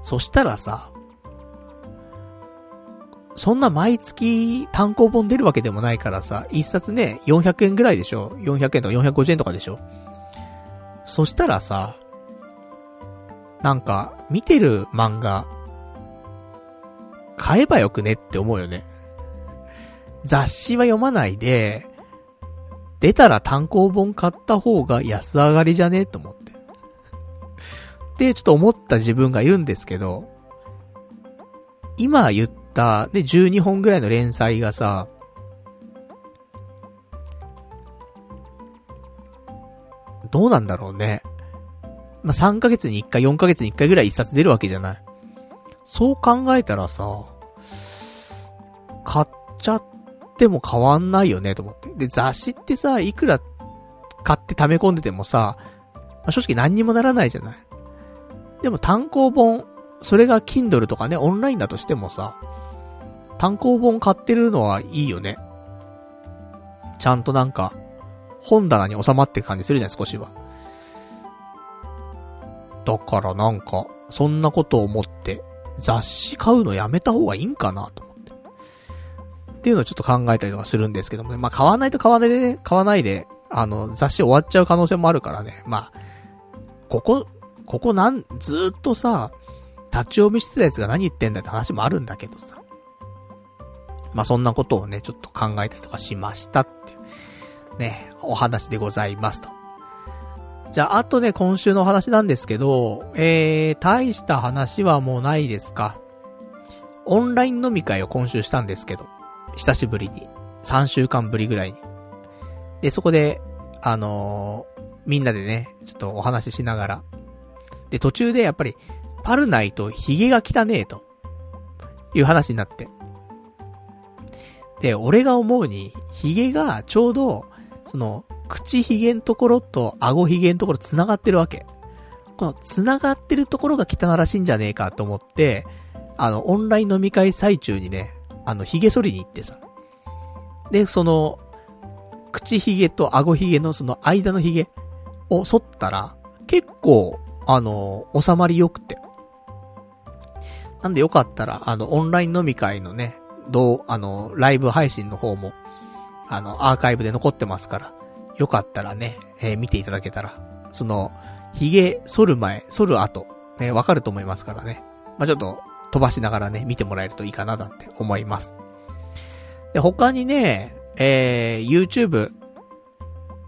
S1: そしたらさ、そんな毎月単行本出るわけでもないからさ、一冊ね、400円ぐらいでしょ ?400 円とか450円とかでしょそしたらさ、なんか、見てる漫画、買えばよくねって思うよね。雑誌は読まないで、出たら単行本買った方が安上がりじゃね？と思って。で、ちょっと思った自分がいるんですけど、今言った、で、12本ぐらいの連載がさ、どうなんだろうね。まあ、3ヶ月に1回、4ヶ月に1回ぐらい1冊出るわけじゃない。そう考えたらさ、買っちゃっても変わんないよね、と思って。で、雑誌ってさ、いくら買って溜め込んでてもさ、まあ、正直何にもならないじゃない。でも単行本、それが Kindle とかね、オンラインだとしてもさ、単行本買ってるのはいいよね。ちゃんとなんか、本棚に収まっていく感じするじゃん、少しは。だからなんか、そんなことを思って、雑誌買うのやめた方がいいんかなとって。いうのをちょっと考えたりとかするんですけどもね。まあ、買わないと買わないでね、買わないで、あの、雑誌終わっちゃう可能性もあるからね。まあ、ここ、ここなん、ずっとさ、立ち読みしてたやつが何言ってんだって話もあるんだけどさ。まあ、そんなことをね、ちょっと考えたりとかしましたっていう、ね、お話でございますと。じゃあ、あとね、今週のお話なんですけど、えー、大した話はもうないですか？オンライン飲み会を今週したんですけど、久しぶりに。3週間ぶりぐらいに。で、そこで、あのー、みんなでね、ちょっとお話ししながら。で、途中でやっぱり、パルナイとヒゲが汚ねえと、いう話になって。で、俺が思うに、ヒゲがちょうど、その、口ひげんところと顎ひげんところ繋がってるわけ。この繋がってるところが汚らしいんじゃねえかと思って、あの、オンライン飲み会最中にね、あの、髭剃りに行ってさ。で、その、口ひげと顎ひげのその間のひげを剃ったら、結構、あの、収まり良くて。なんでよかったら、あの、オンライン飲み会のね、どう、あの、ライブ配信の方も、あの、アーカイブで残ってますから、よかったらね、えー、見ていただけたら、その、髭剃る前、剃る後、ね、わかると思いますからね。まあ、ちょっと、飛ばしながらね、見てもらえるといいかななんて思います。で、他にね、えー、YouTube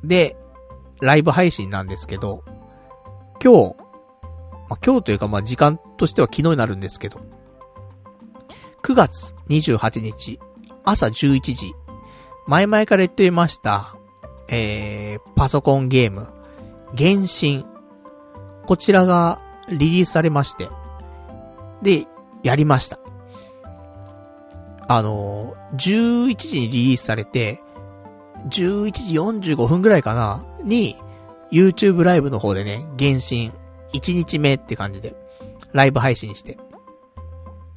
S1: で、ライブ配信なんですけど、今日、まあ、今日というかまあ時間としては昨日になるんですけど、9月28日、朝11時、前々から言っていました、えー、パソコンゲーム、原神。こちらがリリースされまして、で、やりました。あの11時にリリースされて、11時45分ぐらいかな、に、YouTube ライブの方でね、原神、1日目って感じで、ライブ配信して。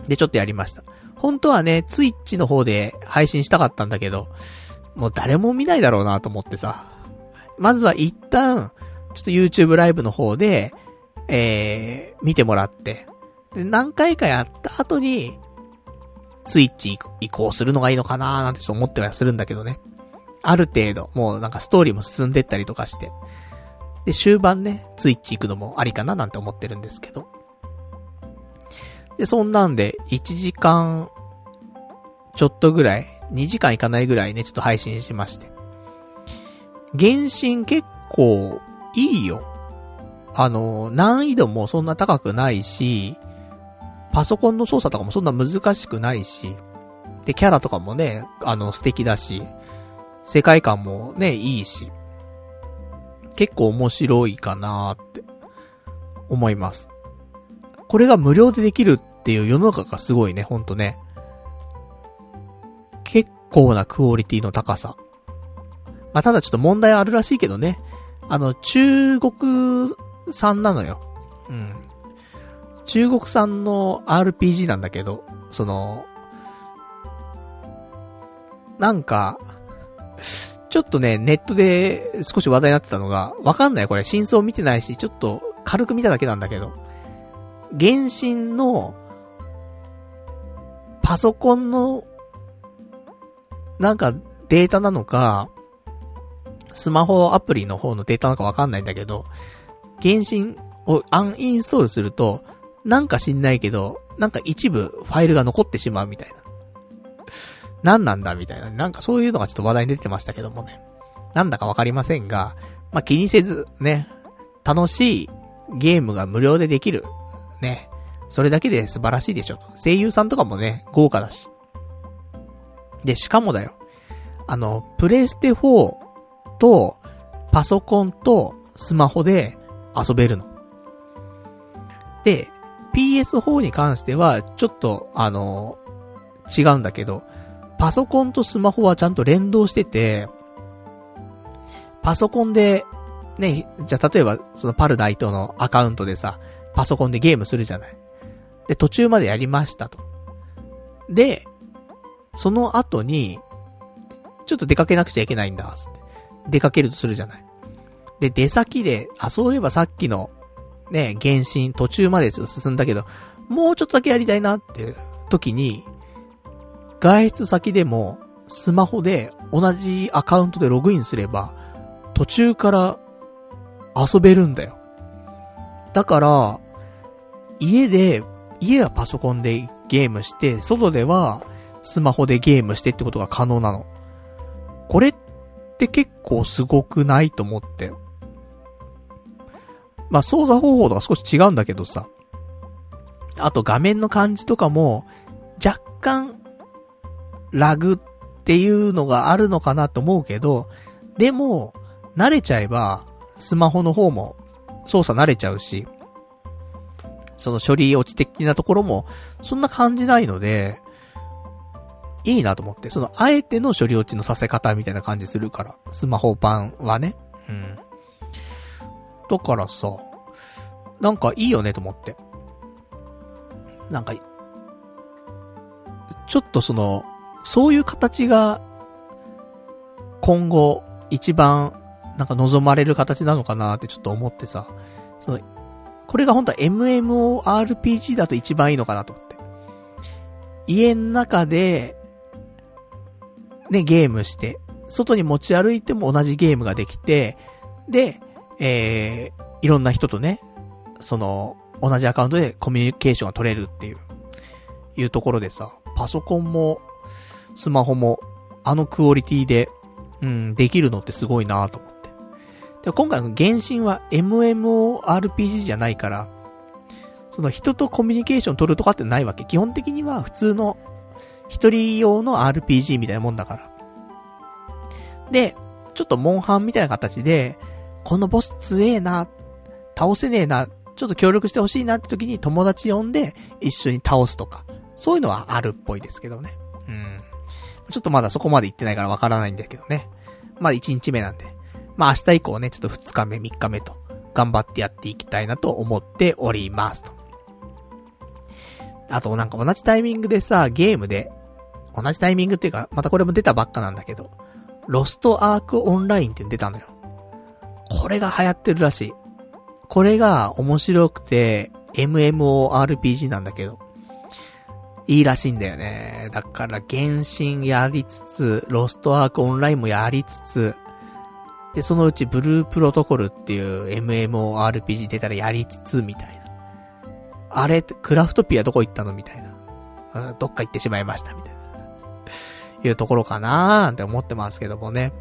S1: で、ちょっとやりました。本当はね、ツイッチの方で配信したかったんだけど、もう誰も見ないだろうなと思ってさ。まずは一旦、ちょっと YouTube ライブの方で、えー、見てもらって、で、何回かやった後に、スイッチ移行するのがいいのかなーなんて思ってはするんだけどね。ある程度、もうなんかストーリーも進んでったりとかして。で、終盤ね、ツイッチ行くのもありかななんて思ってるんですけど。で、そんなんで、1時間、ちょっとぐらい、2時間いかないぐらいね、ちょっと配信しまして。原神結構、いいよ。あの、難易度もそんな高くないし、パソコンの操作とかもそんな難しくないし、で、キャラとかもね、あの、素敵だし、世界観もね、いいし、結構面白いかなーって、思います。これが無料でできるっていう世の中がすごいね、ほんとね。結構なクオリティの高さ。まあ、ただちょっと問題あるらしいけどね。あの、中国産なのよ。うん。中国産の RPG なんだけど、その、なんか、ちょっとね、ネットで少し話題になってたのが、わかんない。これ、真相見てないし、ちょっと軽く見ただけなんだけど、原神の、パソコンの、なんかデータなのか、スマホアプリの方のデータなのかわかんないんだけど、原神をアンインストールすると、なんか知んないけど、なんか一部ファイルが残ってしまうみたいな。何なんだみたいな。なんかそういうのがちょっと話題に出てましたけどもね。なんだかわかりませんが、まあ、気にせず、ね、楽しいゲームが無料でできる。ね。それだけで素晴らしいでしょ。声優さんとかもね、豪華だし。で、しかもだよ。あの、プレイステ4と、パソコンとスマホで遊べるの。で、PS4 に関しては、ちょっと、あの、違うんだけど、パソコンとスマホはちゃんと連動してて、パソコンで、ね、じゃあ例えば、そのパルナイトのアカウントでさ、パソコンでゲームするじゃない。で、途中までやりましたと。で、その後に、ちょっと出かけなくちゃいけないんだ、つって。出かけるとするじゃない。で、出先で、あ、そういえばさっきの、ね、原神途中まで進んだけど、もうちょっとだけやりたいなって時に、外出先でも、スマホで同じアカウントでログインすれば、途中から遊べるんだよ。だから、家で、家はパソコンでゲームして、外ではスマホでゲームしてってことが可能なの。これって結構すごくないと思って。まあ、操作方法とか少し違うんだけどさ。あと画面の感じとかも、若干、ラグっていうのがあるのかなと思うけど、でも、慣れちゃえば、スマホの方も操作慣れちゃうし、その処理落ち的なところも、そんな感じないので、いいなと思って、その、あえての処理落ちのさせ方みたいな感じするから、スマホ版はね。うん。だからさ、なんかいいよねと思って。なんか、ちょっとその、そういう形が、今後、一番、なんか望まれる形なのかなってちょっと思ってさ、その、これが本当は MMORPG だと一番いいのかなと思って。家の中で、ね、ゲームして、外に持ち歩いても同じゲームができて、で、えー、いろんな人とね、その、同じアカウントでコミュニケーションが取れるっていう、いうところでさ、パソコンも、スマホも、あのクオリティで、うん、できるのってすごいなと思って。で、今回の原神は MMORPG じゃないから、その人とコミュニケーション取るとかってないわけ。基本的には普通の一人用の RPG みたいなもんだから。で、ちょっとモンハンみたいな形で、このボス強えな、倒せねえな、ちょっと協力してほしいなって時に友達呼んで一緒に倒すとか、そういうのはあるっぽいですけどね。うん。ちょっとまだそこまで行ってないからわからないんだけどね。まあ1日目なんで。まあ明日以降ね、ちょっと2日目、3日目と、頑張ってやっていきたいなと思っておりますと。あとなんか同じタイミングでさ、ゲームで、同じタイミングっていうか、またこれも出たばっかなんだけど、ロストアークオンラインって出たのよ。これが流行ってるらしい。これが面白くて、MMORPG なんだけど、いいらしいんだよね。だから、原神やりつつ、ロストアークオンラインもやりつつ、で、そのうちブループロトコルっていう MMORPG 出たらやりつつ、みたいな。あれ、クラフトピアどこ行ったのみたいな。うん、どっか行ってしまいました、みたいな。いうところかなーなんて思ってますけどもね。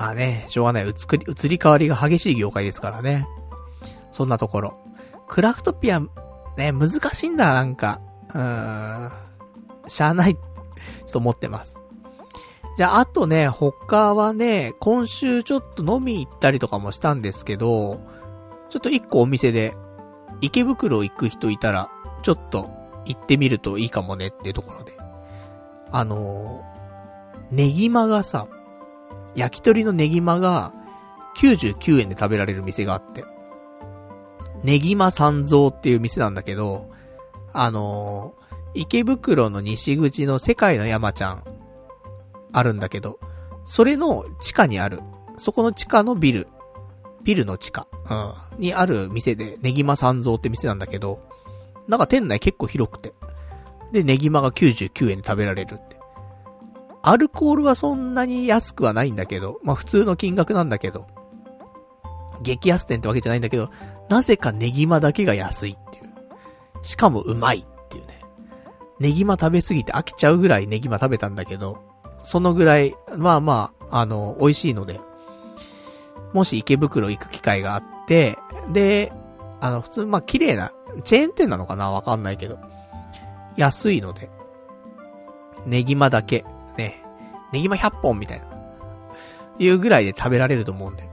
S1: まあね、しょうがない。移り、移り変わりが激しい業界ですからね。そんなところ。クラフトピア、ね、難しいんだ、なんか。うーん。しゃあない、ちょっと思ってます。じゃあ、あとね、他はね、今週ちょっと飲み行ったりとかもしたんですけど、ちょっと一個お店で、池袋行く人いたら、ちょっと行ってみるといいかもねっていうところで。あのー、ネギマがさ、焼き鳥のネギマが99円で食べられる店があって。ネギマ三蔵っていう店なんだけど、あのー、池袋の西口の世界の山ちゃん、あるんだけど、それの地下にある、そこの地下のビル、ビルの地下、うん、にある店で、ネギマ三蔵って店なんだけど、なんか店内結構広くて。で、ネギマが99円で食べられるって。アルコールはそんなに安くはないんだけど、まあ普通の金額なんだけど、激安店ってわけじゃないんだけど、なぜかネギマだけが安いっていう。しかもうまいっていうね。ネギマ食べすぎて飽きちゃうぐらいネギマ食べたんだけど、そのぐらい、まあまあ、あの、美味しいので、もし池袋行く機会があって、で、あの、普通、まあ綺麗な、チェーン店なのかなわかんないけど、安いので、ネギマだけ、ネギマ100本みたいな、いうぐらいで食べられると思うんで、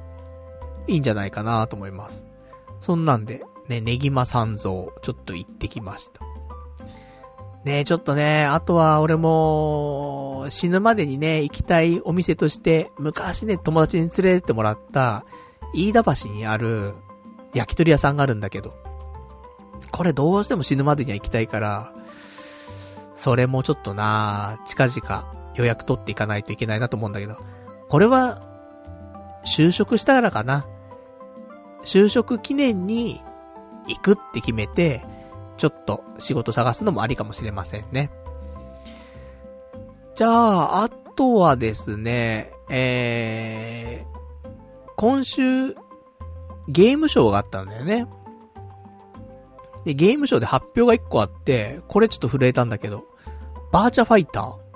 S1: いいんじゃないかなと思います。そんなんで、ね、ネギマ三蔵、ちょっと行ってきました。ねちょっとね、あとは俺も、死ぬまでにね、行きたいお店として、昔ね、友達に連れてってもらった、飯田橋にある、焼き鳥屋さんがあるんだけど、これどうしても死ぬまでには行きたいから、それもちょっとな近々予約取っていかないといけないなと思うんだけど、これは、就職したからかな。就職記念に行くって決めて、ちょっと仕事探すのもありかもしれませんね。じゃあ、あとはですね、えー、今週、ゲームショーがあったんだよね。で、ゲームショーで発表が1個あって、これちょっと震えたんだけど、バーチャファイター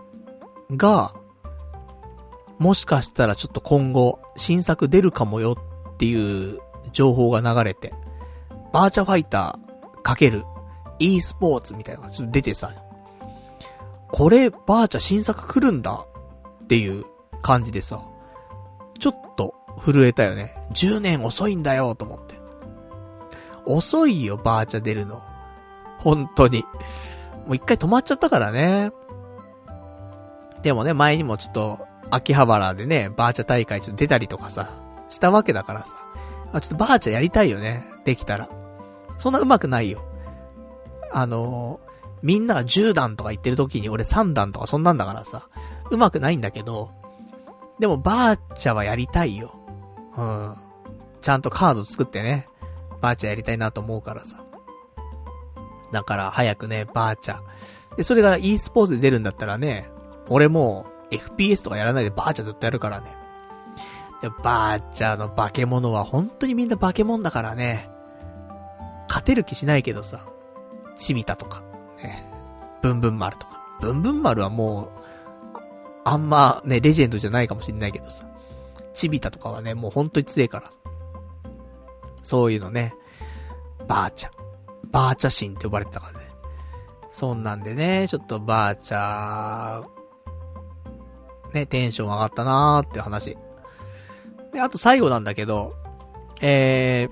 S1: が、もしかしたらちょっと今後、新作出るかもよっていう情報が流れて、バーチャファイターかける e スポーツみたいなのがちょっと出てさ、これ、バーチャ新作来るんだっていう感じでさ、ちょっと震えたよね。10年遅いんだよと思って。遅いよ、バーチャ出るの。本当に。もう一回止まっちゃったからね。でもね、前にもちょっと、秋葉原でね、バーチャ大会ちょっと出たりとかさ、したわけだからさ。あ、ちょっとバーチャやりたいよね。できたら。そんな上手くないよ。あのー、みんなが10段とか言ってる時に俺3段とかそんなんだからさ、上手くないんだけど、でもバーチャはやりたいよ。うん。ちゃんとカード作ってね。バーチャやりたいなと思うからさ。だから早くね、バーチャ。で、それが e スポーツで出るんだったらね、俺も FPS とかやらないでバーチャずっとやるからね。で、バーチャの化け物は本当にみんな化け物だからね。勝てる気しないけどさ。チビタとか、ね。ブンブン丸とか。ブンブン丸はもう、あんまね、レジェンドじゃないかもしんないけどさ。チビタとかはね、もう本当に強いから。そういうのね、バーチャ。バーチャ神って呼ばれてたからね。そんなんでね、ちょっとバーチャーね、テンション上がったなーって話。で、あと最後なんだけど、え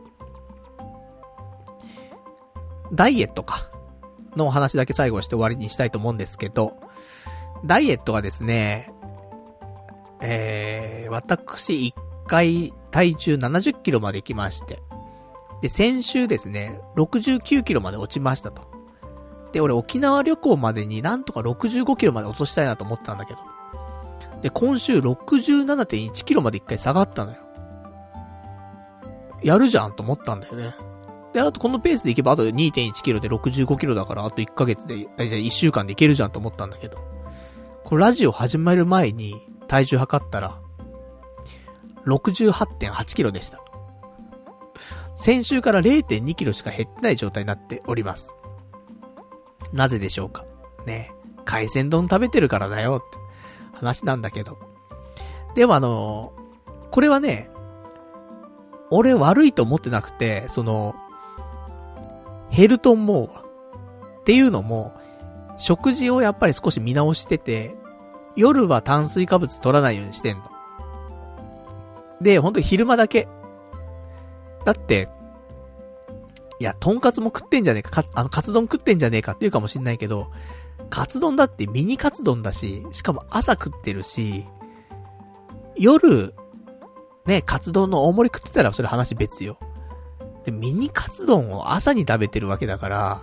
S1: ー、ダイエットか。の話だけ最後して終わりにしたいと思うんですけど、ダイエットがですね、えー、私一回体重70キロまで来まして、で、先週ですね、69キロまで落ちましたと。で、俺沖縄旅行までになんとか65キロまで落としたいなと思ったんだけど。で、今週67.1キロまで一回下がったのよ。やるじゃんと思ったんだよね。で、あとこのペースでいけばあと2.1キロで65キロだからあと1ヶ月で、じゃ1週間でいけるじゃんと思ったんだけど。これラジオ始まる前に体重測ったら、68.8キロでした。先週から0.2キロしか減ってない状態になっております。なぜでしょうか？ね。海鮮丼食べてるからだよって話なんだけど。でもあのこれはね、俺悪いと思ってなくて、その、減ると思うわ。っていうのも、食事をやっぱり少し見直してて、夜は炭水化物取らないようにしてんの。で、ほんと昼間だけ。だって、いや、とんかつも食ってんじゃねえか、か、あの、カツ丼食ってんじゃねえかって言うかもしんないけど、カツ丼だってミニカツ丼だし、しかも朝食ってるし、夜、ね、カツ丼の大盛り食ってたらそれ話別よ。で、ミニカツ丼を朝に食べてるわけだから、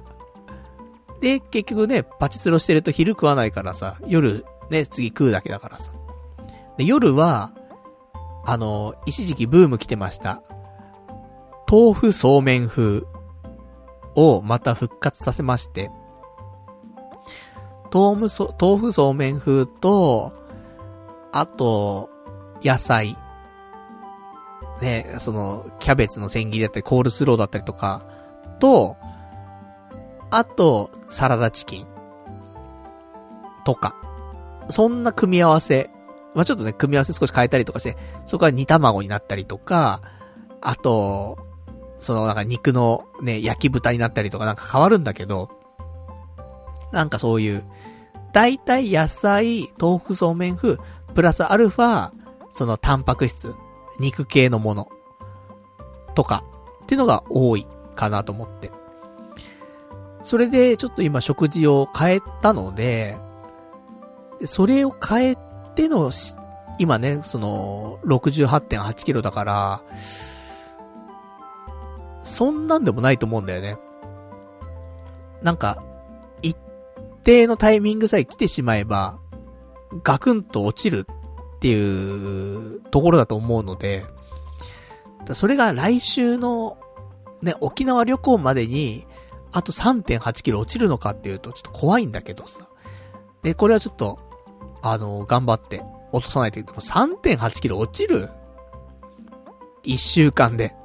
S1: で、結局ね、パチスロしてると昼食わないからさ、夜、ね、次食うだけだからさ。で、夜は、あの、一時期ブーム来てました。豆腐そうめん風をまた復活させまして、豆腐そ、豆腐そうめん風と、あと、野菜。ね、その、キャベツの千切りだったり、コールスローだったりとか、と、あと、サラダチキン。とか。そんな組み合わせ。まあ、ちょっとね、組み合わせ少し変えたりとかして、そこから煮卵になったりとか、あと、そのなんか肉のね、焼き豚になったりとかなんか変わるんだけど、なんかそういう、だいたい野菜、豆腐そうめん風、プラスアルファ、そのタンパク質、肉系のもの、とか、っていうのが多いかなと思って。それで、ちょっと今食事を変えたので、それを変えての、今ね、その、68.8キロだから、そんなんでもないと思うんだよね。なんか、定のタイミングさえ来てしまえば、ガクンと落ちるっていうところだと思うので、それが来週の、ね、沖縄旅行までに、あと3.8キロ落ちるのかっていうと、ちょっと怖いんだけどさ。で、これはちょっと、あの、頑張って落とさないといけない。3.8キロ落ちる ?1 週間で。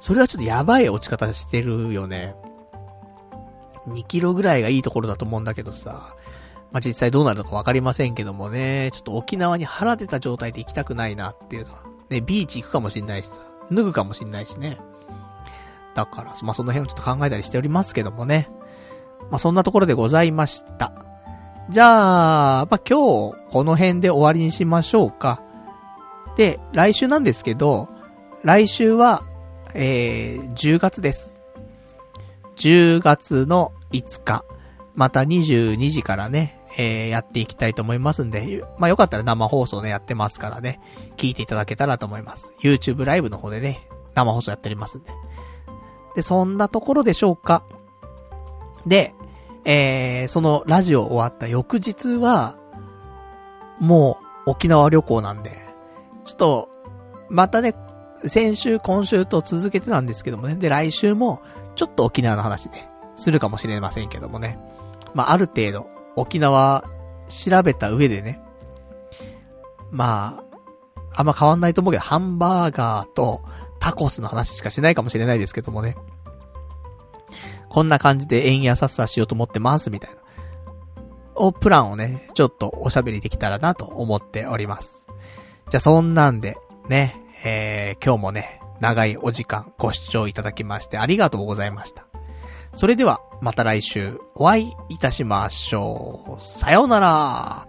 S1: それはちょっとやばい落ち方してるよね。2キロぐらいがいいところだと思うんだけどさ。まあ、実際どうなるのかわかりませんけどもね。ちょっと沖縄に腹出た状態で行きたくないなっていうのは。ね、ビーチ行くかもしんないしさ。脱ぐかもしんないしね。だから、まあ、その辺をちょっと考えたりしておりますけどもね。まあ、そんなところでございました。じゃあ、まあ、今日、この辺で終わりにしましょうか。で、来週なんですけど、来週は、えー、10月です。10月の5日、また22時からね、えー、やっていきたいと思いますんで、まあ、よかったら生放送ね、やってますからね、聞いていただけたらと思います。YouTube ライブの方でね、生放送やっておりますんで。で、そんなところでしょうか。で、えー、そのラジオ終わった翌日は、もう沖縄旅行なんで、ちょっと、またね、先週、今週と続けてなんですけどもね。で、来週も、ちょっと沖縄の話ね、するかもしれませんけどもね。まあ、ある程度、沖縄、調べた上でね。まあ、あんま変わんないと思うけど、ハンバーガーとタコスの話しかしないかもしれないですけどもね。こんな感じで円安さっさしようと思ってます、みたいな。お、プランをね、ちょっとおしゃべりできたらなと思っております。じゃあそんなんで、ね、えー、今日もね、長いお時間ご視聴いただきましてありがとうございました。それでは、また来週お会いいたしましょう。さようなら。